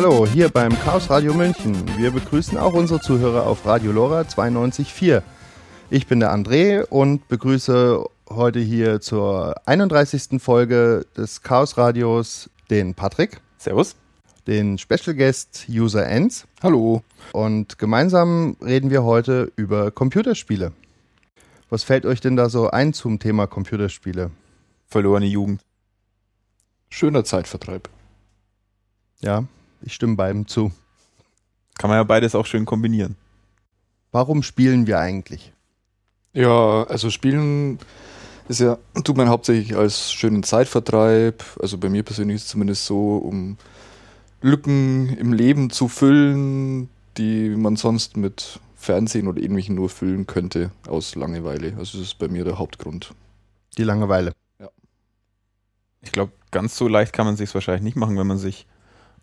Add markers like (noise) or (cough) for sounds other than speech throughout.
Hallo, hier beim Chaos Radio München. Wir begrüßen auch unsere Zuhörer auf Radio Lora 92.4. Ich bin der André und begrüße heute hier zur 31. Folge des Chaos Radios den Patrick. Servus. Den Special Guest User Ends. Hallo. Und gemeinsam reden wir heute über Computerspiele. Was fällt euch denn da so ein zum Thema Computerspiele? Verlorene Jugend. Schöner Zeitvertreib. Ja, ich stimme beidem zu. Kann man ja beides auch schön kombinieren. Warum spielen wir eigentlich? Ja, also spielen ist ja, tut man hauptsächlich als schönen Zeitvertreib. Also bei mir persönlich ist es zumindest so, um Lücken im Leben zu füllen, die man sonst mit Fernsehen oder ähnlichem nur füllen könnte aus Langeweile. Also das ist bei mir der Hauptgrund. Die Langeweile. Ja. Ich glaube, ganz so leicht kann man sich wahrscheinlich nicht machen, wenn man sich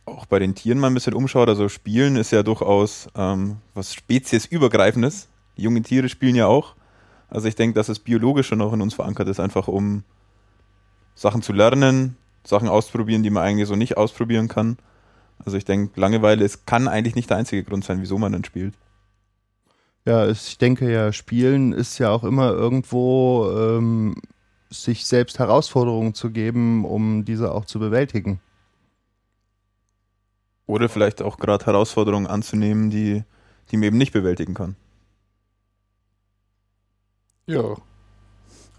auch bei den Tieren mal ein bisschen umschaut. Also Spielen ist ja durchaus ähm, was speziesübergreifendes. Die jungen Tiere spielen ja auch. Also ich denke, dass es biologisch schon auch in uns verankert ist, einfach um Sachen zu lernen, Sachen auszuprobieren, die man eigentlich so nicht ausprobieren kann. Also ich denke, Langeweile ist, kann eigentlich nicht der einzige Grund sein, wieso man dann spielt. Ja, ich denke ja, Spielen ist ja auch immer irgendwo ähm, sich selbst Herausforderungen zu geben, um diese auch zu bewältigen. Oder vielleicht auch gerade Herausforderungen anzunehmen, die, die man eben nicht bewältigen kann. Ja.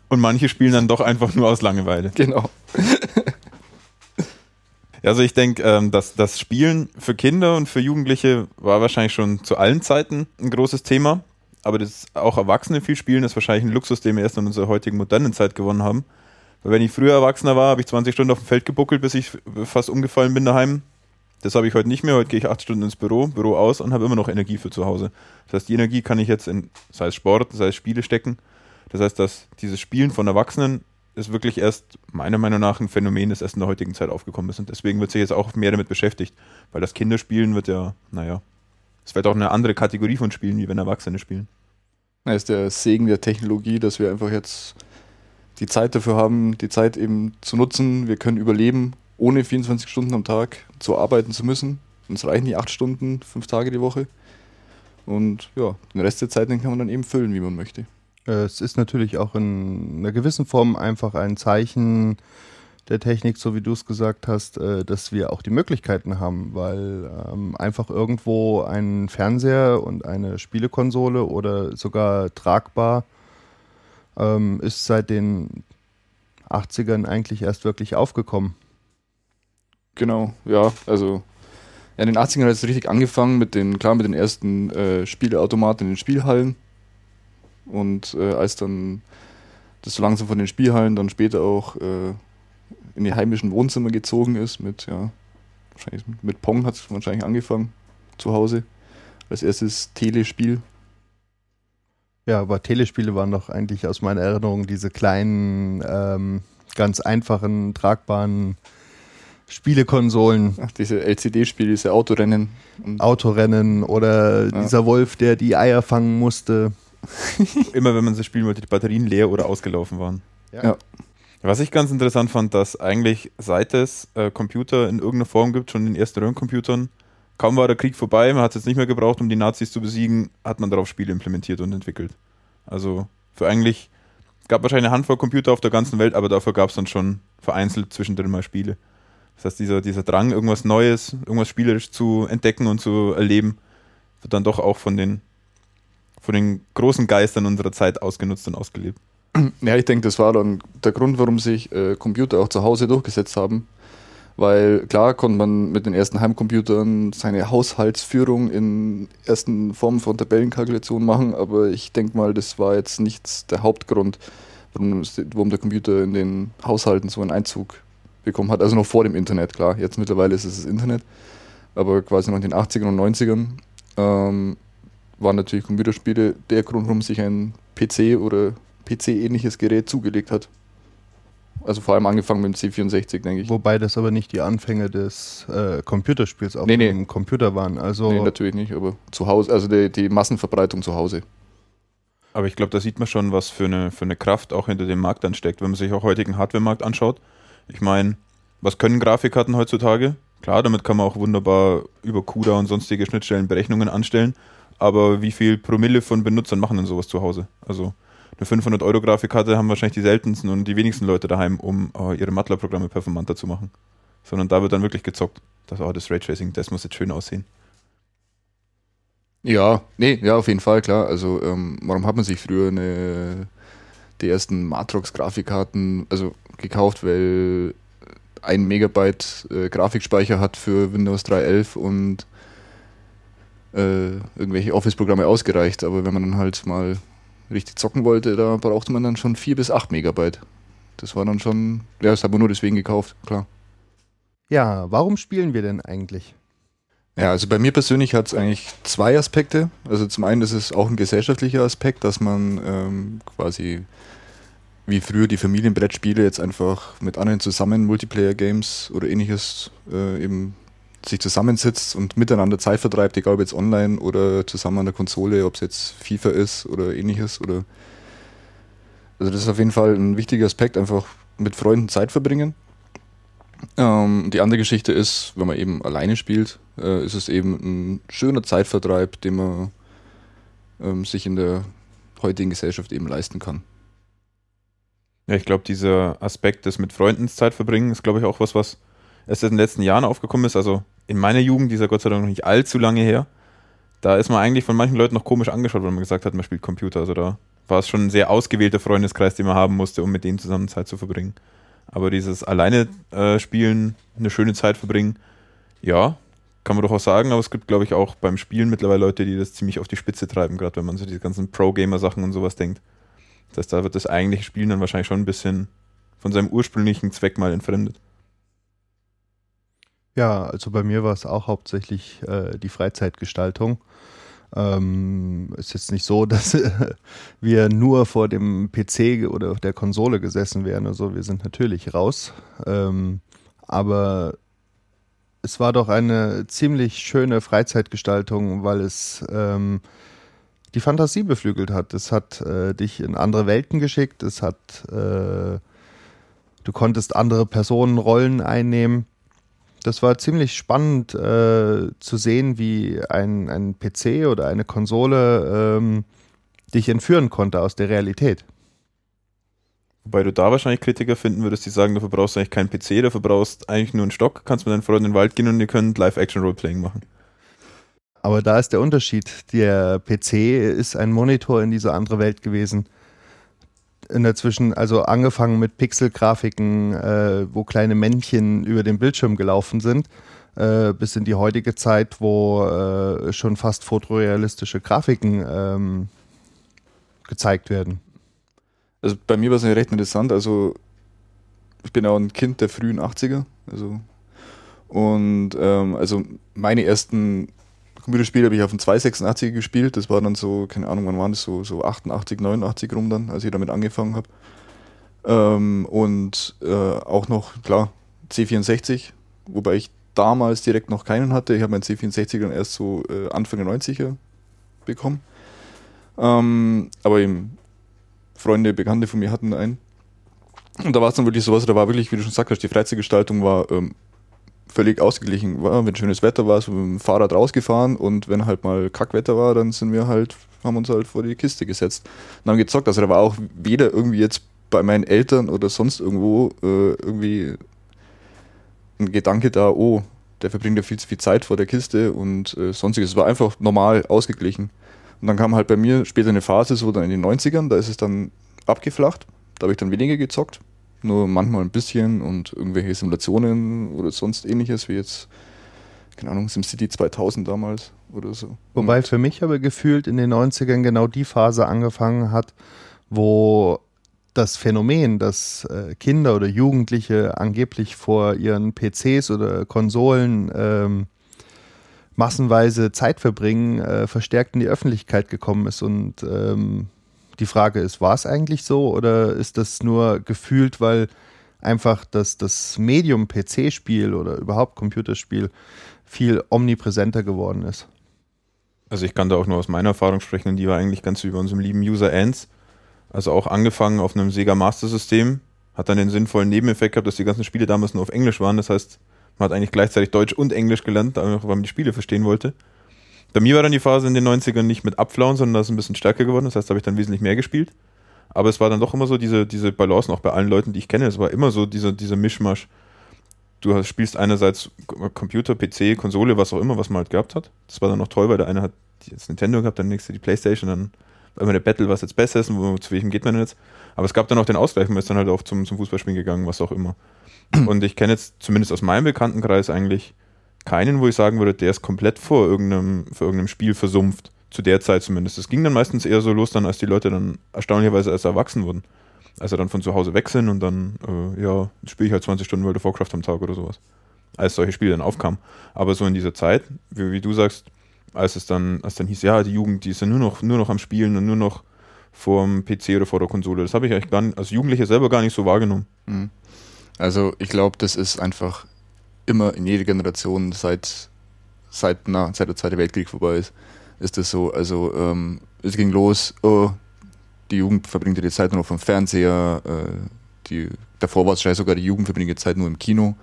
Und manche spielen dann doch einfach nur aus Langeweile. Genau. (laughs) Also ich denke, ähm, dass das Spielen für Kinder und für Jugendliche war wahrscheinlich schon zu allen Zeiten ein großes Thema. Aber das auch Erwachsene viel spielen, ist wahrscheinlich ein Luxus, den wir erst in unserer heutigen modernen Zeit gewonnen haben. Weil wenn ich früher Erwachsener war, habe ich 20 Stunden auf dem Feld gebuckelt, bis ich fast umgefallen bin daheim. Das habe ich heute nicht mehr. Heute gehe ich acht Stunden ins Büro, Büro aus und habe immer noch Energie für zu Hause. Das heißt, die Energie kann ich jetzt in, sei es Sport, sei es Spiele stecken. Das heißt, dass dieses Spielen von Erwachsenen ist wirklich erst meiner Meinung nach ein Phänomen, das erst in der heutigen Zeit aufgekommen ist. Und deswegen wird sich jetzt auch mehr damit beschäftigt. Weil das Kinderspielen wird ja, naja, es wird auch eine andere Kategorie von Spielen, wie wenn Erwachsene spielen. Das ist der Segen der Technologie, dass wir einfach jetzt die Zeit dafür haben, die Zeit eben zu nutzen. Wir können überleben, ohne 24 Stunden am Tag zu arbeiten zu müssen. Uns reichen die acht Stunden, fünf Tage die Woche. Und ja, den Rest der Zeit den kann man dann eben füllen, wie man möchte. Es ist natürlich auch in einer gewissen Form einfach ein Zeichen der Technik, so wie du es gesagt hast, äh, dass wir auch die Möglichkeiten haben, weil ähm, einfach irgendwo ein Fernseher und eine Spielekonsole oder sogar tragbar ähm, ist seit den 80ern eigentlich erst wirklich aufgekommen. Genau, ja, also ja, in den 80ern hat es richtig angefangen mit den, klar, mit den ersten äh, Spieleautomaten in den Spielhallen. Und äh, als dann das so langsam von den Spielhallen dann später auch äh, in die heimischen Wohnzimmer gezogen ist, mit, ja, wahrscheinlich mit Pong hat es wahrscheinlich angefangen, zu Hause. Als erstes Telespiel. Ja, aber Telespiele waren doch eigentlich aus meiner Erinnerung diese kleinen, ähm, ganz einfachen, tragbaren Spielekonsolen. Ach, diese LCD-Spiele, diese Autorennen. Autorennen oder Ja. dieser Wolf, der die Eier fangen musste. (laughs) Immer wenn man sie spielen wollte, die Batterien leer oder ausgelaufen waren. Ja. Was ich ganz interessant fand, dass eigentlich seit es äh, Computer in irgendeiner Form gibt, schon in den ersten Röhrencomputern, kaum war der Krieg vorbei, man hat es jetzt nicht mehr gebraucht, um die Nazis zu besiegen, hat man darauf Spiele implementiert und entwickelt. Also für eigentlich, gab wahrscheinlich eine Handvoll Computer auf der ganzen Welt, aber dafür gab es dann schon vereinzelt zwischendrin mal Spiele. Das heißt, dieser, dieser Drang, irgendwas Neues, irgendwas spielerisch zu entdecken und zu erleben, wird dann doch auch von den, von den großen Geistern unserer Zeit ausgenutzt und ausgelebt. Ja, ich denke, das war dann der Grund, warum sich äh, Computer auch zu Hause durchgesetzt haben. Weil klar konnte man mit den ersten Heimcomputern seine Haushaltsführung in ersten Formen von Tabellenkalkulation machen, aber ich denke mal, das war jetzt nicht der Hauptgrund, warum, warum der Computer in den Haushalten so einen Einzug bekommen hat. Also noch vor dem Internet, klar. Jetzt mittlerweile ist es das Internet, aber quasi noch in den 80ern und 90ern ähm, waren natürlich Computerspiele der Grund, warum sich ein PC oder PC-ähnliches Gerät zugelegt hat. Also vor allem angefangen mit dem C64, denke ich. Wobei das aber nicht die Anfänge des äh, Computerspiels auf Nee, nee. dem Computer waren. Also Nee, natürlich nicht, aber zu Hause, also die, die Massenverbreitung zu Hause. Aber ich glaube, da sieht man schon, was für eine, für eine Kraft auch hinter dem Markt dann steckt, wenn man sich auch heutigen Hardware-Markt anschaut. Ich meine, was können Grafikkarten heutzutage? Klar, damit kann man auch wunderbar über CUDA und sonstige Schnittstellen Berechnungen anstellen. Aber wie viel Promille von Benutzern machen denn sowas zu Hause? Also eine 500-Euro-Grafikkarte haben wahrscheinlich die seltensten und die wenigsten Leute daheim, um uh, ihre MATLAB-Programme performanter zu machen. Sondern da wird dann wirklich gezockt. Das, oh, das Raytracing, das muss jetzt schön aussehen. Ja, nee, ja, auf jeden Fall, klar. Also, ähm, warum hat man sich früher eine, die ersten Matrox-Grafikkarten also gekauft? Weil ein Megabyte äh, Grafikspeicher hat für Windows 3.11 und äh, irgendwelche Office-Programme ausgereicht. Aber wenn man dann halt mal richtig zocken wollte, da brauchte man dann schon 4 bis 8 Megabyte. Das war dann schon, ja, das hat man nur deswegen gekauft, klar. Ja, warum spielen wir denn eigentlich? Ja, also bei mir persönlich hat es eigentlich zwei Aspekte. Also zum einen ist es auch ein gesellschaftlicher Aspekt, dass man ähm, quasi wie früher die Familienbrettspiele jetzt einfach mit anderen zusammen Multiplayer-Games oder ähnliches äh, eben sich zusammensitzt und miteinander Zeit vertreibt, egal ob jetzt online oder zusammen an der Konsole, ob es jetzt FIFA ist oder ähnliches oder also das ist auf jeden Fall ein wichtiger Aspekt, einfach mit Freunden Zeit verbringen. Ähm, die andere Geschichte ist, wenn man eben alleine spielt, äh, ist es eben ein schöner Zeitvertreib, den man ähm, sich in der heutigen Gesellschaft eben leisten kann. Ja, ich glaube, dieser Aspekt des mit Freunden Zeit verbringen ist, glaube ich, auch was, was erst in den letzten Jahren aufgekommen ist. Also in meiner Jugend, dieser Gott sei Dank noch nicht allzu lange her, da ist man eigentlich von manchen Leuten noch komisch angeschaut, wenn man gesagt hat, man spielt Computer. Also da war es schon ein sehr ausgewählter Freundeskreis, den man haben musste, um mit denen zusammen Zeit zu verbringen. Aber dieses alleine äh, spielen, eine schöne Zeit verbringen, ja, kann man doch auch sagen, aber es gibt, glaube ich, auch beim Spielen mittlerweile Leute, die das ziemlich auf die Spitze treiben, gerade wenn man so diese ganzen Pro-Gamer-Sachen und sowas denkt. Das heißt, da wird das eigentliche Spielen dann wahrscheinlich schon ein bisschen von seinem ursprünglichen Zweck mal entfremdet. Ja, also bei mir war es auch hauptsächlich äh, die Freizeitgestaltung. Ähm, ist jetzt nicht so, (laughs) dass äh, wir nur vor dem PC oder der Konsole gesessen wären. Also wir sind natürlich raus. Ähm, aber es war doch eine ziemlich schöne Freizeitgestaltung, weil es ähm, die Fantasie beflügelt hat. Es hat äh, dich in andere Welten geschickt. Es hat äh, du konntest andere Personenrollen einnehmen das war ziemlich spannend äh, zu sehen, wie ein, ein PC oder eine Konsole ähm, dich entführen konnte aus der Realität. Wobei du da wahrscheinlich Kritiker finden würdest, die sagen, dafür brauchst du eigentlich keinen PC, dafür brauchst eigentlich nur einen Stock, kannst mit deinen Freunden in den Wald gehen und ihr könnt Live-Action-Roleplaying machen. Aber da ist der Unterschied. Der PC ist ein Monitor in diese andere Welt gewesen in der Zwischen, also angefangen mit Pixelgrafiken, äh, wo kleine Männchen über den Bildschirm gelaufen sind, äh, bis in die heutige Zeit, wo äh, schon fast fotorealistische Grafiken ähm, gezeigt werden. Also bei mir war es recht interessant. Also ich bin auch ein Kind der frühen 80er. Also und ähm, also meine ersten Computerspiel habe ich auf dem 286 gespielt. Das war dann so, keine Ahnung, wann waren das? So, so 88, 89 rum dann, als ich damit angefangen habe. Ähm, und äh, auch noch, klar, C64, wobei ich damals direkt noch keinen hatte. Ich habe meinen C64 dann erst so äh, Anfang der 90er bekommen. Ähm, aber eben Freunde, Bekannte von mir hatten einen. Und da war es dann wirklich sowas, da war wirklich, wie du schon sagst, die Freizeitgestaltung war ähm, völlig ausgeglichen war. Wenn schönes Wetter war, so mit dem Fahrrad rausgefahren und wenn halt mal Kackwetter war, dann sind wir halt, haben uns halt vor die Kiste gesetzt und haben gezockt. Also da war auch weder irgendwie jetzt bei meinen Eltern oder sonst irgendwo äh, irgendwie ein Gedanke da, oh, der verbringt ja viel zu viel Zeit vor der Kiste und äh, sonstiges. Es war einfach normal ausgeglichen. Und dann kam halt bei mir später eine Phase, so dann in den 90ern, da ist es dann abgeflacht. Da habe ich dann weniger gezockt nur manchmal ein bisschen und irgendwelche Simulationen oder sonst ähnliches, wie jetzt, keine Ahnung, SimCity 2000 damals oder so. Wobei und für mich aber gefühlt in den 90ern genau die Phase angefangen hat, wo das Phänomen, dass äh, Kinder oder Jugendliche angeblich vor ihren PCs oder Konsolen ähm, massenweise Zeit verbringen, äh, verstärkt in die Öffentlichkeit gekommen ist und ähm, die Frage ist, war es eigentlich so oder ist das nur gefühlt, weil einfach das, das Medium PC-Spiel oder überhaupt Computerspiel viel omnipräsenter geworden ist? Also ich kann da auch nur aus meiner Erfahrung sprechen und die war eigentlich ganz wie bei unserem lieben User Ants. Also auch angefangen auf einem Sega Master System, hat dann den sinnvollen Nebeneffekt gehabt, dass die ganzen Spiele damals nur auf Englisch waren. Das heißt, Man hat eigentlich gleichzeitig Deutsch und Englisch gelernt, weil man die Spiele verstehen wollte. Bei mir war dann die Phase in den 90ern nicht mit Abflauen, sondern das ist ein bisschen stärker geworden. Das heißt, da habe ich dann wesentlich mehr gespielt. Aber es war dann doch immer so diese, diese Balance, auch bei allen Leuten, die ich kenne. Es war immer so dieser, dieser Mischmasch. Du spielst einerseits Computer, PC, Konsole, was auch immer, was man halt gehabt hat. Das war dann noch toll, weil der eine hat das Nintendo gehabt, der nächste die Playstation, dann war immer der Battle, was jetzt besser ist und zu welchem geht man denn jetzt. Aber es gab dann auch den Ausgleich, man ist dann halt auch zum, zum Fußballspielen gegangen, was auch immer. Und ich kenne jetzt zumindest aus meinem Bekanntenkreis eigentlich keinen, wo ich sagen würde, der ist komplett vor irgendeinem, vor irgendeinem Spiel versumpft. Zu der Zeit zumindest. Es ging dann meistens eher so los, dann, als die Leute dann erstaunlicherweise erst erwachsen wurden. Als sie dann von zu Hause weg sind und dann, äh, ja, spiele ich halt 20 Stunden World of Warcraft am Tag oder sowas. Als solche Spiele dann aufkamen. Aber so in dieser Zeit, wie, wie du sagst, als es dann, als dann hieß, ja, die Jugend, die ist ja nur noch, nur noch am Spielen und nur noch vor dem PC oder vor der Konsole. Das habe ich eigentlich gar nicht, als Jugendlicher selber gar nicht so wahrgenommen. Mhm. Also ich glaube, das ist einfach immer in jeder Generation seit, seit, na, seit der Zweite Weltkrieg vorbei ist, ist das so. Also ähm, es ging los, oh, die Jugend verbringt die Zeit nur vom Fernseher, äh, die, davor war es sogar die Jugend verbringt die Zeit nur im Kino.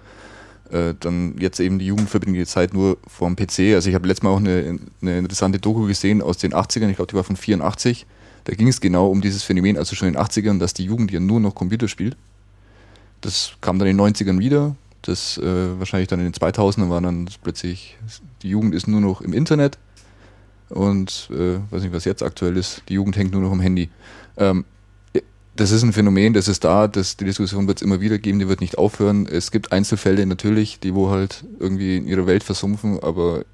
Äh, dann jetzt eben die Jugend verbringt die Zeit nur vor dem PC. Also ich habe letztes Mal auch eine, eine interessante Doku gesehen aus den 80ern, ich glaube die war von 84. Da ging es genau um dieses Phänomen, also schon in den 80ern, dass die Jugend ja nur noch Computer spielt. Das kam dann in den 90ern wieder. Das äh, wahrscheinlich dann in den 2000ern war dann plötzlich, die Jugend ist nur noch im Internet und äh, weiß nicht, was jetzt aktuell ist, die Jugend hängt nur noch am Handy. Ähm, das ist ein Phänomen, das ist da, das, die Diskussion wird es immer wieder geben, die wird nicht aufhören. Es gibt Einzelfälle natürlich, die wo halt irgendwie in ihrer Welt versumpfen, aber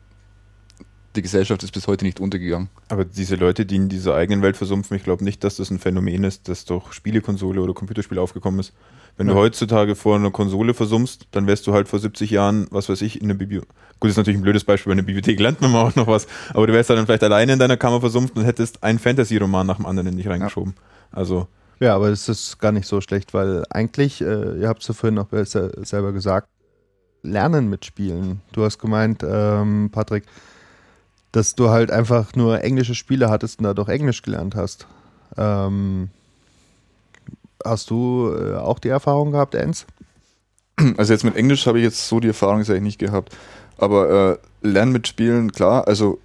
die Gesellschaft ist bis heute nicht untergegangen. Aber diese Leute, die in dieser eigenen Welt versumpfen, ich glaube nicht, dass das ein Phänomen ist, das durch Spielekonsole oder Computerspiel aufgekommen ist. Wenn ja. du heutzutage vor einer Konsole versummst, dann wärst du halt vor 70 Jahren, was weiß ich, in einer Bibliothek. Gut, das ist natürlich ein blödes Beispiel, bei einer Bibliothek lernt man auch noch was, aber du wärst dann vielleicht alleine in deiner Kammer versumpft und hättest einen Fantasy-Roman nach dem anderen in dich reingeschoben. Ja. Also. Ja, aber es ist gar nicht so schlecht, weil eigentlich, äh, ihr habt es ja vorhin noch selber gesagt, Lernen mit Spielen. Du hast gemeint, ähm, Patrick, dass du halt einfach nur englische Spiele hattest und dadurch Englisch gelernt hast. Ähm, hast du äh, auch die Erfahrung gehabt, Enz? Also jetzt mit Englisch habe ich jetzt so die Erfahrung eigentlich nicht gehabt. Aber äh, Lernen mit Spielen, klar, also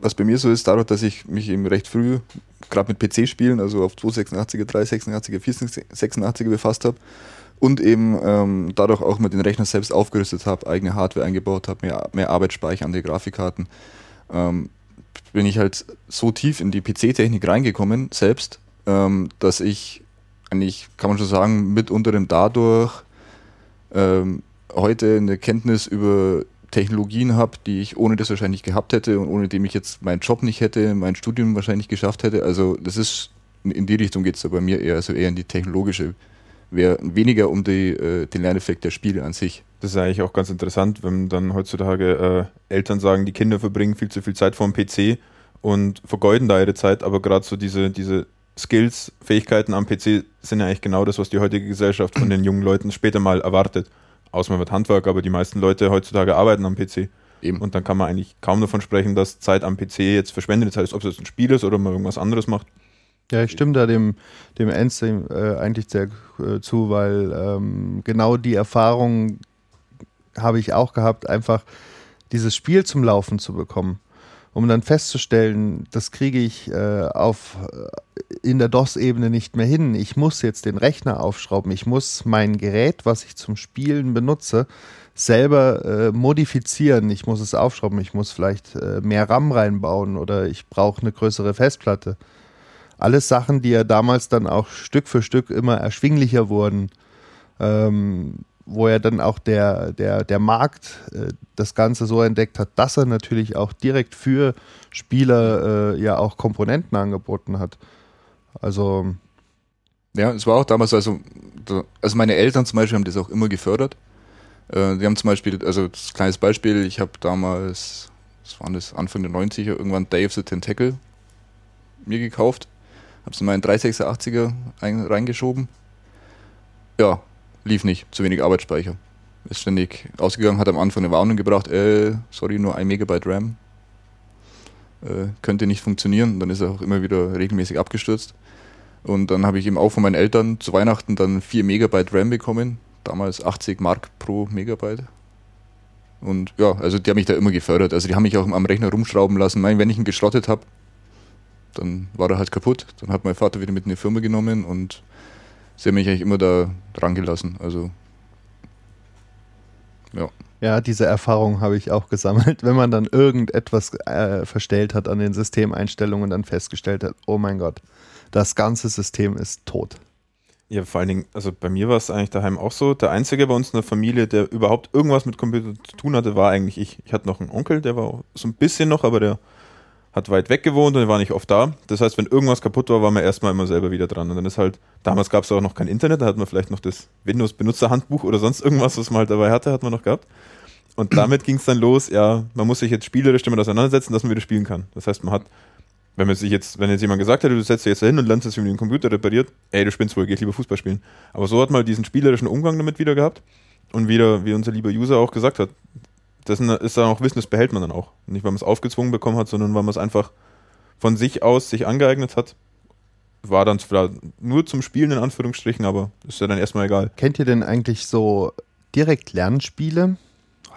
was bei mir so ist, dadurch, dass ich mich eben recht früh, gerade mit PC-Spielen, also auf 286er, 386er, 486er befasst habe und eben ähm, dadurch auch mit den Rechner selbst aufgerüstet habe, eigene Hardware eingebaut habe, mehr, mehr Arbeitsspeicher an die Grafikkarten, ähm, bin ich halt so tief in die PC-Technik reingekommen, selbst, ähm, dass ich eigentlich, kann man schon sagen, mitunter dadurch ähm, heute eine Kenntnis über Technologien habe, die ich ohne das wahrscheinlich gehabt hätte und ohne dem ich jetzt meinen Job nicht hätte, mein Studium wahrscheinlich geschafft hätte. Also das ist, in die Richtung geht es bei mir eher, also eher in die technologische wäre weniger um die, äh, den Lerneffekt der Spiele an sich. Das ist eigentlich auch ganz interessant, wenn dann heutzutage äh, Eltern sagen, die Kinder verbringen viel zu viel Zeit vor dem PC und vergeuden da ihre Zeit, aber gerade so diese, diese Skills, Fähigkeiten am PC sind ja eigentlich genau das, was die heutige Gesellschaft von den jungen Leuten später mal erwartet. Außer man wird Handwerk, aber die meisten Leute heutzutage arbeiten am PC. Eben. Und dann kann man eigentlich kaum davon sprechen, dass Zeit am PC jetzt verschwendete Zeit ist, ob es jetzt ein Spiel ist oder man irgendwas anderes macht. Ja, ich stimme da dem, dem Ernst äh, eigentlich sehr äh, zu, weil ähm, genau die Erfahrung habe ich auch gehabt, einfach dieses Spiel zum Laufen zu bekommen. Um dann festzustellen, das kriege ich äh, auf, äh, in der DOS-Ebene nicht mehr hin. Ich muss jetzt den Rechner aufschrauben. Ich muss mein Gerät, was ich zum Spielen benutze, selber äh, modifizieren. Ich muss es aufschrauben. Ich muss vielleicht äh, mehr RAM reinbauen oder ich brauche eine größere Festplatte alles Sachen, die ja damals dann auch Stück für Stück immer erschwinglicher wurden, ähm, wo er dann auch der, der, der Markt äh, das Ganze so entdeckt hat, dass er natürlich auch direkt für Spieler äh, ja auch Komponenten angeboten hat. Also. Ja, es war auch damals, also, also meine Eltern zum Beispiel haben das auch immer gefördert. Äh, die haben zum Beispiel, also das kleines Beispiel, ich habe damals, was war das, Anfang der 90er, irgendwann Dave the Tentacle mir gekauft Hab's in meinen 386er reingeschoben. Ja, lief nicht. Zu wenig Arbeitsspeicher. Ist ständig ausgegangen, hat am Anfang eine Warnung gebracht, äh, sorry, nur ein Megabyte RAM. Äh, könnte nicht funktionieren. Dann ist er auch immer wieder regelmäßig abgestürzt. Und dann habe ich eben auch von meinen Eltern zu Weihnachten dann 4 Megabyte RAM bekommen. Damals 80 Mark pro Megabyte. Und ja, also die haben mich da immer gefördert. Also die haben mich auch am Rechner rumschrauben lassen. Mein, wenn ich ihn geschrottet habe, dann war er halt kaputt. Dann hat mein Vater wieder mit in die Firma genommen und sie haben mich eigentlich immer da dran gelassen. Also ja. Ja, diese Erfahrung habe ich auch gesammelt. (laughs) Wenn man dann irgendetwas äh, verstellt hat an den Systemeinstellungen dann festgestellt hat, oh mein Gott, das ganze System ist tot. Ja, vor allen Dingen, also bei mir war es eigentlich daheim auch so. Der Einzige bei uns in der Familie, der überhaupt irgendwas mit Computer zu tun hatte, war eigentlich ich. Ich hatte noch einen Onkel, der war so ein bisschen noch, aber der hat weit weg gewohnt und war nicht oft da. Das heißt, wenn irgendwas kaputt war, war man erstmal immer selber wieder dran. Und dann ist halt, damals gab es auch noch kein Internet, da hat man vielleicht noch das Windows-Benutzerhandbuch oder sonst irgendwas, was man halt dabei hatte, hat man noch gehabt. Und damit ging es dann los, ja, man muss sich jetzt spielerisch damit auseinandersetzen, dass man wieder spielen kann. Das heißt, man hat, wenn man sich jetzt, wenn jetzt jemand gesagt hätte, du setzt dich jetzt hin und lernst jetzt, wie man den Computer repariert, ey, du spinnst wohl, geh lieber Fußball spielen. Aber so hat man diesen spielerischen Umgang damit wieder gehabt. Und wieder, wie unser lieber User auch gesagt hat, das ist dann auch Wissen, das behält man dann auch. Nicht, weil man es aufgezwungen bekommen hat, sondern weil man es einfach von sich aus sich angeeignet hat. War dann zwar nur zum Spielen in Anführungsstrichen, aber ist ja dann erstmal egal. Kennt ihr denn eigentlich so direkt Lernspiele?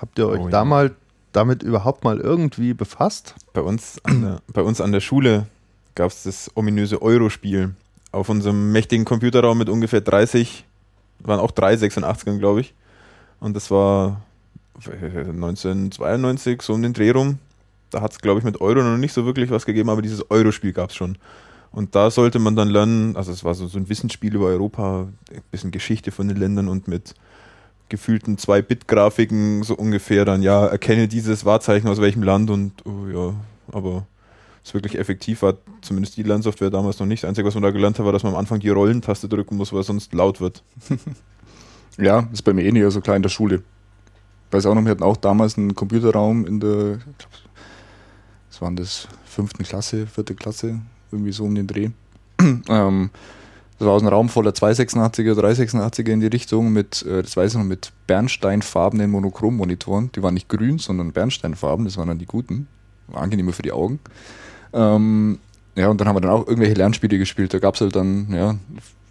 Habt ihr euch oh, da mal damit überhaupt mal irgendwie befasst? Bei uns an der, (clears throat) bei uns an der Schule gab es das ominöse Euro-Spiel. Auf unserem mächtigen Computerraum mit ungefähr 30, waren auch 386 glaube ich. Und das war 1992, so um den Dreh rum da hat es, glaube ich, mit Euro noch nicht so wirklich was gegeben, aber dieses Euro-Spiel gab es schon. Und da sollte man dann lernen, also es war so, so ein Wissensspiel über Europa, ein bisschen Geschichte von den Ländern und mit gefühlten 2-Bit-Grafiken so ungefähr dann, ja, erkenne dieses Wahrzeichen aus welchem Land und oh, ja, aber es wirklich effektiv war, zumindest die Lernsoftware damals noch nicht. Das Einzige, was man da gelernt hat, war, dass man am Anfang die Rollentaste drücken muss, weil sonst laut wird. (laughs) ja, ist bei mir eh nicht so klar in der Schule. Ich weiß auch noch, wir hatten auch damals einen Computerraum in der, ich glaube, was waren das, fünften Klasse, vierte Klasse, irgendwie so um den Dreh. (clears throat) ähm, das war aus einem Raum voller 286er, 386er in die Richtung mit, äh, das weiß ich noch, mit bernsteinfarbenen Monochrommonitoren. Die waren nicht grün, sondern bernsteinfarben, das waren dann die guten. War angenehmer für die Augen. Ähm, ja, und dann haben wir dann auch irgendwelche Lernspiele gespielt. Da gab es halt dann, ja,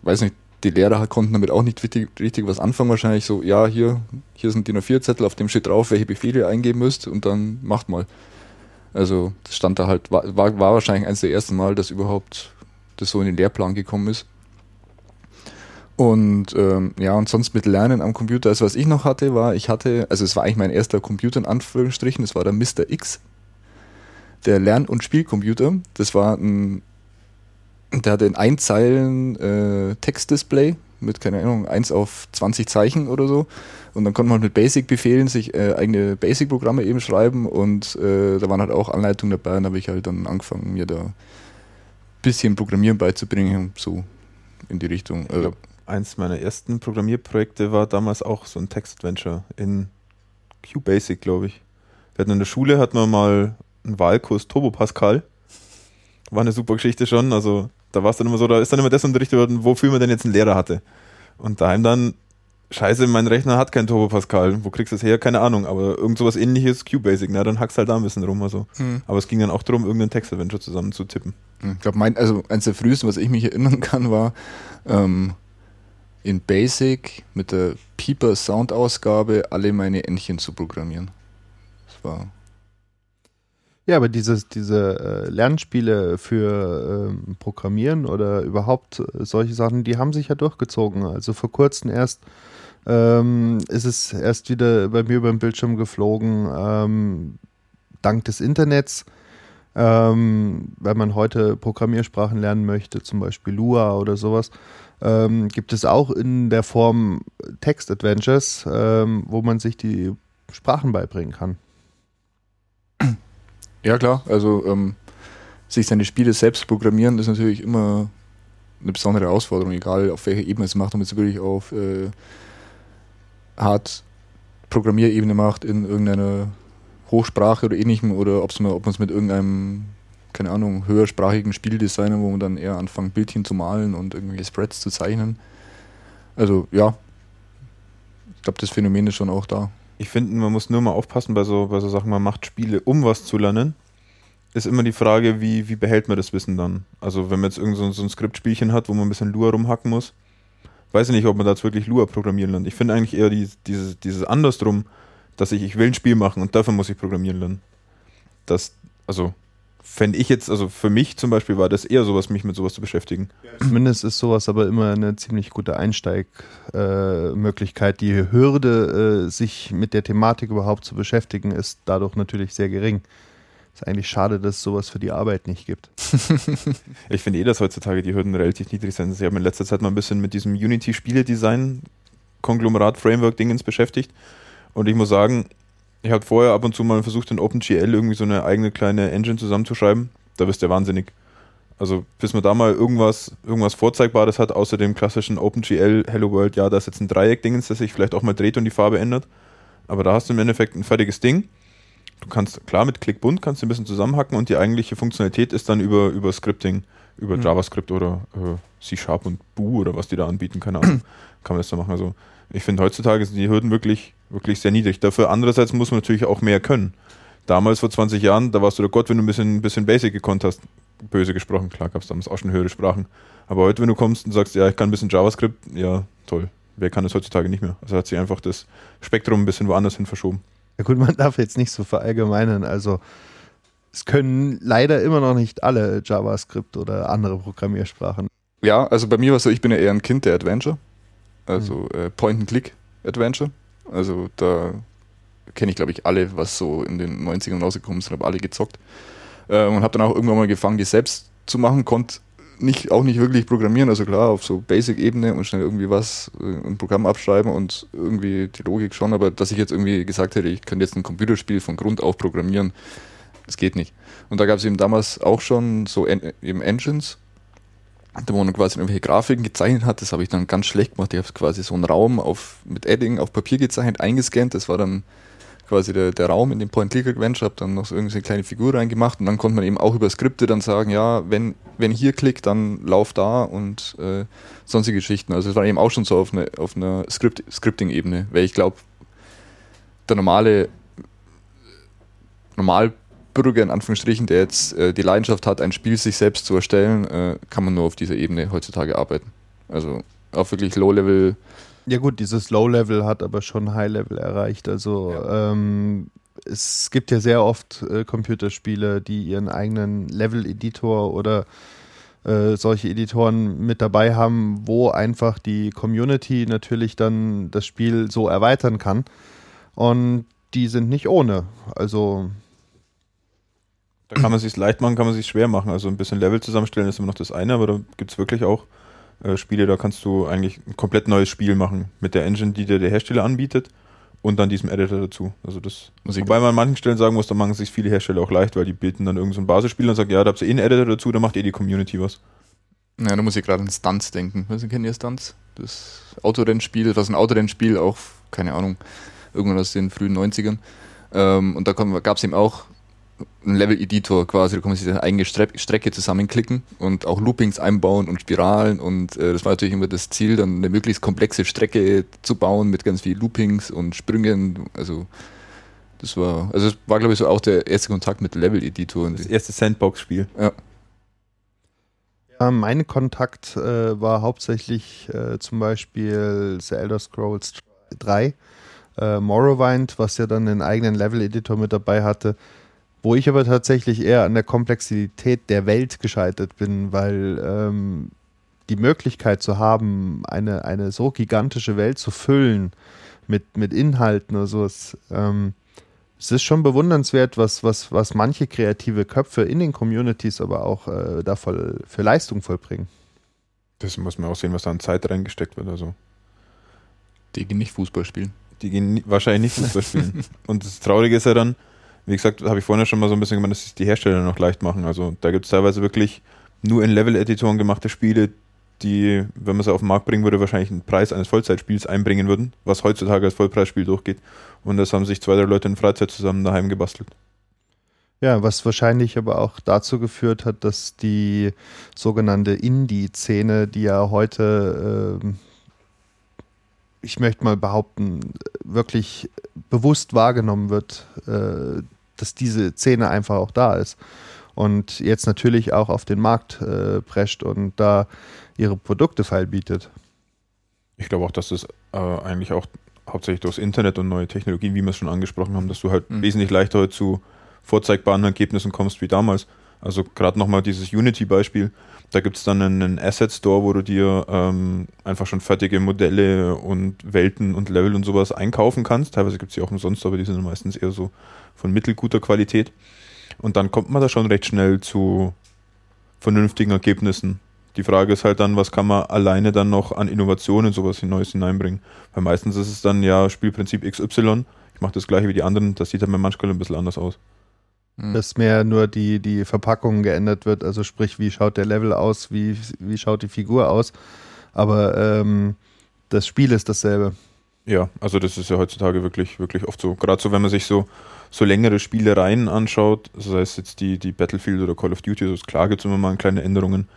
weiß nicht, die Lehrer konnten damit auch nicht richtig, richtig was anfangen. Wahrscheinlich so, ja, hier, hier sind die nur vier Zettel, auf dem steht drauf, welche Befehle ihr eingeben müsst und dann macht mal. Also das stand da halt, war, war wahrscheinlich eines der ersten Mal, dass überhaupt das so in den Lehrplan gekommen ist. Und ähm, ja, und sonst mit Lernen am Computer, also was ich noch hatte, war, ich hatte, also es war eigentlich mein erster Computer in Anführungsstrichen, das war der Mr. X, der Lern- und Spielcomputer. Das war ein, der hatte ein Einzeilen äh, Textdisplay mit, keine Ahnung, 1 auf 20 Zeichen oder so. Und dann konnte man mit Basic-Befehlen sich äh, eigene Basic-Programme eben schreiben und äh, da waren halt auch Anleitungen dabei und habe ich halt dann angefangen, mir da ein bisschen Programmieren beizubringen, so in die Richtung. Ich glaub, eins meiner ersten Programmierprojekte war damals auch so ein Text-Adventure in QBasic, glaube ich. Wir hatten in der Schule, hatten wir mal einen Wahlkurs Turbo Pascal. War eine super Geschichte schon. Also da war es dann immer so, da ist dann immer das unterrichtet worden, wofür man denn jetzt einen Lehrer hatte. Und daheim dann Scheiße, mein Rechner hat kein Turbo Pascal. Wo kriegst du das her? Keine Ahnung. Aber irgend sowas ähnliches, QBasic, na, dann hackst halt da ein bisschen rum. Also. Mhm. Aber es ging dann auch darum, irgendeinen Text-Adventure zusammen zu tippen. Hm, ich glaube, mein, also eines der frühesten, was ich mich erinnern kann, war ähm, in Basic mit der Pieper Sound-Ausgabe alle meine Entchen zu programmieren. Das war. Ja, aber dieses, diese äh, Lernspiele für ähm, Programmieren oder überhaupt äh, solche Sachen, die haben sich ja durchgezogen. Also vor kurzem erst ähm, ist es erst wieder bei mir über den Bildschirm geflogen, ähm, dank des Internets. Ähm, wenn man heute Programmiersprachen lernen möchte, zum Beispiel Lua oder sowas, ähm, gibt es auch in der Form Text-Adventures, ähm, wo man sich die Sprachen beibringen kann. Ja, klar. Also, ähm, sich seine Spiele selbst programmieren ist natürlich immer eine besondere Herausforderung, egal auf welcher Ebene es macht, ob man es wirklich auf äh, hart Programmierebene macht in irgendeiner Hochsprache oder ähnlichem oder ob man es mit irgendeinem, keine Ahnung, höhersprachigen Spieldesigner, wo man dann eher anfängt, Bildchen zu malen und irgendwelche Spreads zu zeichnen. Also ja, ich glaube, das Phänomen ist schon auch da. Ich finde, man muss nur mal aufpassen bei so, bei so Sachen, man macht Spiele, um was zu lernen. Ist immer die Frage, wie, wie behält man das Wissen dann? Also, wenn man jetzt irgend so, so ein Skriptspielchen hat, wo man ein bisschen Lua rumhacken muss, weiß ich nicht, ob man da jetzt wirklich Lua programmieren lernt. Ich finde eigentlich eher die, dieses, dieses andersrum, dass ich, ich will ein Spiel machen und dafür muss ich programmieren lernen. Das, also, fände ich jetzt, also für mich zum Beispiel war das eher sowas, mich mit sowas zu beschäftigen. Zumindest ist sowas aber immer eine ziemlich gute Einsteigmöglichkeit. die Hürde, äh, sich mit der Thematik überhaupt zu beschäftigen, ist dadurch natürlich sehr gering. Ist eigentlich schade, dass es sowas für die Arbeit nicht gibt. (laughs) ich finde eh, dass heutzutage die Hürden relativ niedrig sind. Ich habe in letzter Zeit mal ein bisschen mit diesem Unity-Spiele-Design Konglomerat-Framework-Dingens beschäftigt. Und ich muss sagen, ich habe vorher ab und zu mal versucht, in OpenGL irgendwie so eine eigene kleine Engine zusammenzuschreiben. Da wirst du wahnsinnig. Also, bis man da mal irgendwas, irgendwas Vorzeigbares hat, außer dem klassischen OpenGL Hello World, ja, da ist jetzt ein Dreieck-Dingens, das sich vielleicht auch mal dreht und die Farbe ändert. Aber da hast du im Endeffekt ein fertiges Ding. Du kannst, klar, mit Clickbunt kannst du ein bisschen zusammenhacken und die eigentliche Funktionalität ist dann über, über Scripting, über mhm. JavaScript oder äh, C-Sharp und Boo oder was die da anbieten, keine Ahnung, (clears throat) kann man das da machen. Also, ich finde, heutzutage sind die Hürden wirklich, wirklich sehr niedrig. Dafür andererseits muss man natürlich auch mehr können. Damals vor 20 Jahren, da warst du der Gott, wenn du ein bisschen, ein bisschen Basic gekonnt hast. Böse gesprochen, klar gab es damals auch schon höhere Sprachen. Aber heute, wenn du kommst und sagst, ja, ich kann ein bisschen JavaScript, ja, toll. Wer kann das heutzutage nicht mehr? Also hat sich einfach das Spektrum ein bisschen woanders hin verschoben. Ja gut, man (laughs) darf jetzt nicht so verallgemeinern. Also es können leider immer noch nicht alle JavaScript oder andere Programmiersprachen. Ja, also bei mir war es so, ich bin ja eher ein Kind der Adventure. Also mhm. äh, Point-and-Click-Adventure. Also da kenne ich, glaube ich, alle, was so in den 90ern rausgekommen sind, habe alle gezockt. Äh, und habe dann auch irgendwann mal gefangen, die selbst zu machen, konnte nicht, auch nicht wirklich programmieren, also klar, auf so Basic-Ebene und schnell irgendwie was, äh, ein Programm abschreiben und irgendwie die Logik schon, aber dass ich jetzt irgendwie gesagt hätte, ich könnte jetzt ein Computerspiel von Grund auf programmieren, das geht nicht. Und da gab es eben damals auch schon so en eben Engines, wo man quasi irgendwelche Grafiken gezeichnet hat, das habe ich dann ganz schlecht gemacht. Ich habe quasi so einen Raum auf, mit Edding auf Papier gezeichnet, eingescannt. Das war dann quasi der, der Raum in dem Point-Click-Adventure, habe dann noch so irgendeine kleine Figur reingemacht und dann konnte man eben auch über Skripte dann sagen, ja, wenn, wenn hier klickt, dann lauf da und äh, sonstige Geschichten. Also es war eben auch schon so auf, eine, auf einer Script, Scripting-Ebene, weil ich glaube, der normale normal Bürger in Anführungsstrichen, der jetzt äh, die Leidenschaft hat, ein Spiel sich selbst zu erstellen, äh, kann man nur auf dieser Ebene heutzutage arbeiten. Also auf wirklich Low-Level. Ja gut, dieses Low-Level hat aber schon High-Level erreicht. Also ja. ähm, es gibt ja sehr oft äh, Computerspiele, die ihren eigenen Level-Editor oder äh, solche Editoren mit dabei haben, wo einfach die Community natürlich dann das Spiel so erweitern kann. Und die sind nicht ohne. Also da kann man sich leicht machen, kann man sich schwer machen. Also ein bisschen Level zusammenstellen ist immer noch das eine, aber da gibt es wirklich auch äh, Spiele, da kannst du eigentlich ein komplett neues Spiel machen mit der Engine, die dir der Hersteller anbietet und dann diesem Editor dazu. Also das, wobei man an manchen Stellen sagen muss, da machen sich viele Hersteller auch leicht, weil die bieten dann irgendein so Basisspiel und sagen, ja, da habt ihr eh einen Editor dazu, da macht eh die Community was. Ja, da muss ich gerade an Stunts denken. Was kennt ihr Stunts? Das Autorennspiel, das ist ein Autorennspiel, auch, keine Ahnung, irgendwann aus den frühen 90ern. Ähm, und da gab es eben auch ein Level-Editor quasi, da kann man sich eine eigene Stre Strecke zusammenklicken und auch Loopings einbauen und Spiralen und äh, das war natürlich immer das Ziel, dann eine möglichst komplexe Strecke zu bauen mit ganz viel Loopings und Sprüngen, also das war, also das war glaube ich so auch der erste Kontakt mit Level-Editor. Das erste Sandbox-Spiel. Ja. Ja, mein Kontakt äh, war hauptsächlich äh, zum Beispiel The Elder Scrolls 3, äh, Morrowind, was ja dann einen eigenen Level-Editor mit dabei hatte wo ich aber tatsächlich eher an der Komplexität der Welt gescheitert bin, weil ähm, die Möglichkeit zu haben, eine, eine so gigantische Welt zu füllen mit, mit Inhalten oder sowas, ähm, es ist schon bewundernswert, was, was, was manche kreative Köpfe in den Communities aber auch äh, da voll, für Leistung vollbringen. Das muss man auch sehen, was da an Zeit reingesteckt wird. Also. Die gehen nicht Fußball spielen. Die gehen wahrscheinlich nicht Fußball spielen. (laughs) Und das Traurige ist ja dann, wie gesagt, habe ich vorhin schon mal so ein bisschen gemeint, dass sich die Hersteller noch leicht machen. Also da gibt es teilweise wirklich nur in Level-Editoren gemachte Spiele, die, wenn man sie auf den Markt bringen würde, wahrscheinlich einen Preis eines Vollzeitspiels einbringen würden, was heutzutage als Vollpreisspiel durchgeht. Und das haben sich zwei, drei Leute in Freizeit zusammen daheim gebastelt. Ja, was wahrscheinlich aber auch dazu geführt hat, dass die sogenannte Indie-Szene, die ja heute, äh, ich möchte mal behaupten, wirklich bewusst wahrgenommen wird, äh, dass diese Szene einfach auch da ist. Und jetzt natürlich auch auf den Markt äh, prescht und da ihre Produkte feil bietet. Ich glaube auch, dass das äh, eigentlich auch hauptsächlich durchs Internet und neue Technologien, wie wir es schon angesprochen haben, dass du halt mhm. wesentlich leichter zu vorzeigbaren Ergebnissen kommst wie damals. Also gerade nochmal dieses Unity-Beispiel, da gibt es dann einen Asset Store, wo du dir ähm, einfach schon fertige Modelle und Welten und Level und sowas einkaufen kannst. Teilweise gibt es die auch umsonst, aber die sind meistens eher so von mittelguter Qualität. Und dann kommt man da schon recht schnell zu vernünftigen Ergebnissen. Die Frage ist halt dann, was kann man alleine dann noch an Innovationen sowas Neues hineinbringen? Weil meistens ist es dann ja Spielprinzip XY. Ich mache das gleiche wie die anderen. Das sieht dann manchmal ein bisschen anders aus. Mhm. Dass mehr nur die, die Verpackung geändert wird, also sprich, wie schaut der Level aus, wie, wie schaut die Figur aus. Aber ähm, das Spiel ist dasselbe. Ja, also das ist ja heutzutage wirklich, wirklich oft so. Gerade so, wenn man sich so, so längere Spielereien anschaut, sei es jetzt die, die Battlefield oder Call of Duty, also klar gibt es immer mal kleine Änderungen,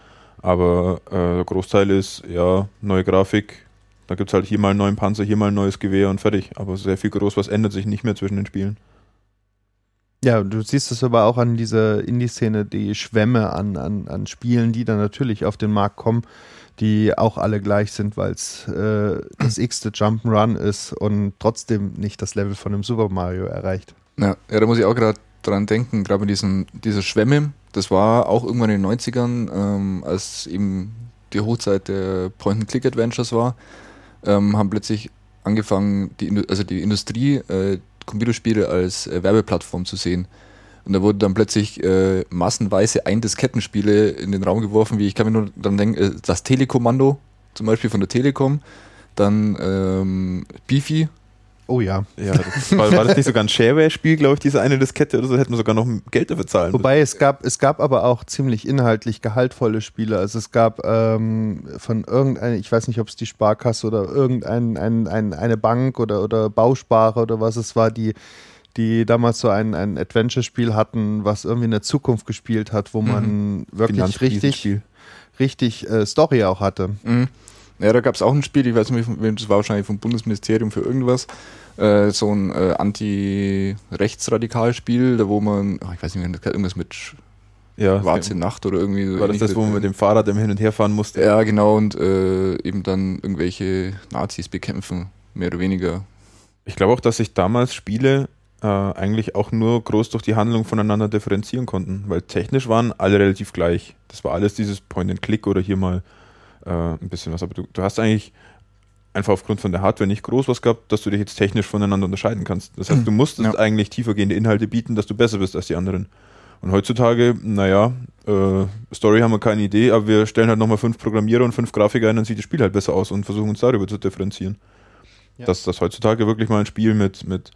aber äh, der Großteil ist ja neue Grafik, da gibt es halt hier mal einen neuen Panzer, hier mal ein neues Gewehr und fertig. Aber sehr viel groß, was ändert sich nicht mehr zwischen den Spielen. Ja, du siehst es aber auch an dieser Indie-Szene, die Schwämme an, an, an Spielen, die dann natürlich auf den Markt kommen, die auch alle gleich sind, weil es äh, das x-te Jump'n'Run ist und trotzdem nicht das Level von einem Super Mario erreicht. Ja, ja da muss ich auch gerade dran denken, gerade mit diesen, dieser Schwämme, das war auch irgendwann in den 90ern, ähm, als eben die Hochzeit der Point-and-Click-Adventures war, ähm, haben plötzlich angefangen, die, also die Industrie, äh, Computerspiele als äh, Werbeplattform zu sehen. Und da wurden dann plötzlich äh, massenweise Ein-Diskettenspiele in den Raum geworfen, wie ich kann mir nur dann denken, äh, das Telekommando zum Beispiel von der Telekom, dann ähm, Beefy Oh ja. Ja, das war, war, das nicht sogar ein Shareware-Spiel, glaube ich, diese eine Diskette oder so, hätten wir sogar noch Geld dafür zahlen Wobei es gab, es gab aber auch ziemlich inhaltlich gehaltvolle Spiele. Also es gab ähm, von irgendeiner, ich weiß nicht, ob es die Sparkasse oder irgendeine ein, ein, eine Bank oder, oder Bausparer oder was es war, die die damals so ein, ein Adventure-Spiel hatten, was irgendwie in der Zukunft gespielt hat, wo man mhm. wirklich richtig, richtig äh, Story auch hatte. Mhm. Ja, da gab es auch ein Spiel, ich weiß nicht, das war wahrscheinlich vom Bundesministerium für irgendwas, äh, so ein äh, Anti-Rechtsradikal-Spiel, da wo man, oh, ich weiß nicht mehr, irgendwas mit ja, Schwarze Nacht oder irgendwie. War das das, wo man mit dem Fahrrad im Hin und Her fahren musste? Ja, genau, und äh, eben dann irgendwelche Nazis bekämpfen, mehr oder weniger. Ich glaube auch, dass sich damals Spiele äh, eigentlich auch nur groß durch die Handlung voneinander differenzieren konnten, weil technisch waren alle relativ gleich. Das war alles dieses Point-and-Click oder hier mal äh, ein bisschen was. Aber du, du hast eigentlich einfach aufgrund von der Hardware nicht groß was gehabt, dass du dich jetzt technisch voneinander unterscheiden kannst. Das heißt, du musstest ja. eigentlich tiefergehende Inhalte bieten, dass du besser bist als die anderen. Und heutzutage, naja, äh, Story haben wir keine Idee, aber wir stellen halt nochmal fünf Programmierer und fünf Grafiker ein, dann sieht das Spiel halt besser aus und versuchen uns darüber zu differenzieren. Ja. Dass das heutzutage wirklich mal ein Spiel mit, mit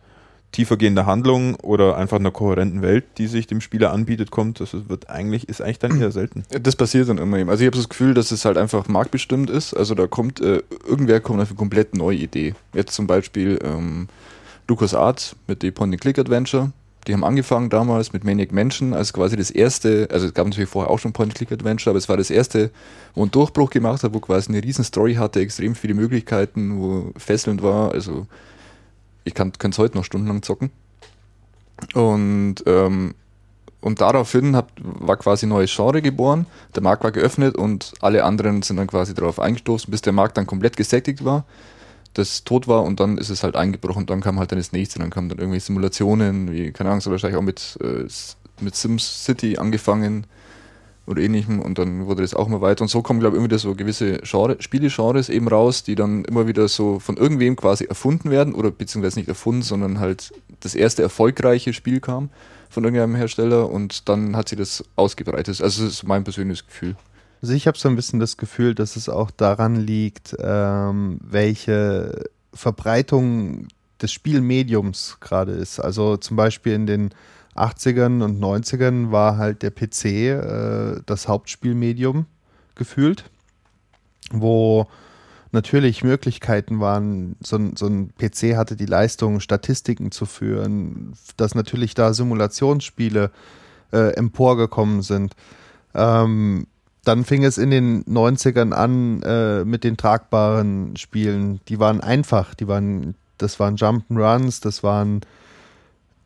tiefergehende Handlung oder einfach einer kohärenten Welt, die sich dem Spieler anbietet, kommt, das wird eigentlich, ist eigentlich dann eher selten. Das passiert dann immer eben. Also ich habe das Gefühl, dass es halt einfach marktbestimmt ist. Also da kommt, äh, irgendwer kommt auf eine komplett neue Idee. Jetzt zum Beispiel ähm, Lucas Arts mit The Point Click Adventure. Die haben angefangen damals mit Maniac Mansion als quasi das erste, also es gab natürlich vorher auch schon Point-Click-Adventure, aber es war das erste, wo ein Durchbruch gemacht hat, wo quasi eine riesen Story hatte, extrem viele Möglichkeiten, wo fesselnd war, also ich könnte es heute noch stundenlang zocken. Und, ähm, und daraufhin hat, war quasi ein neues Genre geboren, der Markt war geöffnet und alle anderen sind dann quasi darauf eingestoßen, bis der Markt dann komplett gesättigt war, das tot war und dann ist es halt eingebrochen und dann kam halt dann das nächste, dann kamen dann irgendwelche Simulationen, wie, keine Ahnung, so wahrscheinlich auch mit, äh, mit Sims City angefangen, oder ähnlichem und dann wurde das auch immer weiter und so kommen glaube ich immer wieder so gewisse Genre, Spielegenres eben raus, die dann immer wieder so von irgendwem quasi erfunden werden oder beziehungsweise nicht erfunden, sondern halt das erste erfolgreiche Spiel kam von irgendeinem Hersteller und dann hat sich das ausgebreitet. Also das ist mein persönliches Gefühl. Also ich habe so ein bisschen das Gefühl, dass es auch daran liegt, ähm, welche Verbreitung des Spielmediums gerade ist. Also zum Beispiel in den 80ern und 90ern war halt der PC äh, das Hauptspielmedium gefühlt, wo natürlich Möglichkeiten waren, so ein, so ein PC hatte die Leistung, Statistiken zu führen, dass natürlich da Simulationsspiele äh, emporgekommen sind. Ähm, dann fing es in den 90ern an äh, mit den tragbaren Spielen. Die waren einfach, die waren, das waren Jump'n'Runs, das waren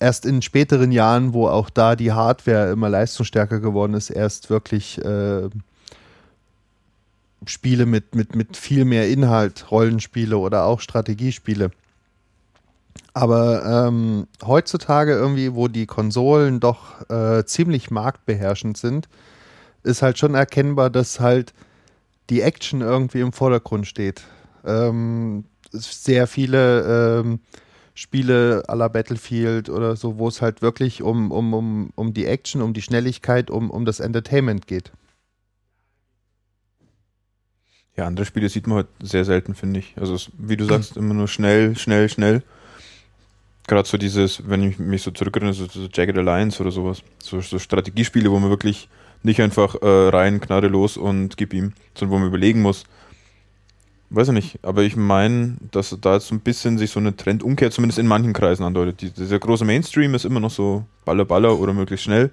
erst in späteren Jahren, wo auch da die Hardware immer leistungsstärker geworden ist, erst wirklich äh, Spiele mit, mit, mit viel mehr Inhalt, Rollenspiele oder auch Strategiespiele Aber ähm, heutzutage irgendwie, wo die Konsolen doch äh, ziemlich marktbeherrschend sind, ist halt schon erkennbar, dass halt die Action irgendwie im Vordergrund steht. Ähm, sehr viele ähm, Spiele aller Battlefield oder so, wo es halt wirklich um, um, um, um die Action, um die Schnelligkeit, um, um das Entertainment geht. Ja, andere Spiele sieht man halt sehr selten, finde ich. Also, wie du sagst, immer nur schnell, schnell, schnell. Gerade so dieses, wenn ich mich so zurückerinnere, so, so Jagged Alliance oder sowas. So, so Strategiespiele, wo man wirklich nicht einfach äh, rein, knarre los und gib ihm, sondern wo man überlegen muss. Weiß ich nicht, aber ich meine, dass da jetzt so ein bisschen sich so eine Trendumkehr zumindest in manchen Kreisen andeutet. Die, dieser große Mainstream ist immer noch so Baller Baller oder möglichst schnell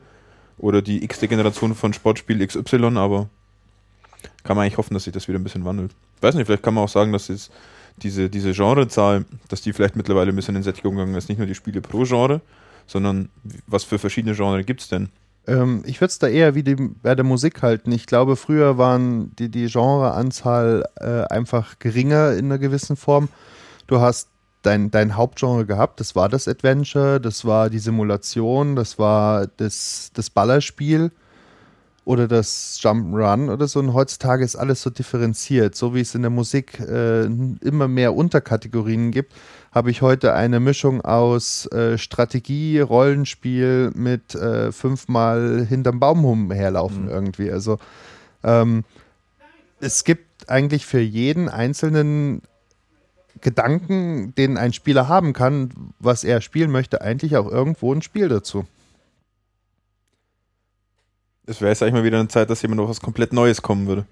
oder die x-te Generation von Sportspiel XY, aber kann man eigentlich hoffen, dass sich das wieder ein bisschen wandelt. Weiß nicht, vielleicht kann man auch sagen, dass jetzt diese, diese Genrezahl, dass die vielleicht mittlerweile ein bisschen in Sättigung gegangen ist. Nicht nur die Spiele pro Genre, sondern was für verschiedene Genres gibt es denn? Ähm, ich würde es da eher wie die, bei der Musik halten. Ich glaube, früher waren die, die Genreanzahl äh, einfach geringer in einer gewissen Form. Du hast dein, dein Hauptgenre gehabt, das war das Adventure, das war die Simulation, das war das, das Ballerspiel oder das Jump'n'Run oder so. Und heutzutage ist alles so differenziert, so wie es in der Musik äh, immer mehr Unterkategorien gibt habe ich heute eine Mischung aus äh, Strategie, Rollenspiel mit äh, fünfmal hinterm Baum herlaufen mhm. irgendwie. Also ähm, es gibt eigentlich für jeden einzelnen Gedanken, den ein Spieler haben kann, was er spielen möchte, eigentlich auch irgendwo ein Spiel dazu. Es wäre jetzt eigentlich mal wieder eine Zeit, dass jemand noch was komplett Neues kommen würde.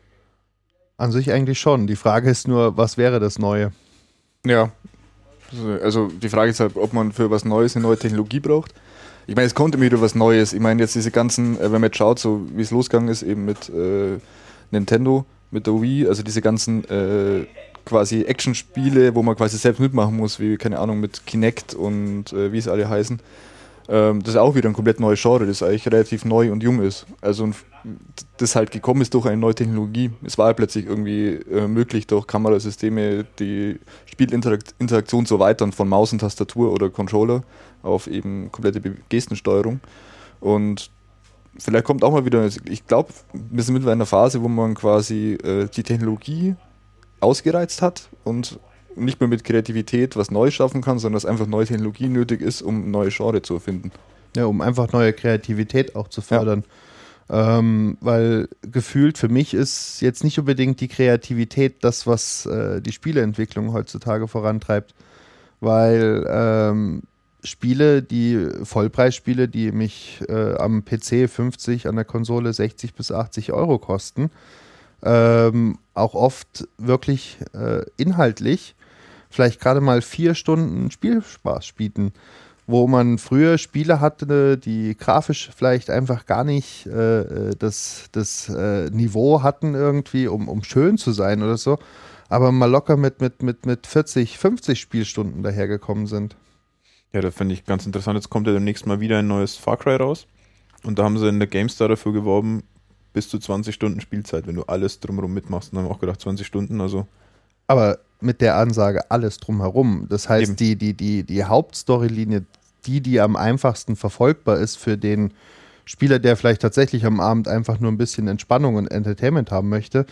An sich eigentlich schon. Die Frage ist nur, was wäre das Neue? Ja, also die Frage ist halt, ob man für was Neues eine neue Technologie braucht. Ich meine, es kommt immer wieder was Neues. Ich meine, jetzt diese ganzen, äh, wenn man jetzt schaut, so wie es losgegangen ist, eben mit äh, Nintendo, mit der Wii, also diese ganzen äh, quasi Action-Spiele, wo man quasi selbst mitmachen muss, wie, keine Ahnung, mit Kinect und äh, wie es alle heißen. Ähm, das ist auch wieder ein komplett neues Genre, das eigentlich relativ neu und jung ist. Also das halt gekommen ist durch eine neue Technologie. Es war halt plötzlich irgendwie äh, möglich, durch Kamerasysteme die Spielinteraktion zu erweitern von Maus und Tastatur oder Controller auf eben komplette Gestensteuerung. Und vielleicht kommt auch mal wieder, ich glaube, wir sind mittlerweile in einer Phase, wo man quasi äh, die Technologie ausgereizt hat und nicht mehr mit Kreativität was Neues schaffen kann, sondern dass einfach neue Technologie nötig ist, um neue Genre zu erfinden. Ja, um einfach neue Kreativität auch zu fördern. Ja. Ähm, weil gefühlt für mich ist jetzt nicht unbedingt die Kreativität das, was äh, die Spieleentwicklung heutzutage vorantreibt. Weil ähm, Spiele, die Vollpreisspiele, die mich äh, am PC 50, an der Konsole 60 bis 80 Euro kosten, ähm, auch oft wirklich äh, inhaltlich vielleicht gerade mal vier Stunden Spielspaß bieten, wo man früher Spiele hatte, die grafisch vielleicht einfach gar nicht äh, äh, das, das äh, Niveau hatten irgendwie, um, um schön zu sein oder so, aber mal locker mit, mit, mit, mit 40, 50 Spielstunden dahergekommen sind. Ja, das finde ich ganz interessant. Jetzt kommt ja demnächst mal wieder ein neues Far Cry raus. Und da haben sie in der GameStar dafür geworben, bis zu 20 Stunden Spielzeit, wenn du alles drumherum mitmachst. Und haben auch gedacht, 20 Stunden, also. Aber mit der Ansage alles drumherum. Das heißt, die, die, die, die Hauptstorylinie, die, die am einfachsten verfolgbar ist für den Spieler, der vielleicht tatsächlich am Abend einfach nur ein bisschen Entspannung und Entertainment haben möchte,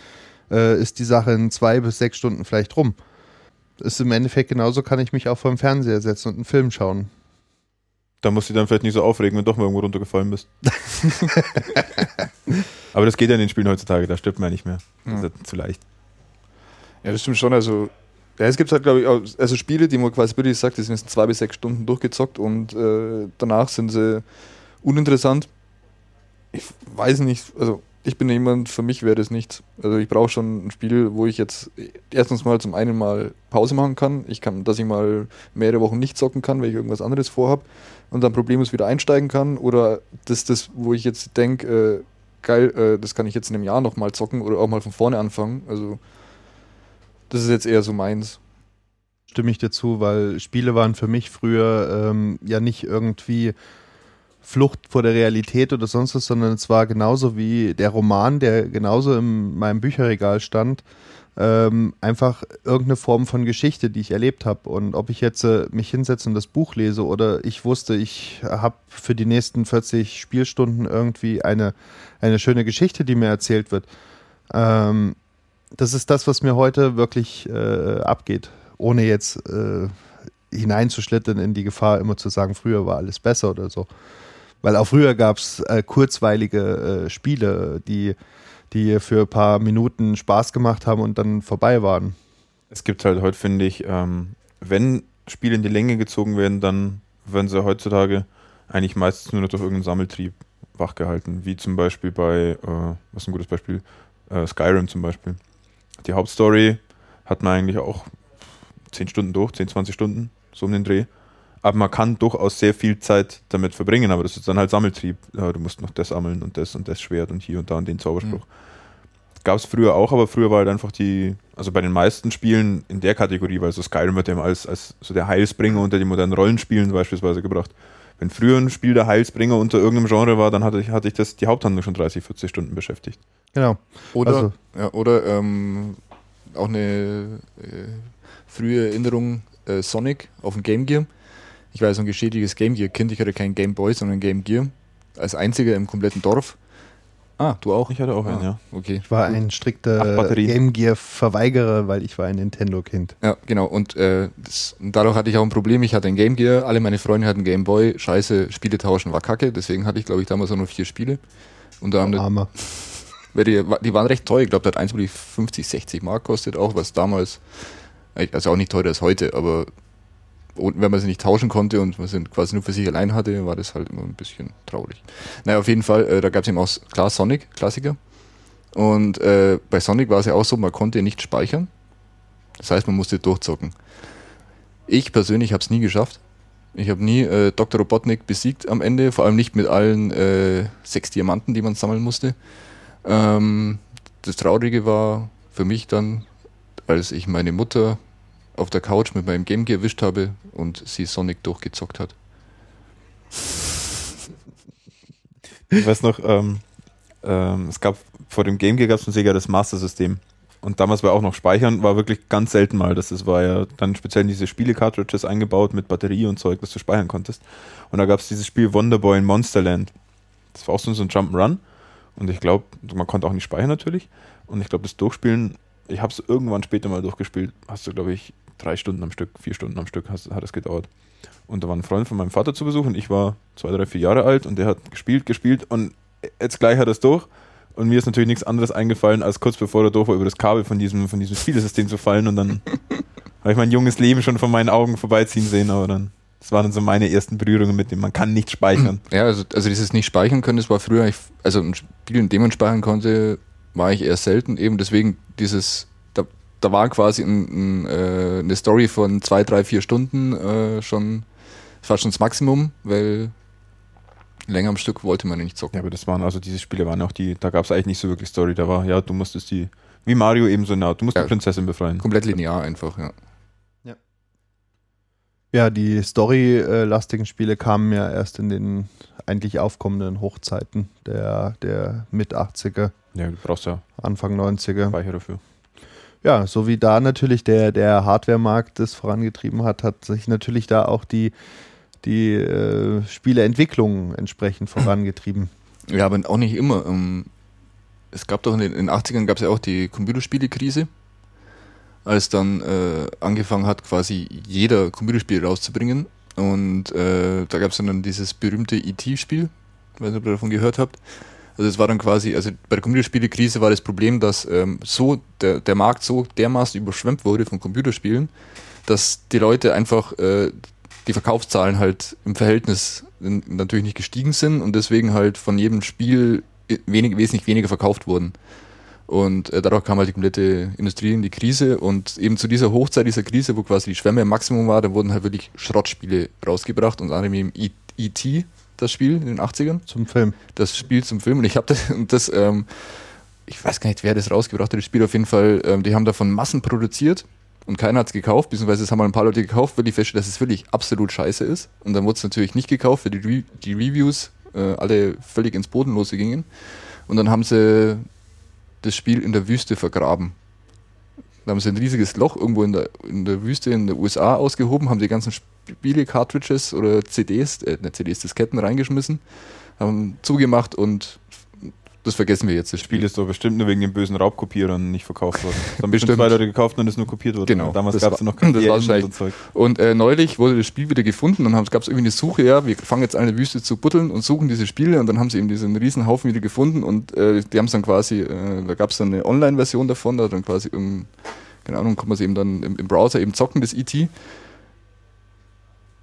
äh, ist die Sache in zwei bis sechs Stunden vielleicht rum. Ist im Endeffekt genauso, kann ich mich auch vor dem Fernseher setzen und einen Film schauen. Da musst du dich dann vielleicht nicht so aufregen, wenn du doch mal irgendwo runtergefallen bist. (laughs) Aber das geht ja in den Spielen heutzutage, da stirbt man ja nicht mehr. Das ist ja zu leicht. Ja, das stimmt schon. Also, ja, es gibt halt, glaube ich, auch, also Spiele, die man quasi wirklich sagt, die sind zwei bis sechs Stunden durchgezockt und äh, danach sind sie uninteressant. Ich weiß nicht, also ich bin jemand, für mich wäre das nichts. Also ich brauche schon ein Spiel, wo ich jetzt erstens mal zum einen mal Pause machen kann. Ich kann, dass ich mal mehrere Wochen nicht zocken kann, weil ich irgendwas anderes vorhab und dann problemlos wieder einsteigen kann. Oder das, das wo ich jetzt denke, äh, geil, äh, das kann ich jetzt in einem Jahr nochmal zocken oder auch mal von vorne anfangen. Also das ist jetzt eher so meins. Stimme ich dazu, weil Spiele waren für mich früher ähm, ja nicht irgendwie Flucht vor der Realität oder sonst was, sondern es war genauso wie der Roman, der genauso in meinem Bücherregal stand, ähm, einfach irgendeine Form von Geschichte, die ich erlebt habe. Und ob ich jetzt äh, mich hinsetze und das Buch lese oder ich wusste, ich habe für die nächsten 40 Spielstunden irgendwie eine, eine schöne Geschichte, die mir erzählt wird. Ähm, das ist das, was mir heute wirklich äh, abgeht, ohne jetzt äh, hineinzuschlittern in die Gefahr, immer zu sagen, früher war alles besser oder so. Weil auch früher gab es äh, kurzweilige äh, Spiele, die, die für ein paar Minuten Spaß gemacht haben und dann vorbei waren. Es gibt halt heute, finde ich, ähm, wenn Spiele in die Länge gezogen werden, dann werden sie heutzutage eigentlich meistens nur noch durch irgendeinen Sammeltrieb wachgehalten. Wie zum Beispiel bei, äh, was ist ein gutes Beispiel? Äh, Skyrim zum Beispiel. Die Hauptstory hat man eigentlich auch 10 Stunden durch, 10, 20 Stunden, so um den Dreh. Aber man kann durchaus sehr viel Zeit damit verbringen, aber das ist dann halt Sammeltrieb. Ja, du musst noch das sammeln und das und das Schwert und hier und da und den Zauberspruch. Mhm. Gab es früher auch, aber früher war halt einfach die, also bei den meisten Spielen in der Kategorie, weil so Skyrim wird ja als, als so der Heilsbringer unter die modernen Rollenspielen beispielsweise gebracht. Wenn früher ein Spiel der Heilsbringer unter irgendeinem Genre war, dann hatte ich, hatte ich das die Haupthandlung schon 30, 40 Stunden beschäftigt. Genau. Oder, also. ja, oder ähm, auch eine äh, frühe Erinnerung äh, Sonic auf dem Game Gear. Ich war so ein geschädiges Game Gear-Kind. Ich hatte kein Game Boy, sondern Game Gear. Als einziger im kompletten Dorf. Ah, du auch? Ich hatte auch ah, einen, ja. Okay. Ich war ein strikter Game Gear-Verweigerer, weil ich war ein Nintendo-Kind. Ja, genau. Und, äh, das, und dadurch hatte ich auch ein Problem. Ich hatte ein Game Gear, alle meine Freunde hatten Game Boy. Scheiße, Spiele tauschen war kacke. Deswegen hatte ich, glaube ich, damals auch nur vier Spiele. Unter anderem. Oh, (laughs) die, die waren recht teuer. Ich glaube, der hat eins 50, 60 Mark kostet auch, was damals also auch nicht teurer als heute, aber wenn man sie nicht tauschen konnte und man sie quasi nur für sich allein hatte, war das halt immer ein bisschen traurig. Naja, auf jeden Fall, äh, da gab es eben auch, klar, Sonic, Klassiker. Und äh, bei Sonic war es ja auch so, man konnte nicht speichern. Das heißt, man musste durchzocken. Ich persönlich habe es nie geschafft. Ich habe nie äh, Dr. Robotnik besiegt am Ende, vor allem nicht mit allen äh, sechs Diamanten, die man sammeln musste. Ähm, das Traurige war für mich dann, als ich meine Mutter auf der Couch mit meinem Game Gear erwischt habe und sie Sonic durchgezockt hat. Ich weiß noch, ähm, ähm, es gab vor dem Game Gear gab es ein Sega das Master System. Und damals war auch noch Speichern, war wirklich ganz selten mal. Das war ja dann speziell in diese Spiele-Cartridges eingebaut mit Batterie und Zeug, das du speichern konntest. Und da gab es dieses Spiel Wonderboy in Monsterland. Das war auch so ein Jump'n'Run. Und ich glaube, man konnte auch nicht speichern natürlich. Und ich glaube, das Durchspielen, ich habe es irgendwann später mal durchgespielt, hast du, glaube ich, drei Stunden am Stück, vier Stunden am Stück hat, hat es gedauert. Und da war ein Freund von meinem Vater zu Besuch und ich war zwei, drei, vier Jahre alt und der hat gespielt, gespielt und jetzt gleich hat er es durch. Und mir ist natürlich nichts anderes eingefallen, als kurz bevor er durch war, über das Kabel von diesem, von diesem Spielesystem zu fallen. Und dann (laughs) habe ich mein junges Leben schon von meinen Augen vorbeiziehen sehen, aber dann, das waren dann so meine ersten Berührungen mit dem, man kann nicht speichern. Ja, also, also dieses nicht speichern können, das war früher, also ein Spiel, in dem man speichern konnte, war ich eher selten, eben deswegen dieses da war quasi ein, ein, äh, eine Story von zwei, drei, vier Stunden äh, schon fast schon das Maximum, weil länger am Stück wollte man nicht zocken. Ja, aber das waren also diese Spiele waren auch die, da gab es eigentlich nicht so wirklich Story, da war, ja, du musstest die, wie Mario eben so genau, du musst ja, die Prinzessin befreien. Komplett linear einfach. Ja, ja die storylastigen Spiele kamen ja erst in den eigentlich aufkommenden Hochzeiten der, der Mit-80er. Ja, du brauchst ja Anfang 90er. Speicher dafür ja, so wie da natürlich der, der Hardware-Markt das vorangetrieben hat, hat sich natürlich da auch die, die äh, Spieleentwicklung entsprechend vorangetrieben. Ja, aber auch nicht immer. Ähm, es gab doch in den, in den 80ern gab es ja auch die Computerspiele-Krise, als dann äh, angefangen hat, quasi jeder Computerspiel rauszubringen. Und äh, da gab es dann dieses berühmte E.T.-Spiel, weiß nicht, ob ihr davon gehört habt. Also es war dann quasi, also bei der Computerspielekrise war das Problem, dass ähm, so der, der Markt so dermaßen überschwemmt wurde von Computerspielen, dass die Leute einfach äh, die Verkaufszahlen halt im Verhältnis natürlich nicht gestiegen sind und deswegen halt von jedem Spiel wenig, wesentlich weniger verkauft wurden. Und äh, dadurch kam halt die komplette Industrie in die Krise und eben zu dieser Hochzeit dieser Krise, wo quasi die Schwemme im Maximum war, da wurden halt wirklich Schrottspiele rausgebracht, und anderem eben E.T., das Spiel in den 80ern. Zum Film. Das Spiel zum Film. Und ich habe das, (laughs) und das ähm, ich weiß gar nicht, wer das rausgebracht hat, das Spiel auf jeden Fall, ähm, die haben davon Massen produziert und keiner hat es gekauft, beziehungsweise es haben mal ein paar Leute gekauft, weil die feststellen, dass es wirklich absolut scheiße ist. Und dann wurde es natürlich nicht gekauft, weil die, Re die Reviews äh, alle völlig ins Bodenlose gingen. Und dann haben sie das Spiel in der Wüste vergraben. Da haben sie ein riesiges Loch irgendwo in der, in der Wüste in den USA ausgehoben, haben die ganzen Spiele-Cartridges oder CDs, äh, nicht CDs, Disketten reingeschmissen, haben zugemacht und das vergessen wir jetzt. Das Spiel ist doch bestimmt nur wegen den bösen Raubkopierern nicht verkauft worden. (laughs) Das haben bestimmt zwei Leute gekauft und ist nur kopiert worden. Genau. Damals gab es noch (laughs) kein das war und, so und äh, neulich wurde das Spiel wieder gefunden und dann gab es irgendwie eine Suche, ja, wir fangen jetzt an eine Wüste zu buddeln und suchen diese Spiele und dann haben sie eben diesen riesen Haufen wieder gefunden und äh, die haben es dann quasi, äh, da gab es dann eine Online-Version davon, da dann quasi im, keine Ahnung, kann man es eben dann im, im Browser eben zocken, das E.T.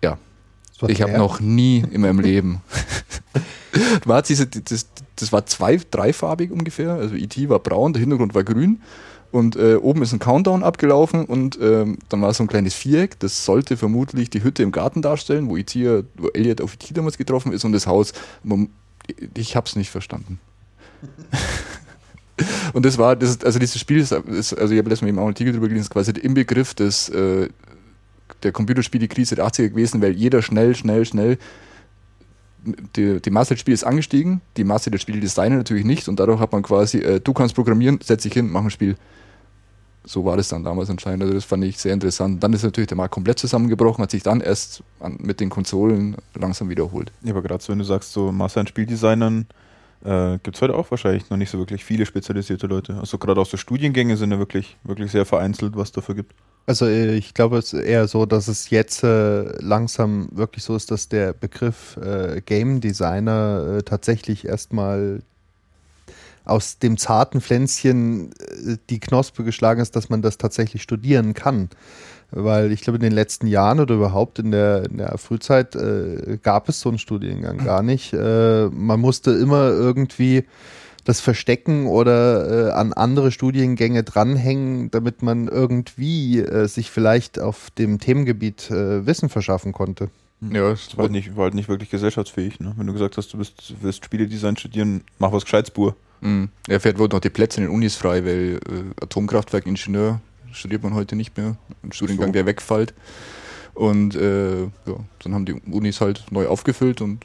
Ja. Ich habe noch nie in meinem Leben (laughs) war diese, das, das war zwei, dreifarbig ungefähr. Also IT war braun, der Hintergrund war grün. Und äh, oben ist ein Countdown abgelaufen und ähm, dann war so ein kleines Viereck. Das sollte vermutlich die Hütte im Garten darstellen, wo, IT, wo Elliot auf IT damals getroffen ist und das Haus. Ich hab's nicht verstanden. (laughs) und das war, das, also dieses Spiel ist, ist also ich habe letztes Mal eben auch einen Artikel drüber gelesen, ist quasi der Inbegriff des, äh, der Computerspiele-Krise der 80er gewesen, weil jeder schnell, schnell, schnell die, die Masse des Spiels ist angestiegen, die Masse der Spieldesigner natürlich nicht und dadurch hat man quasi, äh, du kannst programmieren, setz dich hin, mach ein Spiel. So war das dann damals anscheinend. Also das fand ich sehr interessant. Dann ist natürlich der Markt komplett zusammengebrochen, hat sich dann erst an, mit den Konsolen langsam wiederholt. Ja, aber gerade so, wenn du sagst, so Masse an Spieldesignern, äh, gibt es heute auch wahrscheinlich noch nicht so wirklich viele spezialisierte Leute. Also gerade auch so Studiengänge sind ja wirklich, wirklich sehr vereinzelt, was dafür gibt. Also äh, ich glaube, es ist eher so, dass es jetzt äh, langsam wirklich so ist, dass der Begriff äh, Game Designer äh, tatsächlich erstmal aus dem zarten Pflänzchen äh, die Knospe geschlagen ist, dass man das tatsächlich studieren kann. Weil ich glaube, in den letzten Jahren oder überhaupt in der, in der Frühzeit äh, gab es so einen Studiengang gar nicht. man musste immer irgendwie das Verstecken oder äh, an andere Studiengänge dranhängen, damit man irgendwie äh, sich vielleicht auf dem Themengebiet äh, Wissen verschaffen konnte. Ja, das war halt, nicht, war halt nicht wirklich gesellschaftsfähig. Ne? Wenn du gesagt hast, du bist, willst Spieledesign studieren, mach was Gescheites, Bur. Mhm. Ja, vielleicht wurden noch die Plätze in den Unis frei, weil äh, Atomkraftwerkingenieur studiert man heute nicht mehr. Ein Studiengang, so. der wegfällt. Und äh, ja, dann haben die Unis halt neu aufgefüllt und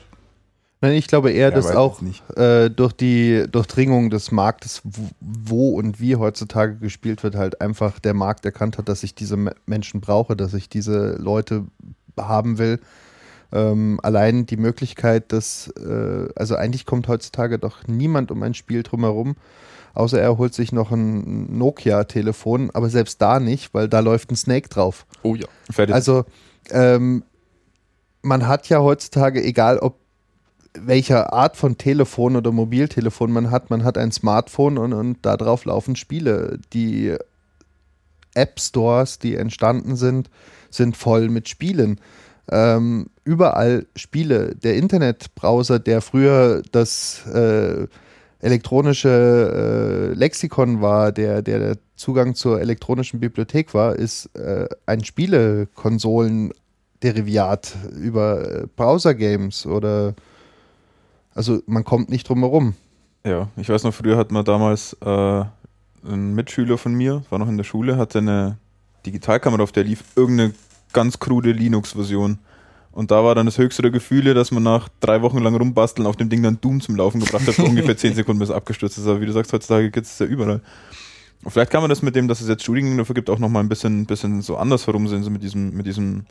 ich glaube eher, ja, dass auch äh, durch die Durchdringung des Marktes, wo und wie heutzutage gespielt wird, halt einfach der Markt erkannt hat, dass ich diese Menschen brauche, dass ich diese Leute haben will. Ähm, allein die Möglichkeit, dass, äh, also eigentlich kommt heutzutage doch niemand um ein Spiel drumherum, außer er holt sich noch ein Nokia-Telefon, aber selbst da nicht, weil da läuft ein Snake drauf. Oh ja. Fertig. Also ähm, man hat ja heutzutage, egal ob welcher Art von Telefon oder Mobiltelefon man hat. Man hat ein Smartphone und, und darauf laufen Spiele. Die App Stores, die entstanden sind, sind voll mit Spielen. Ähm, überall Spiele. Der Internetbrowser, der früher das äh, elektronische äh, Lexikon war, der, der Zugang zur elektronischen Bibliothek war, ist äh, ein Spielekonsolen-Derivat über äh, Browser-Games oder also man kommt nicht drum herum. Ja, ich weiß noch, früher hat man damals äh, ein Mitschüler von mir, war noch in der Schule, hatte eine Digitalkamera, auf der lief irgendeine ganz krude Linux-Version. Und da war dann das höchste der Gefühle, dass man nach drei Wochen lang rumbasteln auf dem Ding dann Doom zum Laufen gebracht hat, für (laughs) ungefähr zehn Sekunden bis es abgestürzt ist. Aber wie du sagst, heutzutage gibt es ja überall. Und vielleicht kann man das mit dem, dass es jetzt Studiengänge dafür gibt, auch nochmal ein bisschen, bisschen so anders herumsehen, so mit diesem, mit diesem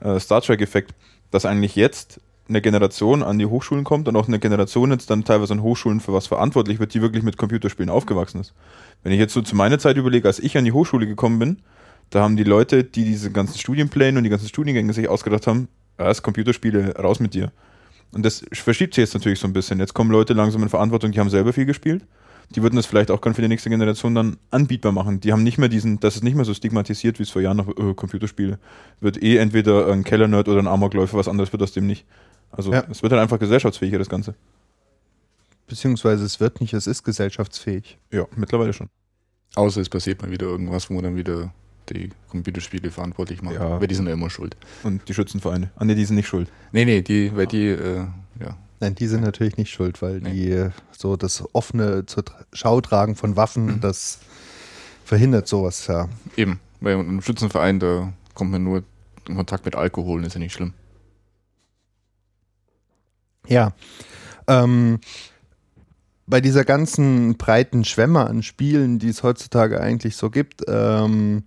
äh, Star Trek-Effekt, dass eigentlich jetzt eine Generation an die Hochschulen kommt und auch eine Generation jetzt dann teilweise an Hochschulen für was verantwortlich wird, die wirklich mit Computerspielen aufgewachsen ist. Wenn ich jetzt so zu meiner Zeit überlege, als ich an die Hochschule gekommen bin, da haben die Leute, die diese ganzen Studienpläne und die ganzen Studiengänge sich ausgedacht haben, erst Computerspiele, raus mit dir. Und das verschiebt sich jetzt natürlich so ein bisschen. Jetzt kommen Leute langsam in Verantwortung, die haben selber viel gespielt. Die würden das vielleicht auch für die nächste Generation dann anbietbar machen. Die haben nicht mehr diesen, das ist nicht mehr so stigmatisiert, wie es vor Jahren noch äh, Computerspiele. Wird eh entweder ein Keller-Nerd oder ein Amokläufer, was anderes wird aus dem nicht. Also ja. es wird halt einfach gesellschaftsfähiger, das Ganze. Beziehungsweise es wird nicht, es ist gesellschaftsfähig. Ja, mittlerweile schon. Außer es passiert mal wieder irgendwas, wo man dann wieder die Computerspiele verantwortlich machen. Ja. Weil die sind ja immer schuld. Und die Schützenvereine. Ah ne, die sind nicht schuld. Nee, nee, die, weil die, äh, ja. Nein, die sind natürlich nicht schuld, weil nee. die äh, so das offene zur Schau tragen von Waffen, mhm. (clears throat) das verhindert sowas, ja. Eben. Weil einem Schützenverein, da kommt man nur in Kontakt mit Alkohol, ist ja nicht schlimm. Ja. Ähm, bei dieser ganzen breiten Schwemme an Spielen, die es heutzutage eigentlich so gibt, ähm,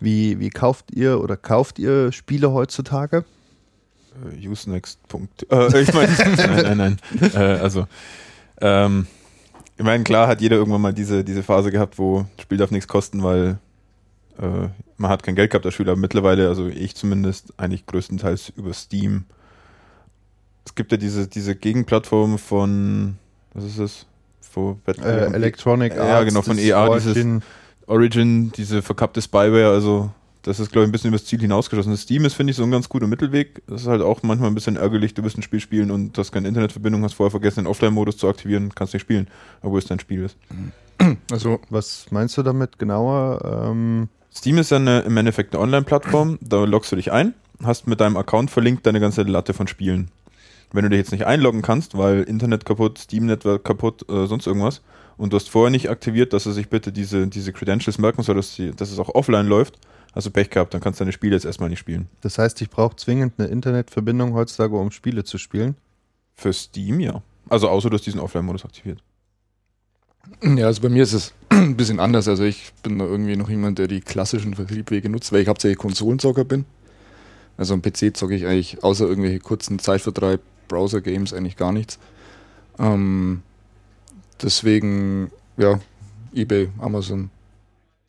wie, wie kauft ihr oder kauft ihr Spiele heutzutage? Äh, Usenext. Äh, (laughs) ich meine, nein, nein, nein. Äh, also, ähm, ich meine, klar hat jeder irgendwann mal diese, diese Phase gehabt, wo Spiel darf nichts kosten, weil äh, man hat kein Geld gehabt als Schüler. Mittlerweile, also ich zumindest, eigentlich größtenteils über Steam. Es gibt ja diese, diese Gegenplattform von, was ist das? Von äh, Electronic Arts. Ja, genau, von EA, Origin. dieses Origin, diese verkappte Spyware, also das ist, glaube ich, ein bisschen übers Ziel hinausgeschossen. Das Steam ist, finde ich, so ein ganz guter Mittelweg. Das ist halt auch manchmal ein bisschen ärgerlich. Du wirst ein Spiel spielen und du hast keine Internetverbindung, hast vorher vergessen, den Offline-Modus zu aktivieren, kannst nicht spielen, obwohl es dein Spiel ist. (clears throat) Also, was meinst du damit genauer? Ähm Steam ist ja eine, im Endeffekt eine Online-Plattform. Da loggst du dich ein, hast mit deinem Account verlinkt deine ganze Latte von Spielen. Wenn du dich jetzt nicht einloggen kannst, weil Internet kaputt, Steam-Network kaputt, äh, sonst irgendwas, und du hast vorher nicht aktiviert, dass er sich bitte diese, diese Credentials merken soll, dass, die, dass es auch offline läuft, hast du Pech gehabt, dann kannst du deine Spiele jetzt erstmal nicht spielen. Das heißt, ich brauche zwingend eine Internetverbindung heutzutage, um Spiele zu spielen? Für Steam, ja. Also außer du hast diesen Offline-Modus aktiviert. Ja, also bei mir ist es (clears throat) ein bisschen anders. Also ich bin da irgendwie noch jemand, der die klassischen Vertriebwege nutzt, weil ich hauptsächlich Konsolenzocker bin. Also am PC zocke ich eigentlich außer irgendwelche kurzen Zeitvertreib, Browser-Games eigentlich gar nichts. Ähm, deswegen, ja, eBay, Amazon.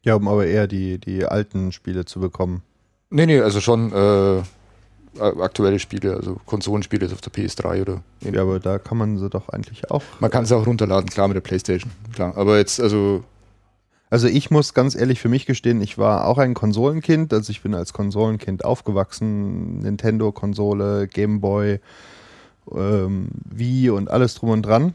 Ja, um aber eher die, die alten Spiele zu bekommen. Nee, nee, also schon äh, aktuelle Spiele, also Konsolenspiele auf der PS3 oder. Ja, aber da kann man sie doch eigentlich auch. Man kann sie auch runterladen, klar, mit der Playstation. Klar. Aber jetzt, also. Also ich muss ganz ehrlich für mich gestehen, ich war auch ein Konsolenkind, also ich bin als Konsolenkind aufgewachsen, Nintendo-Konsole, Gameboy, ähm, Wii und alles drum und dran.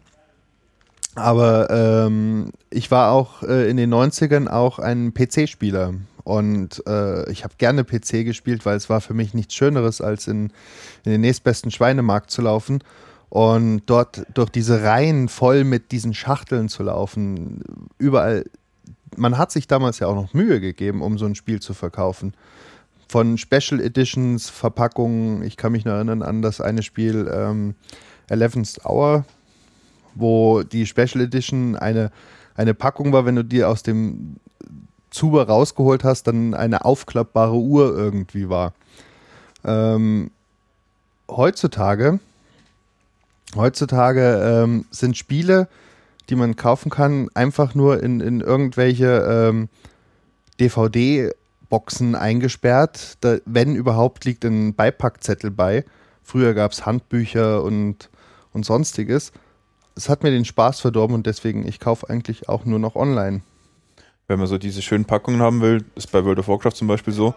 Aber ähm, ich war auch äh, in den 90ern auch ein PC-Spieler. Und äh, ich habe gerne PC gespielt, weil es war für mich nichts Schöneres, als in, in den nächstbesten Schweinemarkt zu laufen und dort durch diese Reihen voll mit diesen Schachteln zu laufen. Überall. Man hat sich damals ja auch noch Mühe gegeben, um so ein Spiel zu verkaufen. Von Special Editions, Verpackungen. Ich kann mich noch erinnern an das eine Spiel ähm, 11th Hour, wo die Special Edition eine, eine Packung war, wenn du die aus dem Zuber rausgeholt hast, dann eine aufklappbare Uhr irgendwie war. Ähm, heutzutage, heutzutage ähm, sind Spiele, die man kaufen kann, einfach nur in, in irgendwelche ähm, DVD-Boxen eingesperrt. Da, wenn überhaupt, liegt ein Beipackzettel bei. Früher gab es Handbücher und, und sonstiges es hat mir den Spaß verdorben und deswegen, ich kaufe eigentlich auch nur noch online. Wenn man so diese schönen Packungen haben will, ist bei World of Warcraft zum Beispiel so.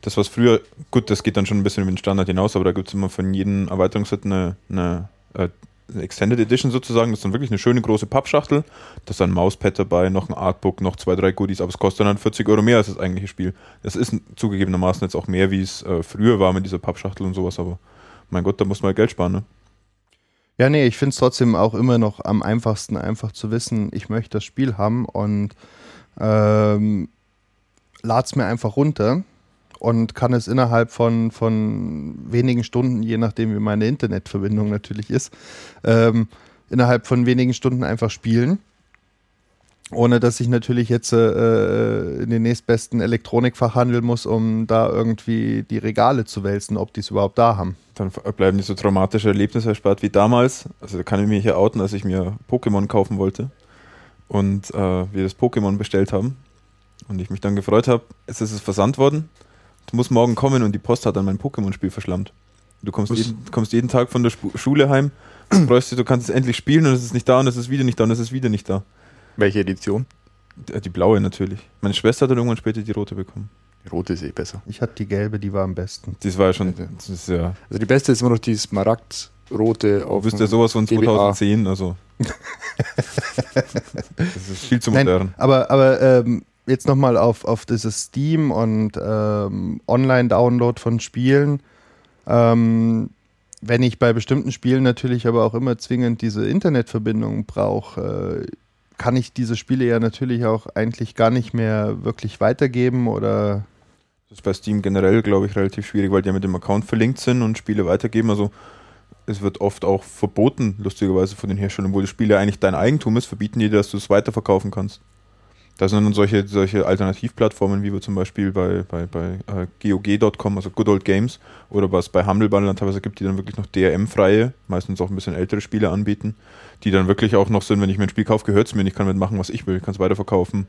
Das, was früher, gut, das geht dann schon ein bisschen über den Standard hinaus, aber da gibt es immer von jedem Erweiterungsset eine, eine, eine äh, Extended Edition sozusagen. Das ist dann wirklich eine schöne große Pappschachtel. Da ist ein Mauspad dabei, noch ein Artbook, noch zwei, drei Goodies, aber es kostet dann 40 Euro mehr als das eigentliche Spiel. Das ist zugegebenermaßen jetzt auch mehr, wie es äh, früher war mit dieser Pappschachtel und sowas, aber mein Gott, da muss man halt Geld sparen, ne? Ja, nee, ich finde es trotzdem auch immer noch am einfachsten, einfach zu wissen, ich möchte das Spiel haben und ähm, lade es mir einfach runter und kann es innerhalb von, von wenigen Stunden, je nachdem wie meine Internetverbindung natürlich ist, ähm, innerhalb von wenigen Stunden einfach spielen. Ohne dass ich natürlich jetzt äh, in den nächstbesten Elektronikfach handeln muss, um da irgendwie die Regale zu wälzen, ob die es überhaupt da haben. Dann bleiben nicht so traumatische Erlebnisse erspart wie damals. Also da kann ich mich hier outen, als ich mir Pokémon kaufen wollte und äh, wir das Pokémon bestellt haben. Und ich mich dann gefreut habe, es ist es versandt worden. Du musst morgen kommen und die Post hat dann mein Pokémon-Spiel verschlammt. Du kommst jeden, kommst jeden Tag von der Sp Schule heim, (clears throat) freust dich, du kannst es endlich spielen und es ist nicht da und es ist wieder nicht da und es ist wieder nicht da. Welche Edition? Die, die blaue natürlich. Meine Schwester hat dann irgendwann später die rote bekommen. Die rote ist eh besser. Ich hatte die gelbe, die war am besten. Das war ja schon. Das ist ja also die beste ist immer noch die Smaragd-rote auf. Du bist ja sowas von 2010, also. (laughs) das ist viel zu modern. Nein, aber aber ähm, jetzt nochmal auf, auf dieses Steam und ähm, Online-Download von Spielen. Ähm, wenn ich bei bestimmten Spielen natürlich aber auch immer zwingend diese Internetverbindung brauche, äh, kann ich diese Spiele ja natürlich auch eigentlich gar nicht mehr wirklich weitergeben oder. Das ist bei Steam generell, glaube ich, relativ schwierig, weil die ja mit dem Account verlinkt sind und Spiele weitergeben. Also es wird oft auch verboten, lustigerweise von den Herstellern, obwohl das Spiel ja eigentlich dein Eigentum ist, verbieten die, dass du es weiterverkaufen kannst. Da sind dann solche, solche Alternativplattformen, wie wir zum Beispiel bei, bei, bei äh, GOG.com, also Good Old Games, oder was bei Humble teilweise gibt, die dann wirklich noch DRM-freie, meistens auch ein bisschen ältere Spiele anbieten, die dann wirklich auch noch sind, wenn ich mir ein Spiel kaufe, gehört es mir, ich kann damit machen, was ich will, ich kann es weiterverkaufen,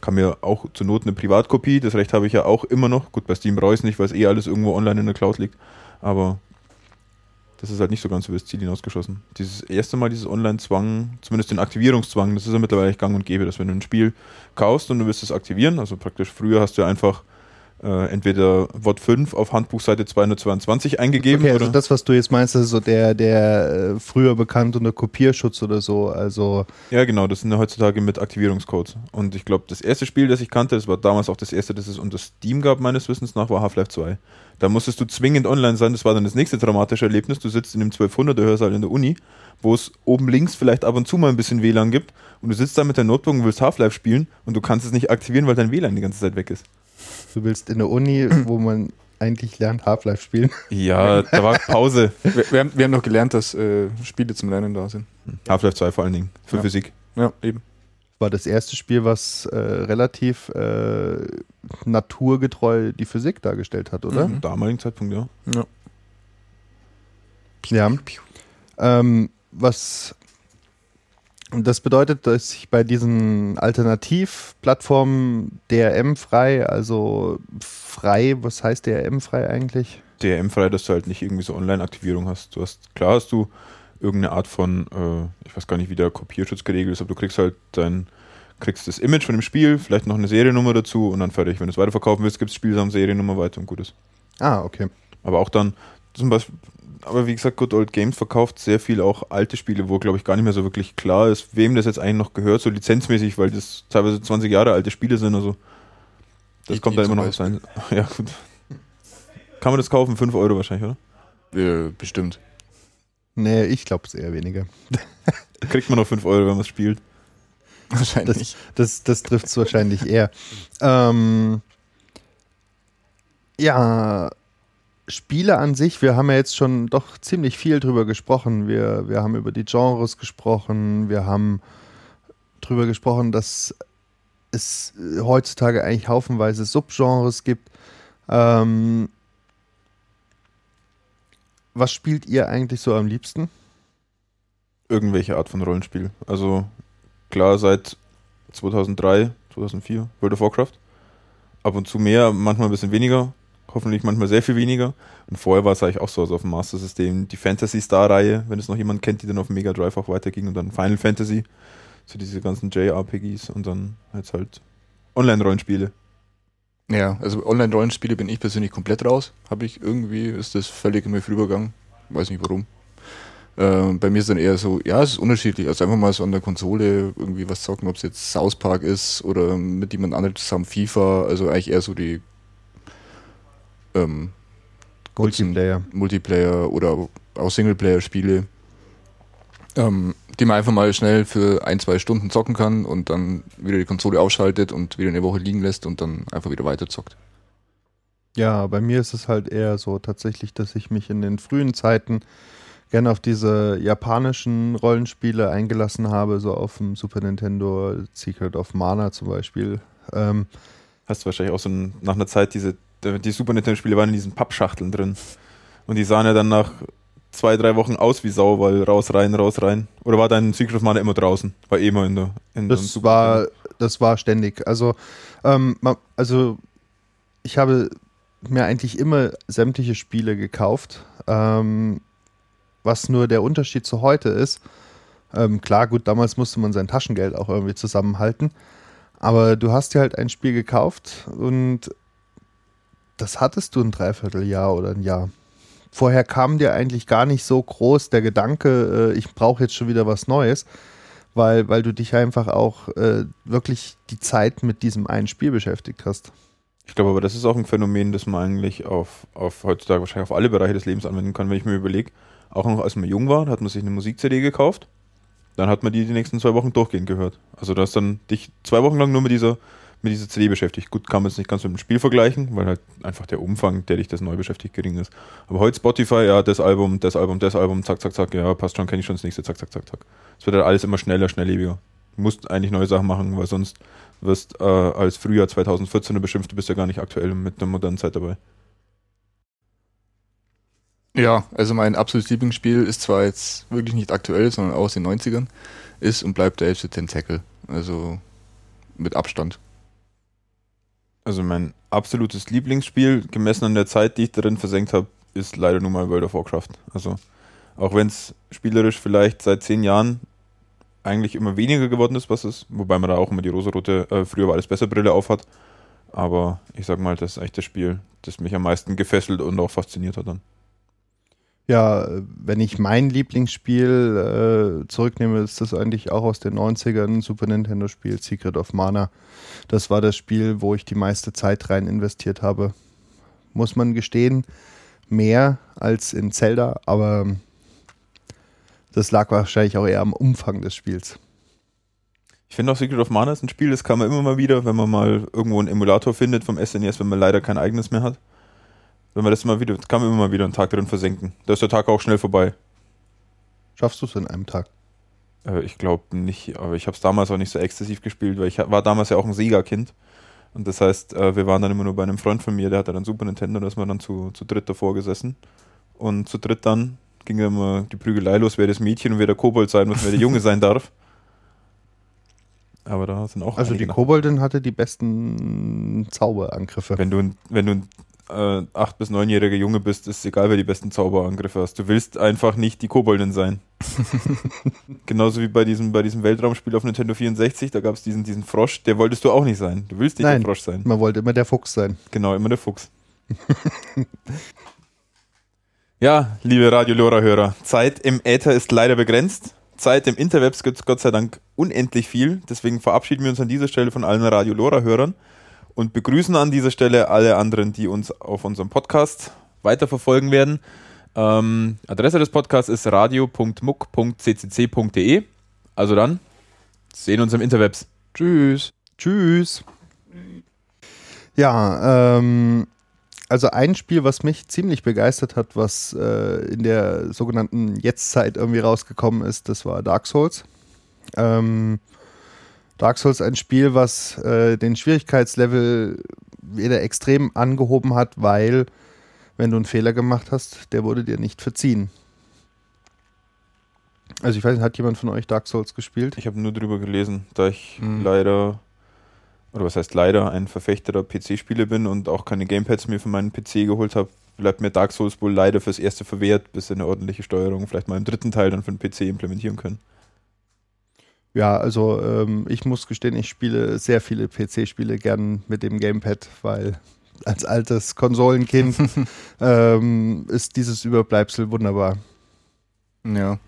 kann mir auch zur Not eine Privatkopie, das Recht habe ich ja auch immer noch, gut, bei Steam brauche ich es nicht, weil es eh alles irgendwo online in der Cloud liegt, aber das ist halt nicht so ganz über das Ziel hinausgeschossen. Dieses erste Mal, dieses Online-Zwang, zumindest den Aktivierungszwang, das ist ja mittlerweile gang und gäbe, dass wenn du ein Spiel kaufst und du willst es aktivieren, also praktisch früher hast du einfach äh, entweder Wort 5 auf Handbuchseite 222 eingegeben. Okay, also das, was du jetzt meinst, ist so der, der äh, früher bekannt unter Kopierschutz oder so. Also ja, genau, das sind ja heutzutage mit Aktivierungscodes. Und ich glaube, das erste Spiel, das ich kannte, das war damals auch das erste, das es unter Steam gab, meines Wissens nach, war Half-Life 2. Da musstest du zwingend online sein. Das war dann das nächste dramatische Erlebnis. Du sitzt in dem 1200er Hörsaal in der Uni, wo es oben links vielleicht ab und zu mal ein bisschen WLAN gibt. Und du sitzt da mit deinem Notebook und willst Half-Life spielen und du kannst es nicht aktivieren, weil dein WLAN die ganze Zeit weg ist. Du willst in der Uni, wo man eigentlich lernt, Half-Life spielen. Ja, da war Pause. wir, wir, haben, wir haben noch gelernt, dass äh, Spiele zum Lernen da sind. Half-Life 2 vor allen Dingen, für ja. Physik. Ja, eben war das erste Spiel, was äh, relativ äh, naturgetreu die Physik dargestellt hat, oder? Mhm. Damaligen Zeitpunkt, ja. Ja. ja. Ähm, was das bedeutet, dass ich bei diesen Alternativplattformen DRM-frei, also frei, was heißt DRM-frei eigentlich? DRM-frei, dass du halt nicht irgendwie so Online-Aktivierung hast. Du hast, klar hast du irgendeine Art von, äh, ich weiß gar nicht, wie der Kopierschutz geregelt ist, aber du kriegst halt dein, kriegst das Image von dem Spiel, vielleicht noch eine Seriennummer dazu und dann fertig. Wenn du es weiterverkaufen willst, gibt es Spielsamen Seriennummer weiter und gut ist. Ah, okay. Aber auch dann, zum Beispiel, aber wie gesagt, Good Old Games verkauft sehr viel auch alte Spiele, wo, glaube ich, gar nicht mehr so wirklich klar ist, wem das jetzt eigentlich noch gehört, so lizenzmäßig, weil das teilweise 20 Jahre alte Spiele sind. Also, das Die- kommt da immer noch auf sein. (laughs) Ja, gut. Kann man das kaufen? 5 Euro wahrscheinlich, oder? Äh, bestimmt. Nee, ich glaube es eher weniger. (laughs) Kriegt man noch 5 Euro, wenn man es spielt. Wahrscheinlich. Das, das trifft es wahrscheinlich eher. (laughs) Ähm, ja, Spiele an sich, wir haben ja jetzt schon doch ziemlich viel drüber gesprochen. Wir, wir haben über die Genres gesprochen, wir haben drüber gesprochen, dass es heutzutage eigentlich haufenweise Subgenres gibt. Ähm, was spielt ihr eigentlich so am liebsten? Irgendwelche Art von Rollenspiel. Also, klar, seit 2003, 2004, World of Warcraft. Ab und zu mehr, manchmal ein bisschen weniger. Hoffentlich manchmal sehr viel weniger. Und vorher war es eigentlich auch so, also auf dem Master System, die Fantasy Star-Reihe, wenn es noch jemand kennt, die dann auf Mega Drive auch weiterging und dann Final Fantasy, so diese ganzen JRPGs und dann jetzt halt Online-Rollenspiele. Ja, also Online-Rollenspiele bin ich persönlich komplett raus. Habe ich irgendwie, ist das völlig in mir vorübergegangen. Weiß nicht warum. Ähm, bei mir ist dann eher so, ja, es ist unterschiedlich. Also einfach mal so an der Konsole irgendwie was zocken, ob es jetzt South Park ist oder mit jemand anderem zusammen FIFA. Also eigentlich eher so die ähm, Multiplayer. Multiplayer oder auch Singleplayer-Spiele, ähm, die man einfach mal schnell für ein, zwei Stunden zocken kann und dann wieder die Konsole ausschaltet und wieder eine Woche liegen lässt und dann einfach wieder weiterzockt. Ja, bei mir ist es halt eher so tatsächlich, dass ich mich in den frühen Zeiten gerne auf diese japanischen Rollenspiele eingelassen habe, so auf dem Super Nintendo, Secret of Mana zum Beispiel. Ähm, Hast du wahrscheinlich auch so ein, nach einer Zeit diese, die Super Nintendo-Spiele waren in diesen Pappschachteln drin. Und die sahen ja dann nach zwei, drei Wochen aus wie Sau, weil raus, rein, raus, rein. Oder war dein Mana immer draußen? War eh immer in der. In das, war, das war ständig. Also, ähm, also ich habe mir eigentlich immer sämtliche Spiele gekauft. Ähm, was nur der Unterschied zu heute ist, ähm, klar, gut, damals musste man sein Taschengeld auch irgendwie zusammenhalten. Aber du hast dir halt ein Spiel gekauft und das hattest du ein Dreivierteljahr oder ein Jahr. Vorher kam dir eigentlich gar nicht so groß der Gedanke, äh, ich brauche jetzt schon wieder was Neues, weil, weil du dich einfach auch äh, wirklich die Zeit mit diesem einen Spiel beschäftigt hast. Ich glaube aber, das ist auch ein Phänomen, das man eigentlich auf, auf heutzutage wahrscheinlich auf alle Bereiche des Lebens anwenden kann, wenn ich mir überlege. Auch noch als man jung war, hat man sich eine Musik-CD gekauft. dann hat man die die nächsten zwei Wochen durchgehend gehört. Also du hast dann dich zwei Wochen lang nur mit dieser, mit dieser CD beschäftigt. Gut, kann man es nicht ganz mit dem Spiel vergleichen, weil halt einfach der Umfang, der dich das neu beschäftigt, gering ist. Aber heute Spotify, ja, das Album, das Album, das Album, zack, zack, zack, ja, passt schon, kenne ich schon das nächste, zack, zack, zack, zack. Es wird halt alles immer schneller, schnelllebiger. Du musst eigentlich neue Sachen machen, weil sonst wirst äh, als Frühjahr 2014 beschimpft, du bist ja gar nicht aktuell mit der modernen Zeit dabei. Ja, also mein absolutes Lieblingsspiel ist zwar jetzt wirklich nicht aktuell, sondern aus den 90ern, ist und bleibt der Edge Tentacle. Also mit Abstand. Also mein absolutes Lieblingsspiel, gemessen an der Zeit, die ich darin versenkt habe, ist leider nun mal World of Warcraft. Also auch wenn es spielerisch vielleicht seit zehn Jahren eigentlich immer weniger geworden ist, was es, wobei man da auch immer die rosarote, äh, früher war alles besser Brille aufhat. Aber ich sag mal, das ist eigentlich das Spiel, das mich am meisten gefesselt und auch fasziniert hat dann. Ja, wenn ich mein Lieblingsspiel äh, zurücknehme, ist das eigentlich auch aus den 90ern, Super Nintendo-Spiel Secret of Mana. Das war das Spiel, wo ich die meiste Zeit rein investiert habe. Muss man gestehen, mehr als in Zelda, aber das lag wahrscheinlich auch eher am Umfang des Spiels. Ich finde auch Secret of Mana ist ein Spiel, das kann man immer mal wieder, wenn man mal irgendwo einen Emulator findet vom SNES, wenn man leider kein eigenes mehr hat wenn man das mal wieder, kann man immer mal wieder einen Tag drin versenken. Da ist der Tag auch schnell vorbei. Schaffst du es in einem Tag? Äh, ich glaube nicht, aber ich habe es damals auch nicht so exzessiv gespielt, weil ich war damals ja auch ein Sega-Kind. Und das heißt, äh, wir waren dann immer nur bei einem Freund von mir, der hatte dann Super Nintendo, da ist man dann zu, zu dritt davor gesessen. Und zu dritt dann ging immer die Prügelei los, wer das Mädchen und wer der Kobold sein muss, wer der Junge sein darf. Aber da sind auch. Also die Koboldin hatte die besten Zauberangriffe. Wenn du, wenn du äh, 8- bis 9-jähriger Junge bist, ist egal, wer die besten Zauberangriffe hast. Du willst einfach nicht die Koboldin sein. (laughs) Genauso wie bei diesem, bei diesem Weltraumspiel auf Nintendo 64, da gab es diesen, diesen Frosch, der wolltest du auch nicht sein. Du willst nicht Nein, der Frosch sein. Man wollte immer der Fuchs sein. Genau, immer der Fuchs. (laughs) ja, liebe Radio-Lora-Hörer, Zeit im Äther ist leider begrenzt. Zeit im Interwebs gibt es Gott sei Dank unendlich viel. Deswegen verabschieden wir uns an dieser Stelle von allen Radio-Lora-Hörern und begrüßen an dieser Stelle alle anderen, die uns auf unserem Podcast weiterverfolgen werden. Ähm, Adresse des Podcasts ist radio.muck.ccc.de. Also dann, sehen uns im Interwebs. Tschüss. Tschüss. Ja, ähm, also ein Spiel, was mich ziemlich begeistert hat, was äh, in der sogenannten Jetztzeit irgendwie rausgekommen ist, das war Dark Souls. Ähm, Dark Souls ein Spiel, was äh, den Schwierigkeitslevel wieder extrem angehoben hat, weil wenn du einen Fehler gemacht hast, der wurde dir nicht verziehen. Also ich weiß nicht, hat jemand von euch Dark Souls gespielt? Ich habe nur drüber gelesen, da ich mhm. leider, oder was heißt leider, ein Verfechter der PC-Spiele bin und auch keine Gamepads mir für meinen PC geholt habe, bleibt mir Dark Souls wohl leider fürs erste verwehrt, bis sie eine ordentliche Steuerung vielleicht mal im dritten Teil dann für den PC implementieren können. Ja, also ähm, ich muss gestehen, ich spiele sehr viele PC-Spiele gern mit dem Gamepad, weil als altes Konsolenkind (laughs) ähm, ist dieses Überbleibsel wunderbar. Ja.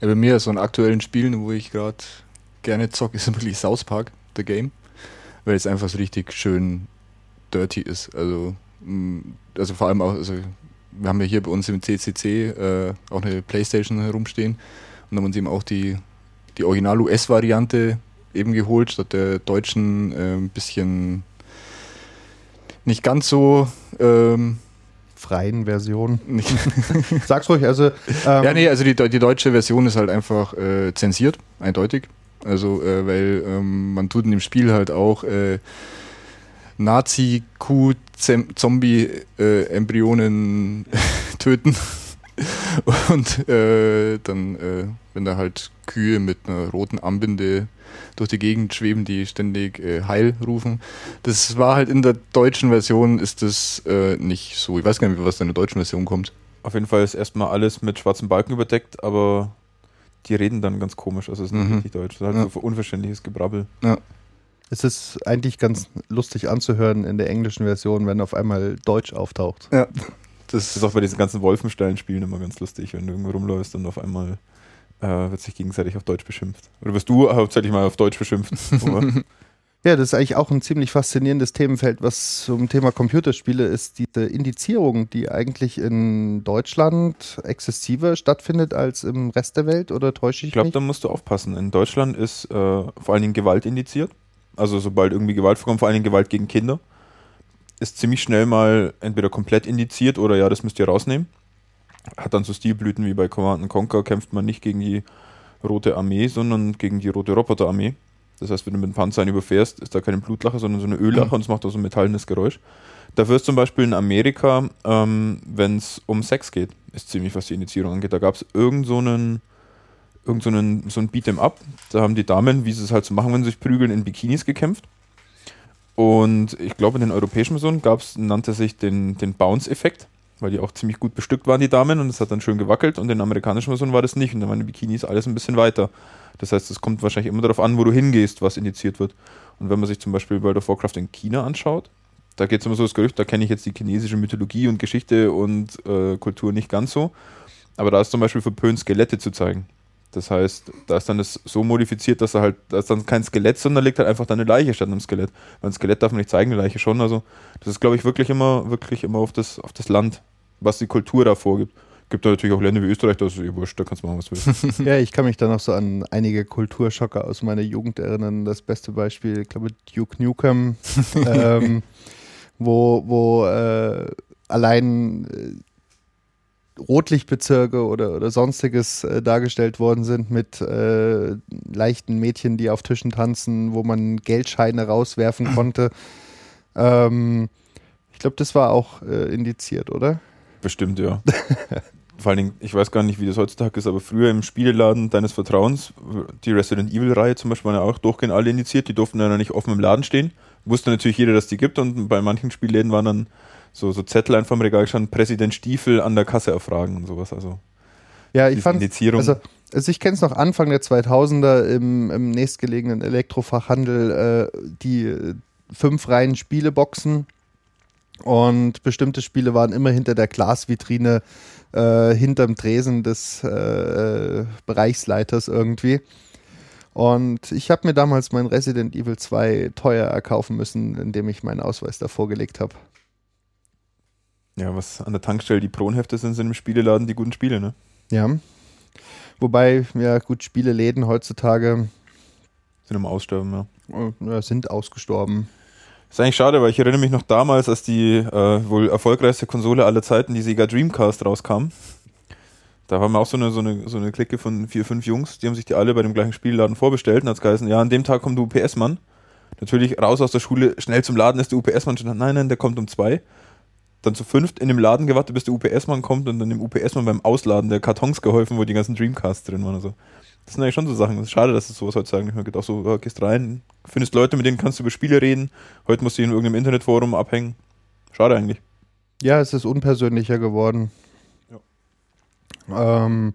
ja bei mir so ein aktuellen Spielen, wo ich gerade gerne zocke, ist wirklich South Park, The Game, weil es einfach so richtig schön dirty ist. Also, mm, also vor allem auch, also wir haben ja hier bei uns im CCC äh, auch eine Playstation herumstehen und haben uns eben auch die die Original-US-Variante eben geholt, statt der deutschen äh, ein bisschen nicht ganz so ähm, freien Version. (laughs) Sag's ruhig, also. Ähm, ja, nee, also die, die deutsche Version ist halt einfach äh, zensiert, eindeutig. Also, äh, weil ähm, man tut in dem Spiel halt auch äh, Nazi-Kuh-Zombie-Embryonen (laughs) töten. (laughs) Und äh, dann, äh, wenn da halt Kühe mit einer roten Anbinde durch die Gegend schweben, die ständig äh, Heil rufen. Das war halt in der deutschen Version ist das äh, nicht so. Ich weiß gar nicht, was da in der deutschen Version kommt. Auf jeden Fall ist erstmal alles mit schwarzen Balken überdeckt, aber die reden dann ganz komisch. Also es ist nicht mhm. richtig deutsch. Es ist halt ja. so unverständliches Gebrabbel. Ja. Es ist eigentlich ganz lustig anzuhören in der englischen Version, wenn auf einmal Deutsch auftaucht. Ja. Das ist auch bei diesen ganzen Wolfenstein-Spielen immer ganz lustig, wenn du irgendwo rumläufst und auf einmal äh, wird sich gegenseitig auf Deutsch beschimpft. Oder wirst du hauptsächlich mal auf Deutsch beschimpft? (laughs) Ja, das ist eigentlich auch ein ziemlich faszinierendes Themenfeld, was zum Thema Computerspiele ist, diese Indizierung, die eigentlich in Deutschland exzessiver stattfindet als im Rest der Welt, oder täusche ich, Ich glaube, mich? da musst du aufpassen. In Deutschland ist äh, vor allen Dingen Gewalt indiziert. Also sobald irgendwie Gewalt vorkommt, vor allen Dingen Gewalt gegen Kinder, ist ziemlich schnell mal entweder komplett indiziert oder ja, das müsst ihr rausnehmen. Hat dann so Stilblüten wie bei Command Conquer, kämpft man nicht gegen die Rote Armee, sondern gegen die Rote Roboterarmee. Das heißt, wenn du mit dem Panzer einen überfährst, ist da keine Blutlache, sondern so eine Öllache und es macht auch so ein metallenes Geräusch. Dafür ist zum Beispiel in Amerika, ähm, wenn es um Sex geht, ist ziemlich, was die Indizierung angeht. Da gab es irgend so einen, irgend so einen, so ein Beat'em Up. Da haben die Damen, wie sie es halt so machen, wenn sie sich prügeln, in Bikinis gekämpft. Und ich glaube, in den europäischen Versionen gab es, nannte sich den, den Bounce-Effekt, weil die auch ziemlich gut bestückt waren, die Damen, und es hat dann schön gewackelt. Und in den amerikanischen Versionen war das nicht. Und da waren die Bikinis alles ein bisschen weiter. Das heißt, es kommt wahrscheinlich immer darauf an, wo du hingehst, was indiziert wird. Und wenn man sich zum Beispiel World of Warcraft in China anschaut, da geht es immer so das Gerücht, da kenne ich jetzt die chinesische Mythologie und Geschichte und äh, Kultur nicht ganz so. Aber da ist zum Beispiel verpönt, Skelette zu zeigen. Das heißt, da ist dann das so modifiziert, dass er halt, da ist dann kein Skelett, sondern liegt halt einfach dann eine Leiche statt einem Skelett. Weil ein Skelett darf man nicht zeigen, eine Leiche schon. Also, das ist, glaube ich, wirklich immer, wirklich immer auf das, auf das Land, was die Kultur da vorgibt. Gibt da natürlich auch Länder wie Österreich, da ist es wurscht, da kannst du machen, was du willst. (laughs) Ja, ich kann mich da noch so an einige Kulturschocker aus meiner Jugend erinnern. Das beste Beispiel, ich glaube, Duke Nukem, (laughs) ähm, wo, wo äh, allein äh, Rotlichtbezirke oder, oder sonstiges äh, dargestellt worden sind mit äh, leichten Mädchen, die auf Tischen tanzen, wo man Geldscheine rauswerfen konnte. Ähm, ich glaube, das war auch äh, indiziert, oder? Bestimmt, ja. (laughs) Vor allen Dingen, ich weiß gar nicht, wie das heutzutage ist, aber früher im Spieleladen deines Vertrauens, die Resident Evil-Reihe zum Beispiel, waren ja auch durchgehend alle indiziert, die durften ja nicht offen im Laden stehen. Wusste natürlich jeder, dass die gibt und bei manchen Spielläden waren dann so, so Zettel einfach im Regal gestanden, Präsident Stiefel an der Kasse erfragen und sowas. Also Ja, ich fand, Indizierung. also, also ich kenne es noch Anfang der 2000er im, im nächstgelegenen Elektrofachhandel, äh, die äh, fünf Reihen Spieleboxen und bestimmte Spiele waren immer hinter der Glasvitrine, äh, hinterm Tresen des äh, Bereichsleiters irgendwie. Und ich habe mir damals mein Resident Evil 2 teuer erkaufen müssen, indem ich meinen Ausweis davor gelegt habe. Ja, was an der Tankstelle die Kronhefte sind, sind im Spieleladen die guten Spiele, ne? Ja. Wobei, ja gut, Spieleläden heutzutage Sind im Aussterben, ja. äh, ja, sind ausgestorben. Ist eigentlich schade, weil ich erinnere mich noch damals, als die äh, wohl erfolgreichste Konsole aller Zeiten, die Sega Dreamcast, rauskam. Da waren wir auch so eine, so, eine, so eine Clique von vier, fünf Jungs, die haben sich die alle bei dem gleichen Spielladen vorbestellt und hat es geheißen, ja, an dem Tag kommt der UPS-Mann. Natürlich raus aus der Schule, schnell zum Laden ist der UPS-Mann schon, nein, nein, der kommt um zwei. Dann zu fünft in dem Laden gewartet, bis der UPS-Mann kommt und dann dem UPS-Mann beim Ausladen der Kartons geholfen, wo die ganzen Dreamcasts drin waren. Also, das sind eigentlich schon so Sachen. Es ist schade, dass es sowas heutzutage nicht mehr gibt. Auch so, ja, gehst rein, findest Leute, mit denen kannst du über Spiele reden. Heute musst du in irgendeinem Internetforum abhängen. Schade eigentlich. Ja, es ist unpersönlicher geworden. Ähm,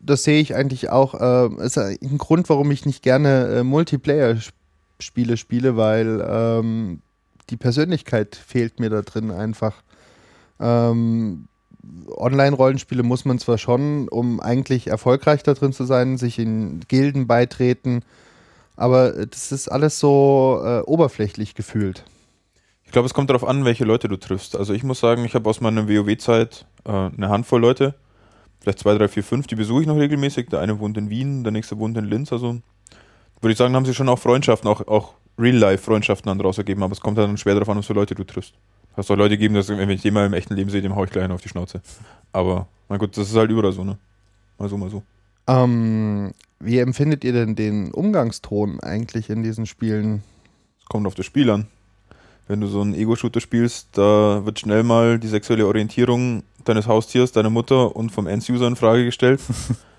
das sehe ich eigentlich auch. Äh, ist ein Grund, warum ich nicht gerne äh, Multiplayer-Spiele spiele, weil ähm, die Persönlichkeit fehlt mir da drin einfach. Ähm, Online-Rollenspiele muss man zwar schon, um eigentlich erfolgreich da drin zu sein, sich in Gilden beitreten, aber das ist alles so äh, oberflächlich gefühlt. Ich glaube, es kommt darauf an, welche Leute du triffst. Also ich muss sagen, ich habe aus meiner WoW-Zeit äh, eine Handvoll Leute, vielleicht zwei, drei, vier, fünf, die besuche ich noch regelmäßig. Der eine wohnt in Wien, der nächste wohnt in Linz. Also würde ich sagen, haben sie schon auch Freundschaften, auch, auch Real-Life-Freundschaften dann daraus ergeben. Aber es kommt dann schwer darauf an, was für Leute du triffst. Hast auch Leute gegeben, dass wenn ich den mal im echten Leben sehe, dem hau ich gleich einen auf die Schnauze. Aber mein Gott, das ist halt überall so, ne? Mal so, mal so. Ähm, wie empfindet ihr denn den Umgangston eigentlich in diesen Spielen? Es kommt auf das Spiel an. Wenn du so einen Ego-Shooter spielst, da wird schnell mal die sexuelle Orientierung deines Haustiers, deiner Mutter und vom End-User in Frage gestellt.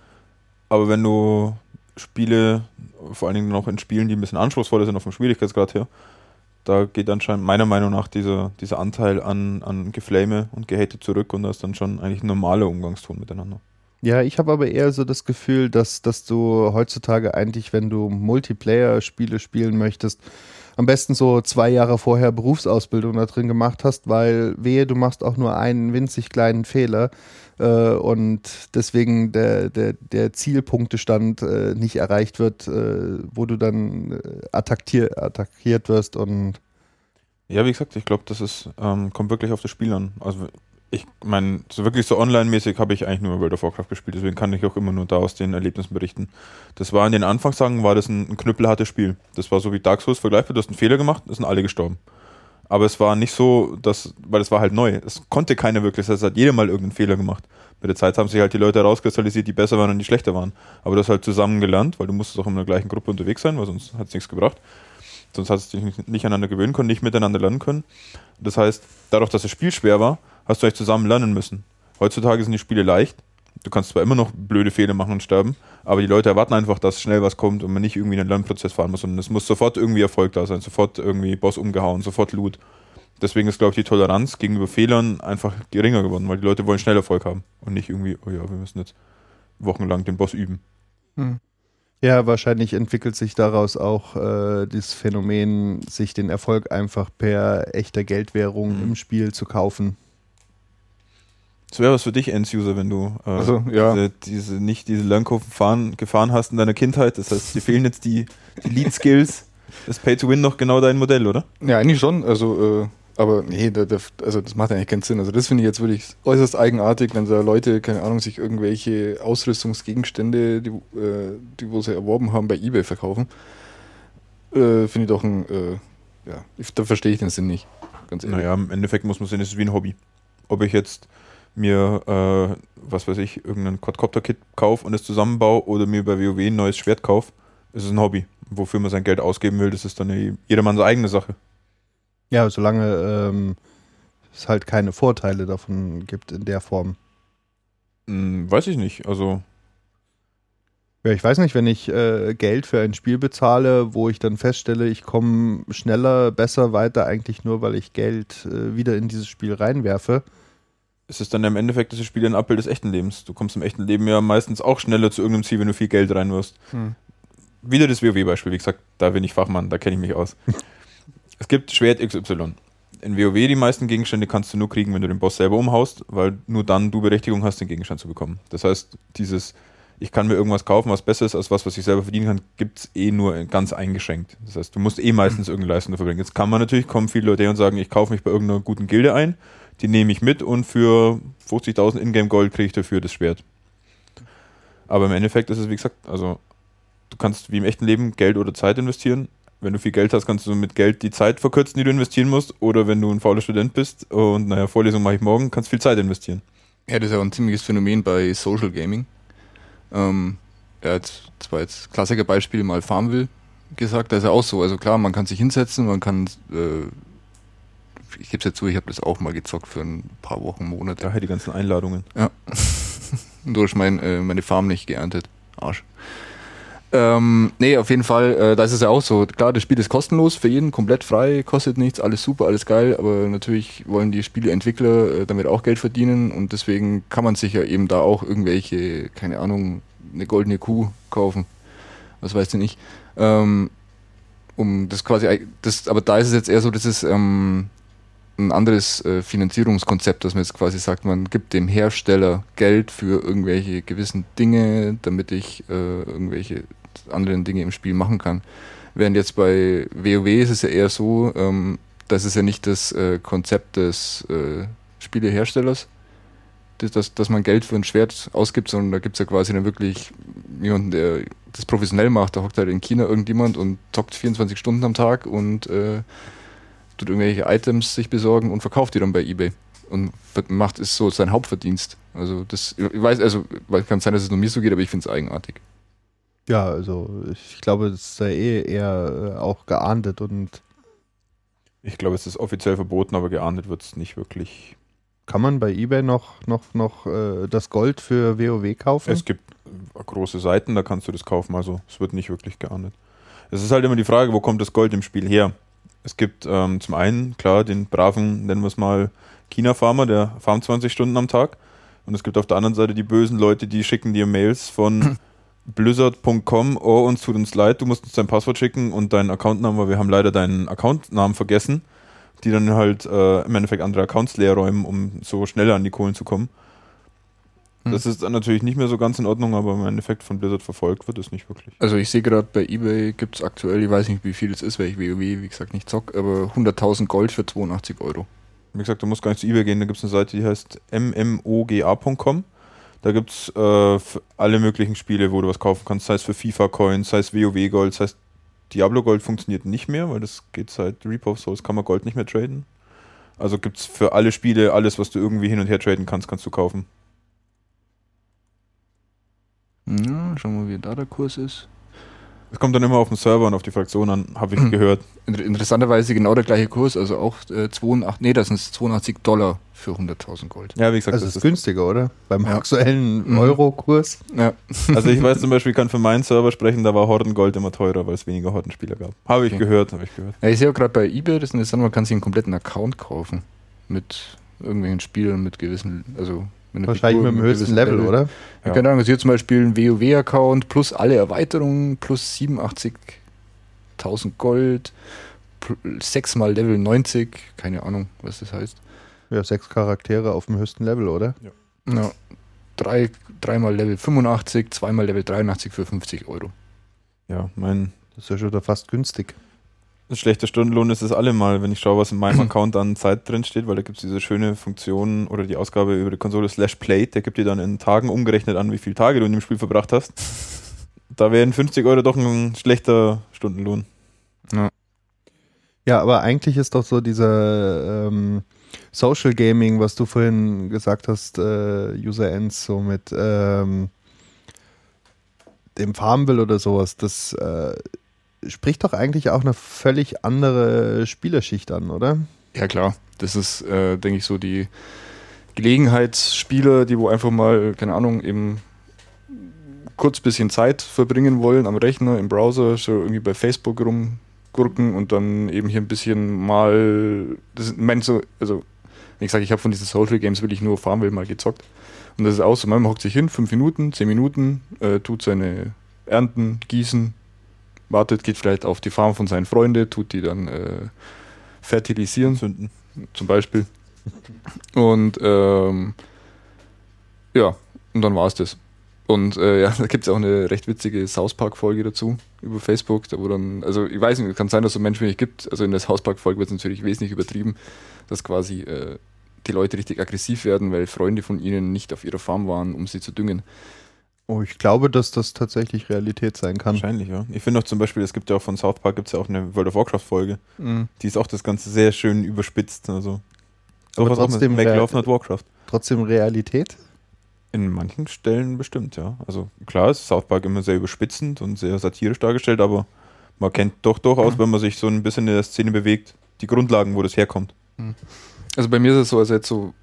(laughs) Aber wenn du Spiele, vor allen Dingen noch in Spielen, die ein bisschen anspruchsvoller sind, auf dem Schwierigkeitsgrad her, da geht anscheinend meiner Meinung nach dieser, dieser Anteil an, an Geflame und Gehate zurück und da ist dann schon eigentlich ein normaler Umgangston miteinander. Ja, ich habe aber eher so das Gefühl, dass, dass du heutzutage eigentlich, wenn du Multiplayer-Spiele spielen möchtest, am besten so zwei Jahre vorher Berufsausbildung da drin gemacht hast, weil wehe, du machst auch nur einen winzig kleinen Fehler äh, und deswegen der, der, der Zielpunktestand äh, nicht erreicht wird, äh, wo du dann äh, attackier, attackiert wirst und Ja, wie gesagt, ich glaube, das ist, ähm, kommt wirklich auf das Spiel an. Also ich meine, so wirklich so online-mäßig habe ich eigentlich nur World of Warcraft gespielt, deswegen kann ich auch immer nur da aus den Erlebnissen berichten. Das war in den Anfangstagen, war das ein, ein knüppelhartes Spiel. Das war so wie Dark Souls vergleichbar, du hast einen Fehler gemacht, es sind alle gestorben. Aber es war nicht so, dass, weil es war halt neu. Es konnte keiner wirklich, es hat jeder mal irgendeinen Fehler gemacht. Mit der Zeit haben sich halt die Leute herauskristallisiert, die besser waren und die schlechter waren. Aber das halt zusammen gelernt, weil du musstest auch in der gleichen Gruppe unterwegs sein, weil sonst hat es nichts gebracht. Sonst hast du dich nicht aneinander gewöhnen können, nicht miteinander lernen können. Das heißt, dadurch, dass das Spiel schwer war, hast du euch zusammen lernen müssen. Heutzutage sind die Spiele leicht. Du kannst zwar immer noch blöde Fehler machen und sterben, aber die Leute erwarten einfach, dass schnell was kommt und man nicht irgendwie einen Lernprozess fahren muss, sondern es muss sofort irgendwie Erfolg da sein, sofort irgendwie Boss umgehauen, sofort Loot. Deswegen ist, glaube ich, die Toleranz gegenüber Fehlern einfach geringer geworden, weil die Leute wollen schnell Erfolg haben und nicht irgendwie, oh ja, wir müssen jetzt wochenlang den Boss üben. Ja, wahrscheinlich entwickelt sich daraus auch äh, das Phänomen, sich den Erfolg einfach per echter Geldwährung Mhm. im Spiel zu kaufen. Das wäre was für dich, End-User, wenn du äh, Also, ja. diese, diese, nicht diese Lernkurven fahren, gefahren hast in deiner Kindheit. Das heißt, dir fehlen jetzt die, die Lead-Skills. Das Pay-to-Win noch genau dein Modell, oder? Ja, eigentlich schon. Also, äh, aber nee, da, da, also das macht eigentlich keinen Sinn. Also das finde ich jetzt wirklich äußerst eigenartig, wenn da Leute, keine Ahnung, sich irgendwelche Ausrüstungsgegenstände, die, äh, die wo sie erworben haben, bei Ebay verkaufen. Äh, finde ich doch ein, äh, ja, ich, da verstehe ich den Sinn nicht. Ganz ehrlich. Naja, im Endeffekt muss man sehen, es ist wie ein Hobby. Ob ich jetzt mir, äh, was weiß ich, irgendein Quadcopter-Kit kaufe und es zusammenbaue oder mir bei WoW ein neues Schwert kaufe, ist es ein Hobby. Wofür man sein Geld ausgeben will, das ist dann eine, jedermanns eigene Sache. Ja, solange ähm, es halt keine Vorteile davon gibt in der Form. Hm, weiß ich nicht. Also, Ja, ich weiß nicht, wenn ich äh, Geld für ein Spiel bezahle, wo ich dann feststelle, ich komme schneller, besser weiter, eigentlich nur, weil ich Geld äh, wieder in dieses Spiel reinwerfe. Es ist dann im Endeffekt das Spiel ein Abbild des echten Lebens. Du kommst im echten Leben ja meistens auch schneller zu irgendeinem Ziel, wenn du viel Geld reinwirfst. Hm. Wieder das WoW-Beispiel, wie gesagt, da bin ich Fachmann, da kenne ich mich aus. (laughs) es gibt Schwert XY. In WoW die meisten Gegenstände kannst du nur kriegen, wenn du den Boss selber umhaust, weil nur dann du Berechtigung hast, den Gegenstand zu bekommen. Das heißt, dieses, ich kann mir irgendwas kaufen, was besser ist als was, was ich selber verdienen kann, gibt es eh nur ganz eingeschränkt. Das heißt, du musst eh meistens irgendeine Leistung dafür bringen. Jetzt kann man natürlich, kommen viele Leute her und sagen, ich kaufe mich bei irgendeiner guten Gilde ein, die nehme ich mit und für 50.000 Ingame Gold kriege ich dafür das Schwert. Aber im Endeffekt ist es, wie gesagt, also du kannst wie im echten Leben Geld oder Zeit investieren. Wenn du viel Geld hast, kannst du mit Geld die Zeit verkürzen, die du investieren musst. Oder wenn du ein fauler Student bist und naja, Vorlesung mache ich morgen, kannst viel Zeit investieren. Ja, das ist ja ein ziemliches Phänomen bei Social Gaming. Ähm, ja, jetzt, das war jetzt Klassikerbeispiel mal Farmville gesagt, da ist ja auch so. Also klar, man kann sich hinsetzen, man kann, äh, ich gebe es ja zu, ich habe das auch mal gezockt für ein paar Wochen, Monate. Daher die ganzen Einladungen. Und (laughs) durch mein, äh, meine Farm nicht geerntet. Arsch. Ähm, nee, auf jeden Fall, äh, da ist es ja auch so. Klar, das Spiel ist kostenlos für jeden, komplett frei, kostet nichts, alles super, alles geil, aber natürlich wollen die Spieleentwickler äh, damit auch Geld verdienen und deswegen kann man sich ja eben da auch irgendwelche, keine Ahnung, eine goldene Kuh kaufen. Was weiß ich nicht. Ähm, um das quasi, das, aber da ist es jetzt eher so, das ist ähm, ein anderes äh, Finanzierungskonzept, dass man jetzt quasi sagt, man gibt dem Hersteller Geld für irgendwelche gewissen Dinge, damit ich äh, irgendwelche anderen Dinge im Spiel machen kann. Während jetzt bei WoW ist es ja eher so, ähm, das ist ja nicht das äh, Konzept des äh, Spieleherstellers, dass, dass, man Geld für ein Schwert ausgibt, sondern da gibt es ja quasi dann wirklich jemanden, der das professionell macht. Da hockt halt in China irgendjemand und zockt 24 Stunden am Tag und äh, tut irgendwelche Items sich besorgen und verkauft die dann bei eBay. Und macht ist so sein Hauptverdienst. Also das, ich weiß, also weil- kann sein, dass es nur mir so geht, aber ich finde es eigenartig. Ja, also ich glaube, das ist ja eh eher äh, auch geahndet und Ich glaube, es ist offiziell verboten, aber geahndet wird es nicht wirklich. kann man bei eBay noch, noch, noch äh, das Gold für WoW kaufen? Es gibt äh, große Seiten, da kannst du das kaufen, also es wird nicht wirklich geahndet. Es ist halt immer die Frage, wo kommt das Gold im Spiel her? Es gibt ähm, zum einen, klar, den braven, nennen wir es mal, China-Farmer, der farmt 20 Stunden am Tag. Und es gibt auf der anderen Seite die bösen Leute, die schicken dir Mails von (clears throat) blizzard.com, oh, uns tut uns leid, du musst uns dein Passwort schicken und deinen Accountnamen, weil wir haben leider deinen Accountnamen vergessen, die dann halt äh, im Endeffekt andere Accounts leer räumen, um so schneller an die Kohlen zu kommen. Hm. Das ist dann natürlich nicht mehr so ganz in Ordnung, aber im Endeffekt von Blizzard verfolgt wird es nicht wirklich. Also ich sehe gerade bei Ebay gibt es aktuell, ich weiß nicht wie viel es ist, weil ich WoW wie gesagt nicht zock, aber 100.000 Gold für 82 Euro. Wie gesagt, du musst gar nicht zu eBay gehen, da gibt es eine Seite, die heißt mmoga.com. Da gibt es äh, für alle möglichen Spiele, wo du was kaufen kannst, sei es für FIFA-Coins, sei es WoW-Gold, sei es Diablo-Gold funktioniert nicht mehr, weil das geht seit Reaper of Souls, kann man Gold nicht mehr traden. Also gibt es für alle Spiele alles, was du irgendwie hin und her traden kannst, kannst du kaufen. Ja, schauen wir mal, wie da der Kurs ist. Es kommt dann immer auf den Server und auf die Fraktion an, habe ich (clears throat) gehört. Inter interessanterweise genau der gleiche Kurs, also auch äh, 82, nee, das sind 82 Dollar für 100.000 Gold. Ja, wie gesagt, Also das das ist günstiger, oder? Beim Ja. aktuellen Mhm. Euro-Kurs. Ja. (laughs) Also ich weiß (laughs) zum Beispiel, ich kann für meinen Server sprechen, da war Hordengold immer teurer, weil es weniger Hordenspieler gab. Habe ich Okay. gehört, habe ich gehört. Ja, ich sehe auch gerade bei eBay, das ist interessant, man kann sich einen kompletten Account kaufen. Mit irgendwelchen Spielen, mit gewissen, also Wahrscheinlich Figur, mit dem höchsten gewissen Level, oder? Ja. Ja. Keine Ahnung, also hier zum Beispiel ein WoW-Account plus alle Erweiterungen plus 87.000 Gold, sechsmal Level 90, keine Ahnung, was das heißt. Ja, sechs Charaktere auf dem höchsten Level, oder? Ja, drei, dreimal Level 85, zweimal Level 83 für 50 Euro. Ja, mein Das ist ja schon wieder fast günstig. Schlechter Stundenlohn ist es allemal, wenn ich schaue, was in meinem Account an Zeit drin steht, weil da gibt es diese schöne Funktion oder die Ausgabe über die Konsole slash Plate, der gibt dir dann in Tagen umgerechnet an, wie viele Tage du in dem Spiel verbracht hast. Da wären 50 Euro doch ein schlechter Stundenlohn. Ja, aber eigentlich ist doch so dieser ähm, Social Gaming, was du vorhin gesagt hast, äh, User Ends, so mit ähm, dem Farmville oder sowas, das äh, spricht doch eigentlich auch eine völlig andere Spielerschicht an, oder? Ja klar, das ist, äh, denke ich, so die Gelegenheitsspieler, die wo einfach mal, keine Ahnung, eben kurz bisschen Zeit verbringen wollen am Rechner, im Browser, so irgendwie bei Facebook rumgurken und dann eben hier ein bisschen mal, das ist, mein so, also wenn ich sage, ich habe von diesen Social Games wirklich nur Farmville mal gezockt und das ist auch so, man hockt sich hin, fünf Minuten, zehn Minuten, äh, tut seine Ernten, gießen, wartet, geht vielleicht auf die Farm von seinen Freunden, tut die dann äh, fertilisieren, Sünden. zum Beispiel. Und ähm, ja, und dann war es das. Und äh, ja, (laughs) da gibt es auch eine recht witzige South Park-Folge dazu über Facebook, da wo dann, also ich weiß nicht, es kann sein, dass es so Menschen wie ich gibt, also in der South Park-Folge wird es natürlich wesentlich übertrieben, dass quasi äh, die Leute richtig aggressiv werden, weil Freunde von ihnen nicht auf ihrer Farm waren, um sie zu düngen. Oh, ich glaube, dass das tatsächlich Realität sein kann. Wahrscheinlich, ja. Ich finde auch zum Beispiel, es gibt ja auch von South Park gibt es ja auch eine World of Warcraft-Folge. Die ist auch das Ganze sehr schön überspitzt. Also Aber sowas auch mit trotzdem Love Not Warcraft. Trotzdem Realität? In manchen Stellen bestimmt, ja. Also klar ist South Park immer sehr überspitzend und sehr satirisch dargestellt, aber man kennt doch durchaus, wenn man sich so ein bisschen in der Szene bewegt, die Grundlagen, wo das herkommt. Also bei mir ist es so, also jetzt so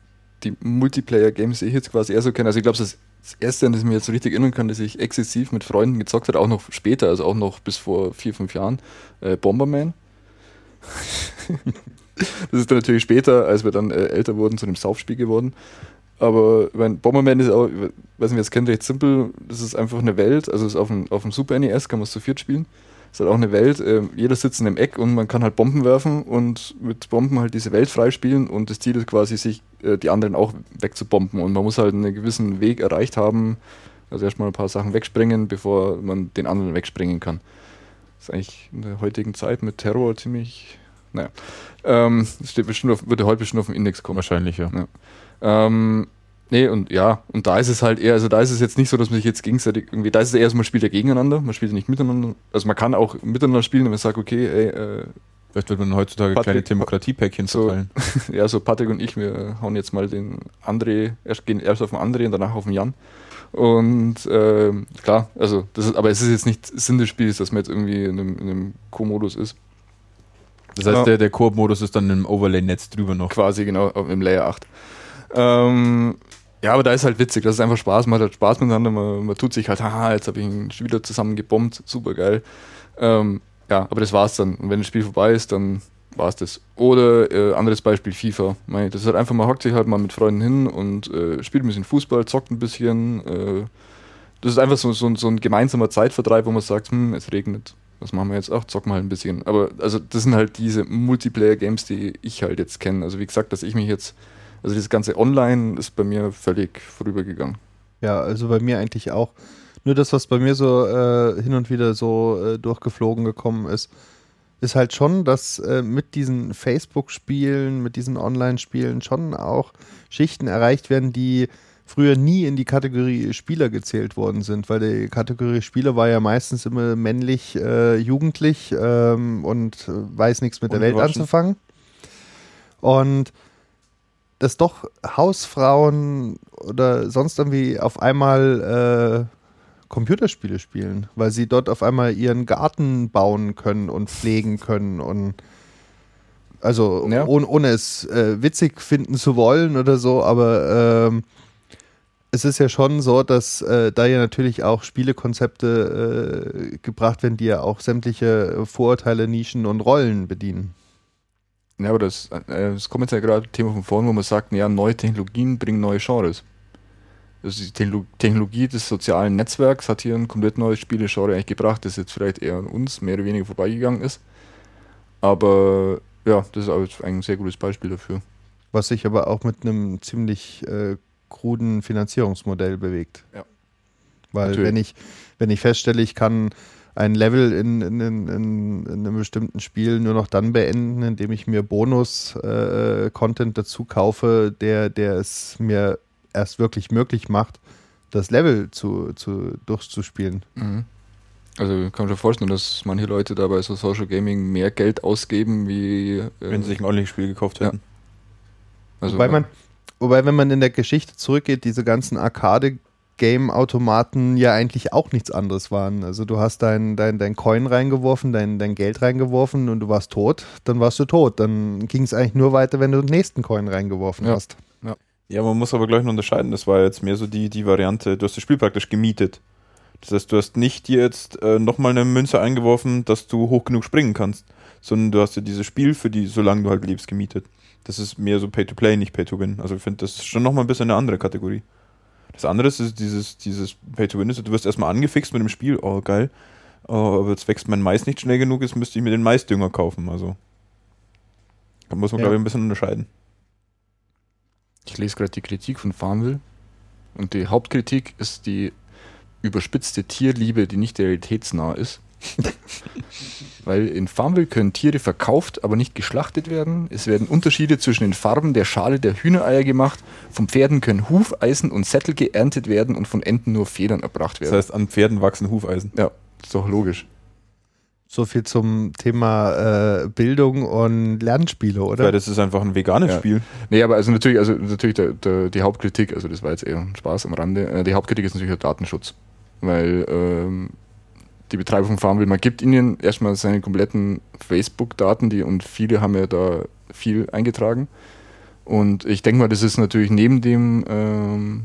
die Multiplayer-Games, die ich jetzt quasi eher so kenne. Also ich glaube, das, das erste, an das ich mich jetzt so richtig erinnern kann, dass ich exzessiv mit Freunden gezockt habe, auch noch später, also auch noch bis vor vier, fünf Jahren, äh, Bomberman. (laughs) das ist dann natürlich später, als wir dann äh, älter wurden, zu einem Saufspiel geworden. Aber mein, Bomberman ist auch, weiß nicht, wer es kennt, recht simpel. Das ist einfach eine Welt, also ist auf dem, auf dem Super NES kann man es zu viert spielen. Ist halt auch eine Welt, äh, jeder sitzt in einem Eck und man kann halt Bomben werfen und mit Bomben halt diese Welt freispielen und das Ziel ist quasi, sich äh, die anderen auch wegzubomben und man muss halt einen gewissen Weg erreicht haben, also erstmal ein paar Sachen wegspringen, bevor man den anderen wegspringen kann. Das ist eigentlich in der heutigen Zeit mit Terror ziemlich, naja, ähm, das steht bestimmt auf, würde heute bestimmt auf dem Index kommen. Wahrscheinlich, ja. Ähm, nee, und ja, und da ist es halt eher, also da ist es jetzt nicht so, dass man sich jetzt gegenseitig irgendwie, da ist es eher so, man spielt ja gegeneinander, man spielt ja nicht miteinander. Also man kann auch miteinander spielen, wenn man sagt, okay, ey, äh, Vielleicht wird man heutzutage Patrick- kleine Demokratiepäckchen so- verteilen. (laughs) ja, so Patrick und ich, wir hauen jetzt mal den André, erst gehen erst auf den André und danach auf den Jan. Und ähm, klar, also das ist, aber es ist jetzt nicht Sinn des Spiels, dass man jetzt irgendwie in einem, in einem Co-Modus ist. Das heißt, Ja. der, der Koop-Modus ist dann im Overlay-Netz drüber noch. Quasi, genau, im Layer 8. Ähm, ja, aber da ist halt witzig, das ist einfach Spaß, man hat halt Spaß miteinander, man, man tut sich halt, haha, jetzt habe ich schon wieder zusammen gebombt, super geil. Ähm, ja, aber das war's dann. Und wenn das Spiel vorbei ist, dann war's das. Oder äh, anderes Beispiel, FIFA. Mei, Das ist halt einfach, man hockt sich halt mal mit Freunden hin und äh, spielt ein bisschen Fußball, zockt ein bisschen, äh, Das ist einfach so, so, so ein gemeinsamer Zeitvertreib, wo man sagt, hm, es regnet. Was machen wir jetzt? Ach, zocken wir halt ein bisschen. Aber also das sind halt diese Multiplayer-Games, die ich halt jetzt kenne. Also wie gesagt, dass ich mich jetzt, also das ganze Online ist bei mir völlig vorübergegangen. Ja, also bei mir eigentlich auch. Nur das, was bei mir so äh, hin und wieder so äh, durchgeflogen gekommen ist, ist halt schon, dass äh, mit diesen Facebook-Spielen, mit diesen Online-Spielen schon auch Schichten erreicht werden, die früher nie in die Kategorie Spieler gezählt worden sind, weil die Kategorie Spieler war ja meistens immer männlich, äh, jugendlich ähm, und äh, weiß nichts mit der Welt anzufangen. Und dass doch Hausfrauen oder sonst irgendwie auf einmal äh, Computerspiele spielen, weil sie dort auf einmal ihren Garten bauen können und pflegen können und also ja. ohne, ohne es äh, witzig finden zu wollen oder so, aber ähm, es ist ja schon so, dass äh, da ja natürlich auch Spielekonzepte äh, gebracht werden, die ja auch sämtliche Vorurteile, Nischen und Rollen bedienen. Ja, aber das, äh, das kommt jetzt ja gerade Thema von vorn, wo man sagt, ja, neue Technologien bringen neue Genres. Also die Technologie des sozialen Netzwerks hat hier ein komplett neues Spielegenre eigentlich gebracht, das jetzt vielleicht eher an uns mehr oder weniger vorbeigegangen ist. Aber ja, das ist eigentlich ein sehr gutes Beispiel dafür. Was sich aber auch mit einem ziemlich äh, kruden Finanzierungsmodell bewegt. Ja. Weil Natürlich. wenn ich, wenn ich feststelle, ich kann ein Level in, in, in, in, einem bestimmten Spiel nur noch dann beenden, indem ich mir Bonus-Content äh, dazu kaufe, der, der es mir erst wirklich möglich macht, das Level zu, zu, durchzuspielen. Mhm. Also ich kann mir vorstellen, dass manche Leute da bei so Social Gaming mehr Geld ausgeben, wie äh, wenn sie sich ein Online-Spiel gekauft hätten. Ja. Also, wobei, man, wobei, wenn man in der Geschichte zurückgeht, diese ganzen Arcade Game-Automaten ja eigentlich auch nichts anderes waren. Also du hast dein, dein, dein Coin reingeworfen, dein, dein Geld reingeworfen und du warst tot, dann warst du tot. Dann ging es eigentlich nur weiter, wenn du den nächsten Coin reingeworfen ja. hast. Ja, man muss aber gleich noch unterscheiden. Das war jetzt mehr so die, die Variante, du hast das Spiel praktisch gemietet. Das heißt, du hast nicht dir jetzt äh, nochmal eine Münze eingeworfen, dass du hoch genug springen kannst, sondern du hast dir dieses Spiel für die, solange du halt lebst, gemietet. Das ist mehr so Pay-to-Play, nicht Pay-to-Win. Also ich finde, das ist schon nochmal ein bisschen eine andere Kategorie. Das andere ist dieses, dieses Pay-to-Win, du wirst erstmal angefixt mit dem Spiel, oh geil, oh, aber jetzt wächst mein Mais nicht schnell genug, jetzt müsste ich mir den Maisdünger kaufen. Also da muss man, ja. glaube ich, ein bisschen unterscheiden. Ich lese gerade die Kritik von Farmville und die Hauptkritik ist die überspitzte Tierliebe, die nicht realitätsnah ist. (laughs) Weil in Farmville können Tiere verkauft, aber nicht geschlachtet werden. Es werden Unterschiede zwischen den Farben der Schale der Hühnereier gemacht. Von Pferden können Hufeisen und Sättel geerntet werden und von Enten nur Federn erbracht werden. Das heißt, an Pferden wachsen Hufeisen. Ja, ist doch logisch. So viel zum Thema äh, Bildung und Lernspiele, oder? Ja, das ist einfach ein veganes ja. Spiel. Nee, aber also natürlich, also natürlich der, der, die Hauptkritik, also das war jetzt eher ein Spaß am Rande, äh, die Hauptkritik ist natürlich der Datenschutz. Weil ähm, die Betreiber von Farmville, man gibt ihnen erstmal seine kompletten Facebook-Daten, die und viele haben ja da viel eingetragen. Und ich denke mal, das ist natürlich neben dem ähm,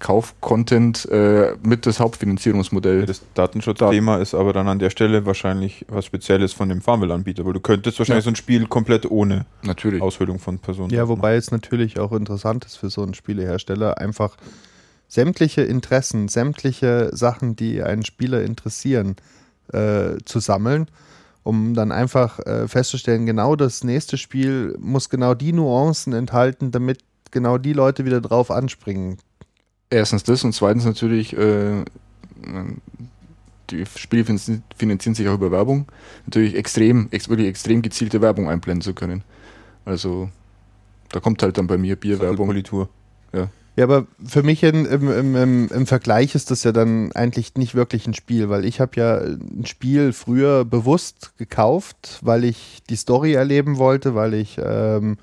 Kauf-Content äh, mit das Hauptfinanzierungsmodell. Das Datenschutzthema ist aber dann an der Stelle wahrscheinlich was Spezielles von dem Farmville-Anbieter, weil du könntest wahrscheinlich ja. so ein Spiel komplett ohne natürlich. Aushöhlung von Personen. Ja, wobei es natürlich auch interessant ist für so einen Spielehersteller, einfach sämtliche Interessen, sämtliche Sachen, die einen Spieler interessieren, äh, zu sammeln um dann einfach äh, festzustellen, genau das nächste Spiel muss genau die Nuancen enthalten, damit genau die Leute wieder drauf anspringen Erstens das und zweitens natürlich, äh, die Spiele finanzieren sich auch über Werbung. Natürlich extrem, ex wirklich extrem gezielte Werbung einblenden zu können. Also da kommt halt dann bei mir Bierwerbung. Politur. Ja. Ja, aber für mich in, im, im, im, Vergleich ist das ja dann eigentlich nicht wirklich ein Spiel, weil ich habe ja ein Spiel früher bewusst gekauft, weil ich die Story erleben wollte, weil ich ähm,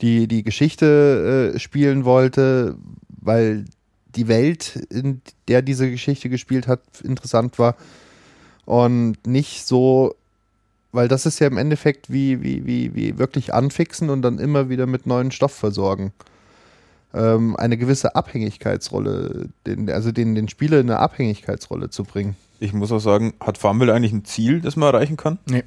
die, die Geschichte äh, spielen wollte, weil die Welt, in der diese Geschichte gespielt hat, interessant war. Und nicht so, weil das ist ja im Endeffekt wie, wie, wie, wie wirklich anfixen und dann immer wieder mit neuen Stoff versorgen. Ähm, eine gewisse Abhängigkeitsrolle, den, also den, den Spieler in eine Abhängigkeitsrolle zu bringen. Ich muss auch sagen, hat Farmville eigentlich ein Ziel, das man erreichen kann? Nee.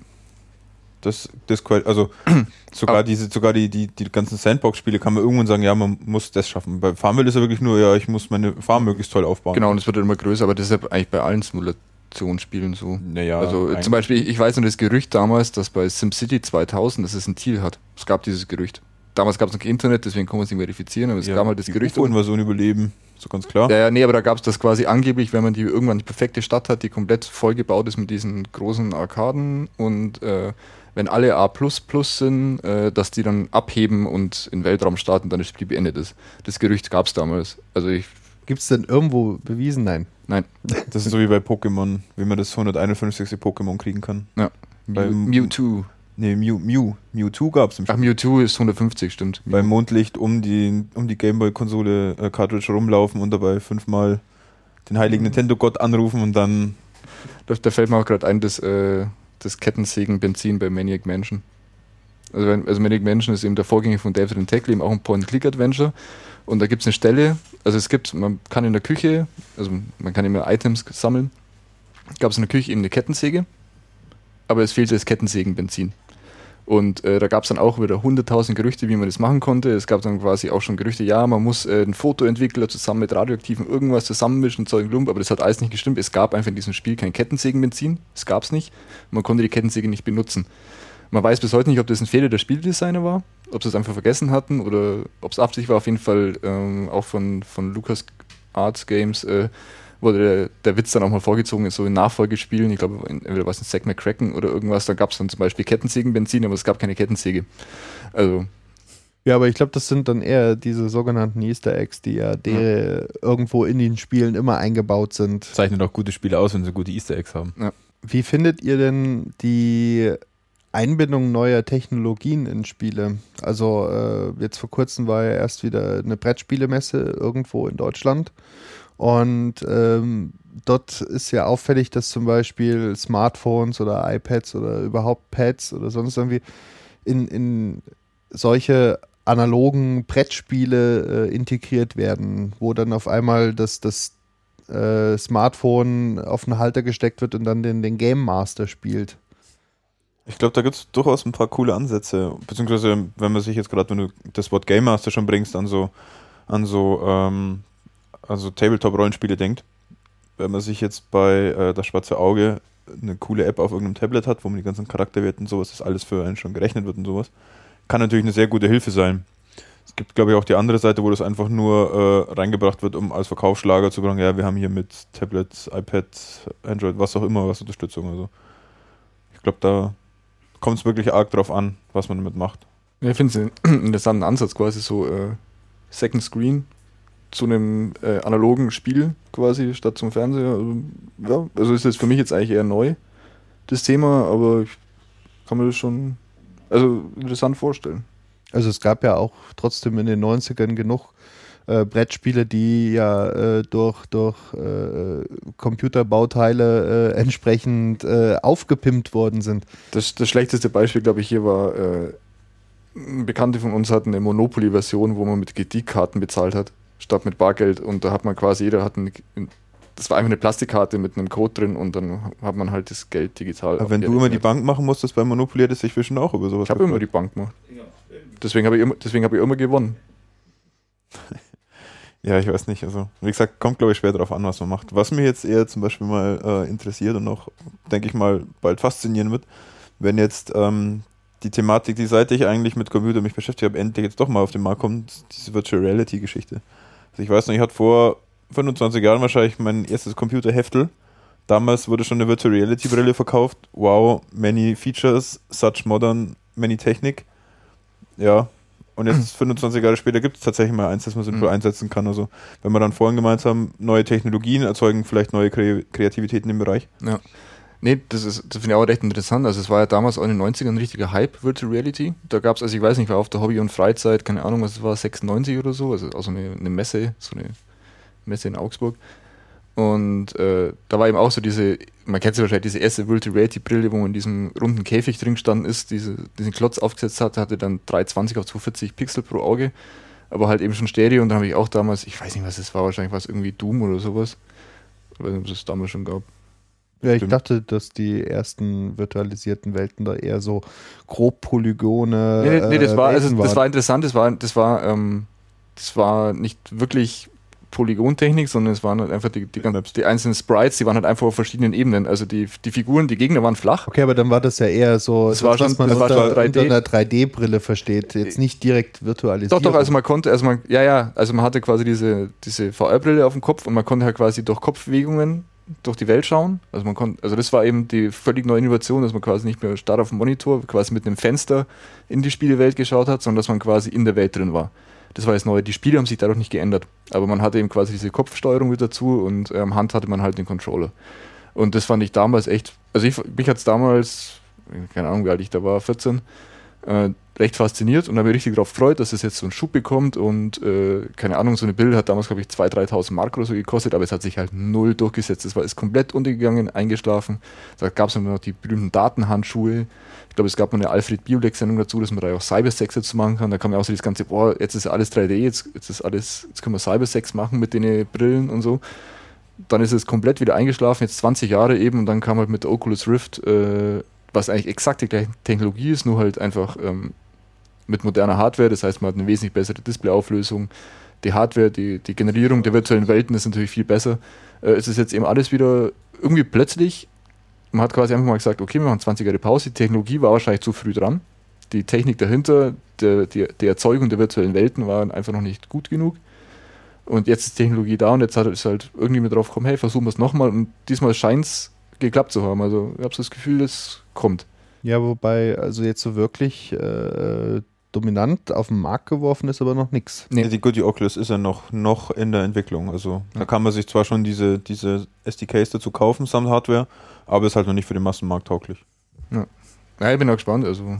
Das, das also (clears throat) sogar diese, sogar die, die, die ganzen Sandbox-Spiele kann man irgendwann sagen, ja, man muss das schaffen. Bei Farmville ist ja wirklich nur, ja, ich muss meine Farm möglichst toll aufbauen. Genau, und es wird immer größer, aber das ist ja eigentlich bei allen Simulationsspielen so. Naja, also zum Beispiel, ich weiß noch das Gerücht damals, dass bei SimCity 2000, dass es ein Ziel hat. Es gab dieses Gerücht. Damals gab es noch kein Internet, deswegen kann man es nicht verifizieren, aber es ja, gab halt das Gerücht. so ein Überleben, so ganz klar. Ja, nee, aber da gab es das quasi angeblich, wenn man die irgendwann die perfekte Stadt hat, die komplett vollgebaut ist mit diesen großen Arkaden und äh, wenn alle A sind, äh, dass die dann abheben und in den Weltraum starten, dann das Spiel beendet ist. Das Gerücht gab es damals. Also ich. Gibt es denn irgendwo bewiesen? Nein. Nein. Das ist so wie bei Pokémon, wie man das 151. Pokémon kriegen kann. Ja. Bei Mewtwo. Nee, Mew, Mew. Mewtwo gab es im Spiel. Ach, Mewtwo ist 150, stimmt. Mew. Beim Mondlicht um die, um die Gameboy-Konsole äh, Cartridge rumlaufen und dabei fünfmal den heiligen mhm. Nintendo-Gott anrufen und dann. Da, da fällt mir auch gerade ein, dass äh, das Kettensägen-Benzin bei Maniac Mansion. Also, wenn, also Maniac Mansion ist eben der Vorgänger von David and Tackle, eben auch ein Point-Click-Adventure. Und da gibt es eine Stelle, also es gibt, man kann in der Küche, also man kann immer Items sammeln. Gab es in der Küche eben eine Kettensäge, aber es fehlte das Kettensägen-Benzin. Und äh, da gab es dann auch wieder 100.000 Gerüchte, wie man das machen konnte. Es gab dann quasi auch schon Gerüchte, ja, man muss äh, einen Fotoentwickler zusammen mit radioaktiven irgendwas zusammenmischen, Zeug Lump, aber das hat alles nicht gestimmt. Es gab einfach in diesem Spiel kein Kettensägenbenzin. Es gab es nicht. Man konnte die Kettensäge nicht benutzen. Man weiß bis heute nicht, ob das ein Fehler der Spieldesigner war, ob sie es einfach vergessen hatten oder ob es Absicht war. Auf jeden Fall ähm, auch von, von Lucas Arts Games äh, wurde der, der, Witz dann auch mal vorgezogen, ist so in Nachfolgespielen, ich glaube, entweder war es ein Zack McCracken oder irgendwas, da gab es dann zum Beispiel Kettensägenbenzin, aber es gab keine Kettensäge. Also. Ja, aber ich glaube, das sind dann eher diese sogenannten Easter Eggs, die ja, die ja. irgendwo in den Spielen immer eingebaut sind. Zeichnet auch gute Spiele aus, wenn sie gute Easter Eggs haben. Ja. Wie findet ihr denn die Einbindung neuer Technologien in Spiele? Also äh, jetzt vor kurzem war ja erst wieder eine Brettspielemesse irgendwo in Deutschland. Und ähm, dort ist ja auffällig, dass zum Beispiel Smartphones oder iPads oder überhaupt Pads oder sonst irgendwie in, in solche analogen Brettspiele äh, integriert werden, wo dann auf einmal das, das äh, Smartphone auf einen Halter gesteckt wird und dann den, den Game Master spielt. Ich glaube, da gibt es durchaus ein paar coole Ansätze. Beziehungsweise, wenn man sich jetzt gerade, wenn du das Wort Game Master schon bringst, an so, an so ähm, also Tabletop-Rollenspiele denkt, wenn man sich jetzt bei äh, das schwarze Auge eine coole App auf irgendeinem Tablet hat, wo man die ganzen Charakterwerte und sowas, das alles für einen schon gerechnet wird und sowas, kann natürlich eine sehr gute Hilfe sein. Es gibt, glaube ich, auch die andere Seite, wo das einfach nur äh, reingebracht wird, um als Verkaufsschlager zu sagen, ja, wir haben hier mit Tablet, iPad, Android, was auch immer, was Unterstützung. Also ich glaube, da kommt es wirklich arg drauf an, was man damit macht. Ich finde es einen (clears throat) interessanten Ansatz, quasi so äh, Second Screen zu einem äh, analogen Spiel quasi statt zum Fernseher. Also, ja, also ist das für mich jetzt eigentlich eher neu, das Thema, aber ich kann mir das schon also interessant vorstellen. Also es gab ja auch trotzdem in den 90ern genug äh, Brettspiele, die ja äh, durch, durch äh, Computerbauteile äh, entsprechend äh, aufgepimpt worden sind. Das, das schlechteste Beispiel, glaube ich, hier war, äh, Bekannte von uns hatten eine Monopoly-Version, wo man mit GD-Karten bezahlt hat statt mit Bargeld. Und da hat man quasi, jeder hat ein, das war einfach eine Plastikkarte mit einem Code drin und dann hat man halt das Geld digital. Aber wenn du immer die Bank machen musstest bei Monopoly, hättest du dich bestimmt auch über sowas Ich habe immer die Bank gemacht. Deswegen habe ich, immer, hab ich immer gewonnen. (laughs) ja, ich weiß nicht. Also, wie gesagt, kommt glaube ich schwer darauf an, was man macht. Was mich jetzt eher zum Beispiel mal äh, interessiert und auch, denke ich mal, bald faszinieren wird, wenn jetzt ähm, die Thematik, die seit ich eigentlich mit Computer mich beschäftigt habe, endlich jetzt doch mal auf den Markt kommt, diese Virtual Reality Geschichte. Also ich weiß noch, ich hatte vor 25 Jahren wahrscheinlich mein erstes Computerheftel. Damals wurde schon eine Virtual Reality Brille verkauft. Wow, many features, such modern, many Technik. Ja, und jetzt (clears throat) 25 Jahre später gibt es tatsächlich mal eins, das man sinnvoll mhm. einsetzen kann. Also, wenn wir dann vorhin gemeint haben, neue Technologien erzeugen vielleicht neue Kreativitäten im Bereich. Ja. Nee, das, ist, das finde ich auch recht interessant. Also es war ja damals auch in den 90ern ein richtiger Hype, Virtual Reality. Da gab es, also ich weiß nicht, war auf der Hobby- und Freizeit, keine Ahnung, was es war, 96 oder so, also, also eine, eine Messe, so eine Messe in Augsburg. Und äh, da war eben auch so diese, man kennt sie wahrscheinlich, diese erste Virtual Reality Brille, wo man in diesem runden Käfig drin gestanden ist, diese, diesen Klotz aufgesetzt hat, hatte dann 320 auf 240 Pixel pro Auge, aber halt eben schon Stereo und da habe ich auch damals, ich weiß nicht, was es war, wahrscheinlich war es irgendwie Doom oder sowas. Ich weiß nicht, ob es das damals schon gab. Ja, ich Stimmt. dachte, dass die ersten virtualisierten Welten da eher so grob Polygone. Nee, nee, nee das äh, war, also, Welten das waren. war interessant, das war, das war, ähm, das war nicht wirklich Polygontechnik, sondern es waren halt einfach die, die, die einzelnen Sprites, die waren halt einfach auf verschiedenen Ebenen. Also die, die Figuren, die Gegner waren flach. Okay, aber dann war das ja eher so, Das war was schon- man das war unter, schon 3D. unter einer 3D-Brille versteht. Jetzt nicht direkt virtualisiert. Doch, doch, also man konnte, also man, ja, ja, also man hatte quasi diese, diese VR-Brille auf dem Kopf und man konnte halt quasi durch Kopfbewegungen durch die Welt schauen. Also man konnte, also das war eben die völlig neue Innovation, dass man quasi nicht mehr starr auf dem Monitor, quasi mit einem Fenster in die Spielewelt geschaut hat, sondern dass man quasi in der Welt drin war. Das war das Neue. Die Spiele haben sich dadurch nicht geändert. Aber man hatte eben quasi diese Kopfsteuerung mit dazu und am Hand hatte man halt den Controller. Und das fand ich damals echt, also ich, mich hat es damals, keine Ahnung, wie alt ich da war, 14, äh, recht fasziniert und habe mich richtig darauf gefreut, dass es jetzt so einen Schub bekommt und äh, keine Ahnung, so eine Bild hat damals, glaube ich, 2.000, 3.000 Mark oder so gekostet, aber es hat sich halt null durchgesetzt. Es war ist komplett untergegangen, eingeschlafen. Da gab es noch die berühmten Datenhandschuhe. Ich glaube, es gab noch eine Alfred Biolek-Sendung dazu, dass man da auch Cybersex dazu machen kann. Da kam ja auch so das ganze, boah, jetzt ist alles 3D, jetzt, jetzt ist alles, jetzt können wir Cybersex machen mit den Brillen und so. Dann ist es komplett wieder eingeschlafen, jetzt 20 Jahre eben, und dann kam halt mit der Oculus Rift, äh, was eigentlich exakt die gleiche Technologie ist, nur halt einfach ähm, mit moderner Hardware. Das heißt, man hat eine wesentlich bessere Displayauflösung. Die Hardware, die, die Generierung der virtuellen Welten ist natürlich viel besser. Äh, es ist jetzt eben alles wieder irgendwie plötzlich. Man hat quasi einfach mal gesagt, okay, wir machen 20 Jahre Pause. Die Technologie war wahrscheinlich zu früh dran. Die Technik dahinter, der, die, die Erzeugung der virtuellen Welten war einfach noch nicht gut genug. Und jetzt ist Technologie da und jetzt hat es halt irgendwie mit drauf gekommen, hey, versuchen wir es nochmal. Und diesmal scheint es geklappt zu haben. Also ich habe so das Gefühl, es kommt. Ja, wobei, also jetzt so wirklich äh, dominant auf den Markt geworfen ist aber noch nichts. Nee. Ja, die Goody Oculus ist ja noch, noch in der Entwicklung. Also da Ja. kann man sich zwar schon diese, diese SDKs dazu kaufen, samt Hardware, aber ist halt noch nicht für den Massenmarkt tauglich. Ja, ich bin auch gespannt. Also,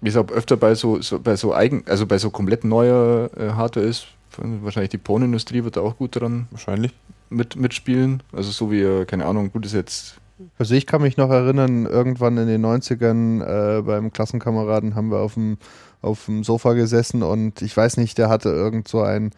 wie es auch öfter bei so, so bei so eigen, also bei so komplett neuer äh, Hardware ist, wahrscheinlich die Pornindustrie wird da auch gut dran Wahrscheinlich. Mit, mitspielen. Also so wie, äh, keine Ahnung, gut ist jetzt. Also ich kann mich noch erinnern, irgendwann in den 90ern äh, beim Klassenkameraden haben wir auf dem, auf dem Sofa gesessen und ich weiß nicht, der hatte irgend so ein,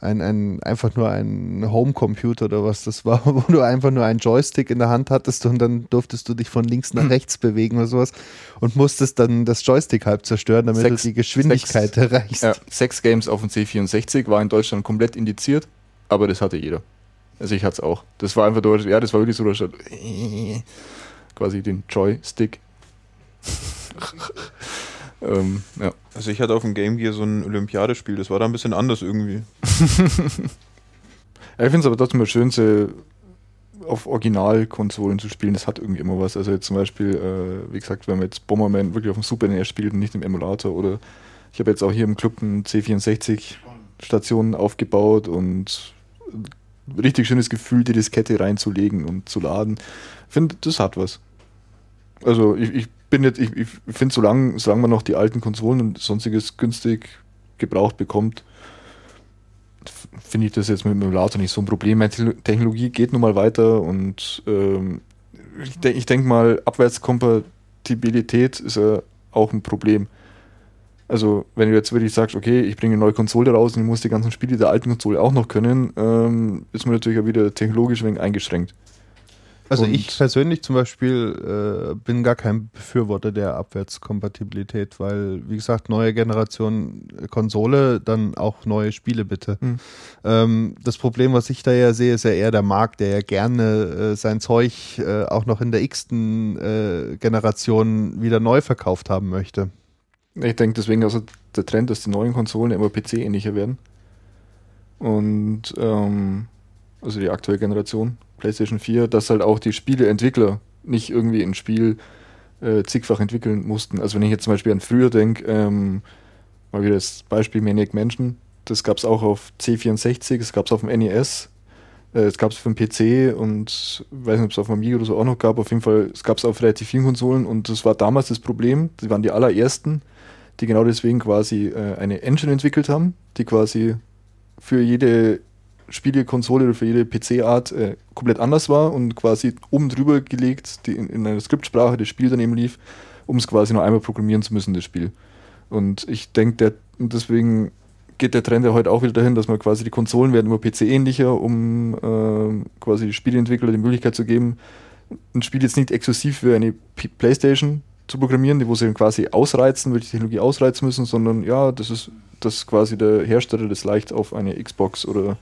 ein, ein einfach nur ein Homecomputer oder was das war, (laughs) wo du einfach nur einen Joystick in der Hand hattest und dann durftest du dich von links nach (clears throat) rechts bewegen oder sowas und musstest dann das Joystick halb zerstören, damit Sechs- du die Geschwindigkeit erreichst. Ja, Sex Games auf dem C64 war in Deutschland komplett indiziert, aber das hatte jeder. Also ich hatte es auch. Das war einfach durch, ja, das war wirklich so, dass quasi den Joystick. (laughs) ähm, ja. Also ich hatte auf dem Game Gear so ein Olympiadespiel, das war da ein bisschen anders irgendwie. (laughs) Ja, ich finde es aber trotzdem mal schön, so auf Originalkonsolen zu spielen. Das hat irgendwie immer was. Also jetzt zum Beispiel, äh, wie gesagt, wenn man jetzt Bomberman wirklich auf dem Super NES spielt und nicht im Emulator oder ich habe jetzt auch hier im Club eine C64-Station aufgebaut und richtig schönes Gefühl, die Diskette reinzulegen und zu laden. Ich finde, das hat was. Also ich, ich bin jetzt, ich, ich finde, solange, solange man noch die alten Konsolen und sonstiges günstig gebraucht bekommt, finde ich das jetzt mit dem Emulator nicht so ein Problem. Meine Te- Technologie geht nun mal weiter und ähm, ich, denk, ich denke mal, Abwärtskompatibilität ist ja auch ein Problem. Also, wenn du jetzt wirklich sagst, okay, ich bringe eine neue Konsole raus und ich muss die ganzen Spiele der alten Konsole auch noch können, ähm, ist man natürlich auch wieder technologisch ein wenig eingeschränkt. Also Und- ich persönlich zum Beispiel äh, bin gar kein Befürworter der Abwärtskompatibilität, weil, wie gesagt, neue Generation äh, Konsole, dann auch neue Spiele bitte. Hm. Ähm, das Problem, was ich da ja sehe, ist ja eher der Markt, der ja gerne äh, sein Zeug äh, auch noch in der x-ten äh, Generation wieder neu verkauft haben möchte. Ich denke deswegen also der Trend, dass die neuen Konsolen immer PC-ähnlicher werden. Und ähm, also die aktuelle Generation, PlayStation 4, dass halt auch die Spieleentwickler nicht irgendwie ein Spiel äh, zigfach entwickeln mussten. Also wenn ich jetzt zum Beispiel an früher denke, ähm, mal wieder das Beispiel Maniac Mansion, das gab es auch auf C64, das gab es auf dem NES, äh, es gab es für den PC und weiß nicht, ob es auf dem Amiga oder so auch noch gab. Auf jeden Fall, es gab es auf relativ vielen Konsolen und das war damals das Problem. Die waren die allerersten, die genau deswegen quasi äh, eine Engine entwickelt haben, die quasi für jede Spielekonsole oder für jede PC-Art äh, komplett anders war und quasi oben drüber gelegt, die in, in einer Skriptsprache das Spiel dann eben lief, um es quasi nur einmal programmieren zu müssen, das Spiel. Und ich denke, deswegen geht der Trend ja heute auch wieder dahin, dass man quasi die Konsolen werden immer PC ähnlicher, um äh, quasi Spieleentwickler die Möglichkeit zu geben, ein Spiel jetzt nicht exklusiv für eine P Playstation zu programmieren, wo sie dann quasi ausreizen, welche Technologie ausreizen müssen, sondern ja, das ist, dass quasi der Hersteller das leicht auf eine Xbox oder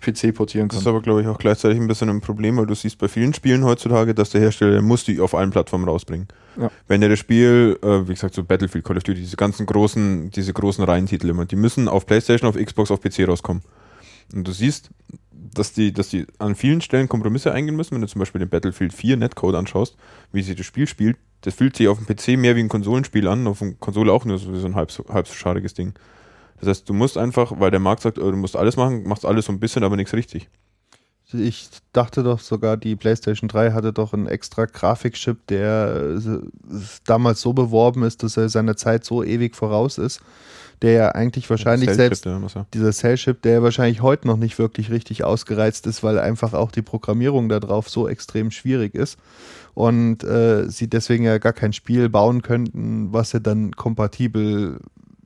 PC portieren kann. Das ist aber, glaube ich, auch gleichzeitig ein bisschen ein Problem, weil du siehst bei vielen Spielen heutzutage, dass der Hersteller muss die auf allen Plattformen rausbringen. Ja. Wenn er das Spiel, äh, wie gesagt, so Battlefield, Call of Duty, diese ganzen großen, diese großen Reihentitel immer, die müssen auf Playstation, auf Xbox, auf PC rauskommen. Und du siehst, dass die, dass die an vielen Stellen Kompromisse eingehen müssen, wenn du zum Beispiel den Battlefield 4 Netcode anschaust, wie sie das Spiel spielt, das fühlt sich auf dem PC mehr wie ein Konsolenspiel an, auf der Konsole auch nur so, so ein halb, halb schadiges Ding. Das heißt, du musst einfach, weil der Markt sagt, oh, du musst alles machen, machst alles so ein bisschen, aber nichts richtig. Ich dachte doch sogar, die PlayStation 3 hatte doch einen extra Grafikchip, der äh, damals so beworben ist, dass er seiner Zeit so ewig voraus ist, der ja eigentlich wahrscheinlich selbst, ja, dieser Cell-Chip, der wahrscheinlich heute noch nicht wirklich richtig ausgereizt ist, weil einfach auch die Programmierung darauf so extrem schwierig ist und äh, sie deswegen ja gar kein Spiel bauen könnten, was sie dann kompatibel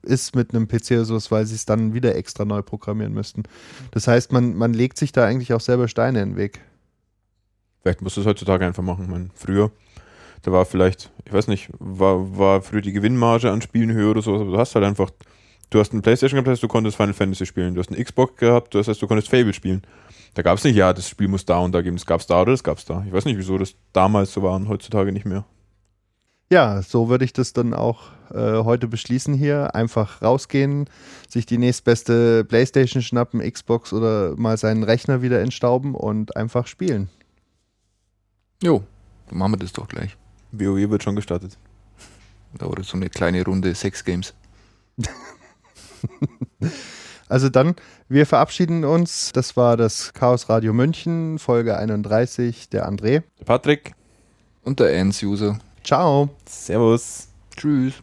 ist mit einem PC oder sowas, weil sie es dann wieder extra neu programmieren müssten. Das heißt, man, man legt sich da eigentlich auch selber Steine in den Weg. Vielleicht musst du es heutzutage einfach machen. meine, früher, da war vielleicht, ich weiß nicht, war, war früher die Gewinnmarge an Spielen höher oder sowas, aber du hast halt einfach, du hast eine Playstation gehabt, das heißt, du konntest Final Fantasy spielen. Du hast eine Xbox gehabt, das heißt, du konntest Fable spielen. Da gab es nicht, ja, das Spiel muss da und da geben. Das gab es da oder das gab es da. Ich weiß nicht, wieso das damals so war und heutzutage nicht mehr. Ja, so würde ich das dann auch äh, heute beschließen hier. Einfach rausgehen, sich die nächstbeste Playstation schnappen, Xbox oder mal seinen Rechner wieder entstauben und einfach spielen. Jo, dann machen wir das doch gleich. WoW wird schon gestartet. Dauert so eine kleine Runde Sex Games. (laughs) (laughs) also dann, wir verabschieden uns. Das war das Chaos Radio München, Folge 31, der André. Der Patrick. Und der Ends-User. Ciao. Servus. Tschüss.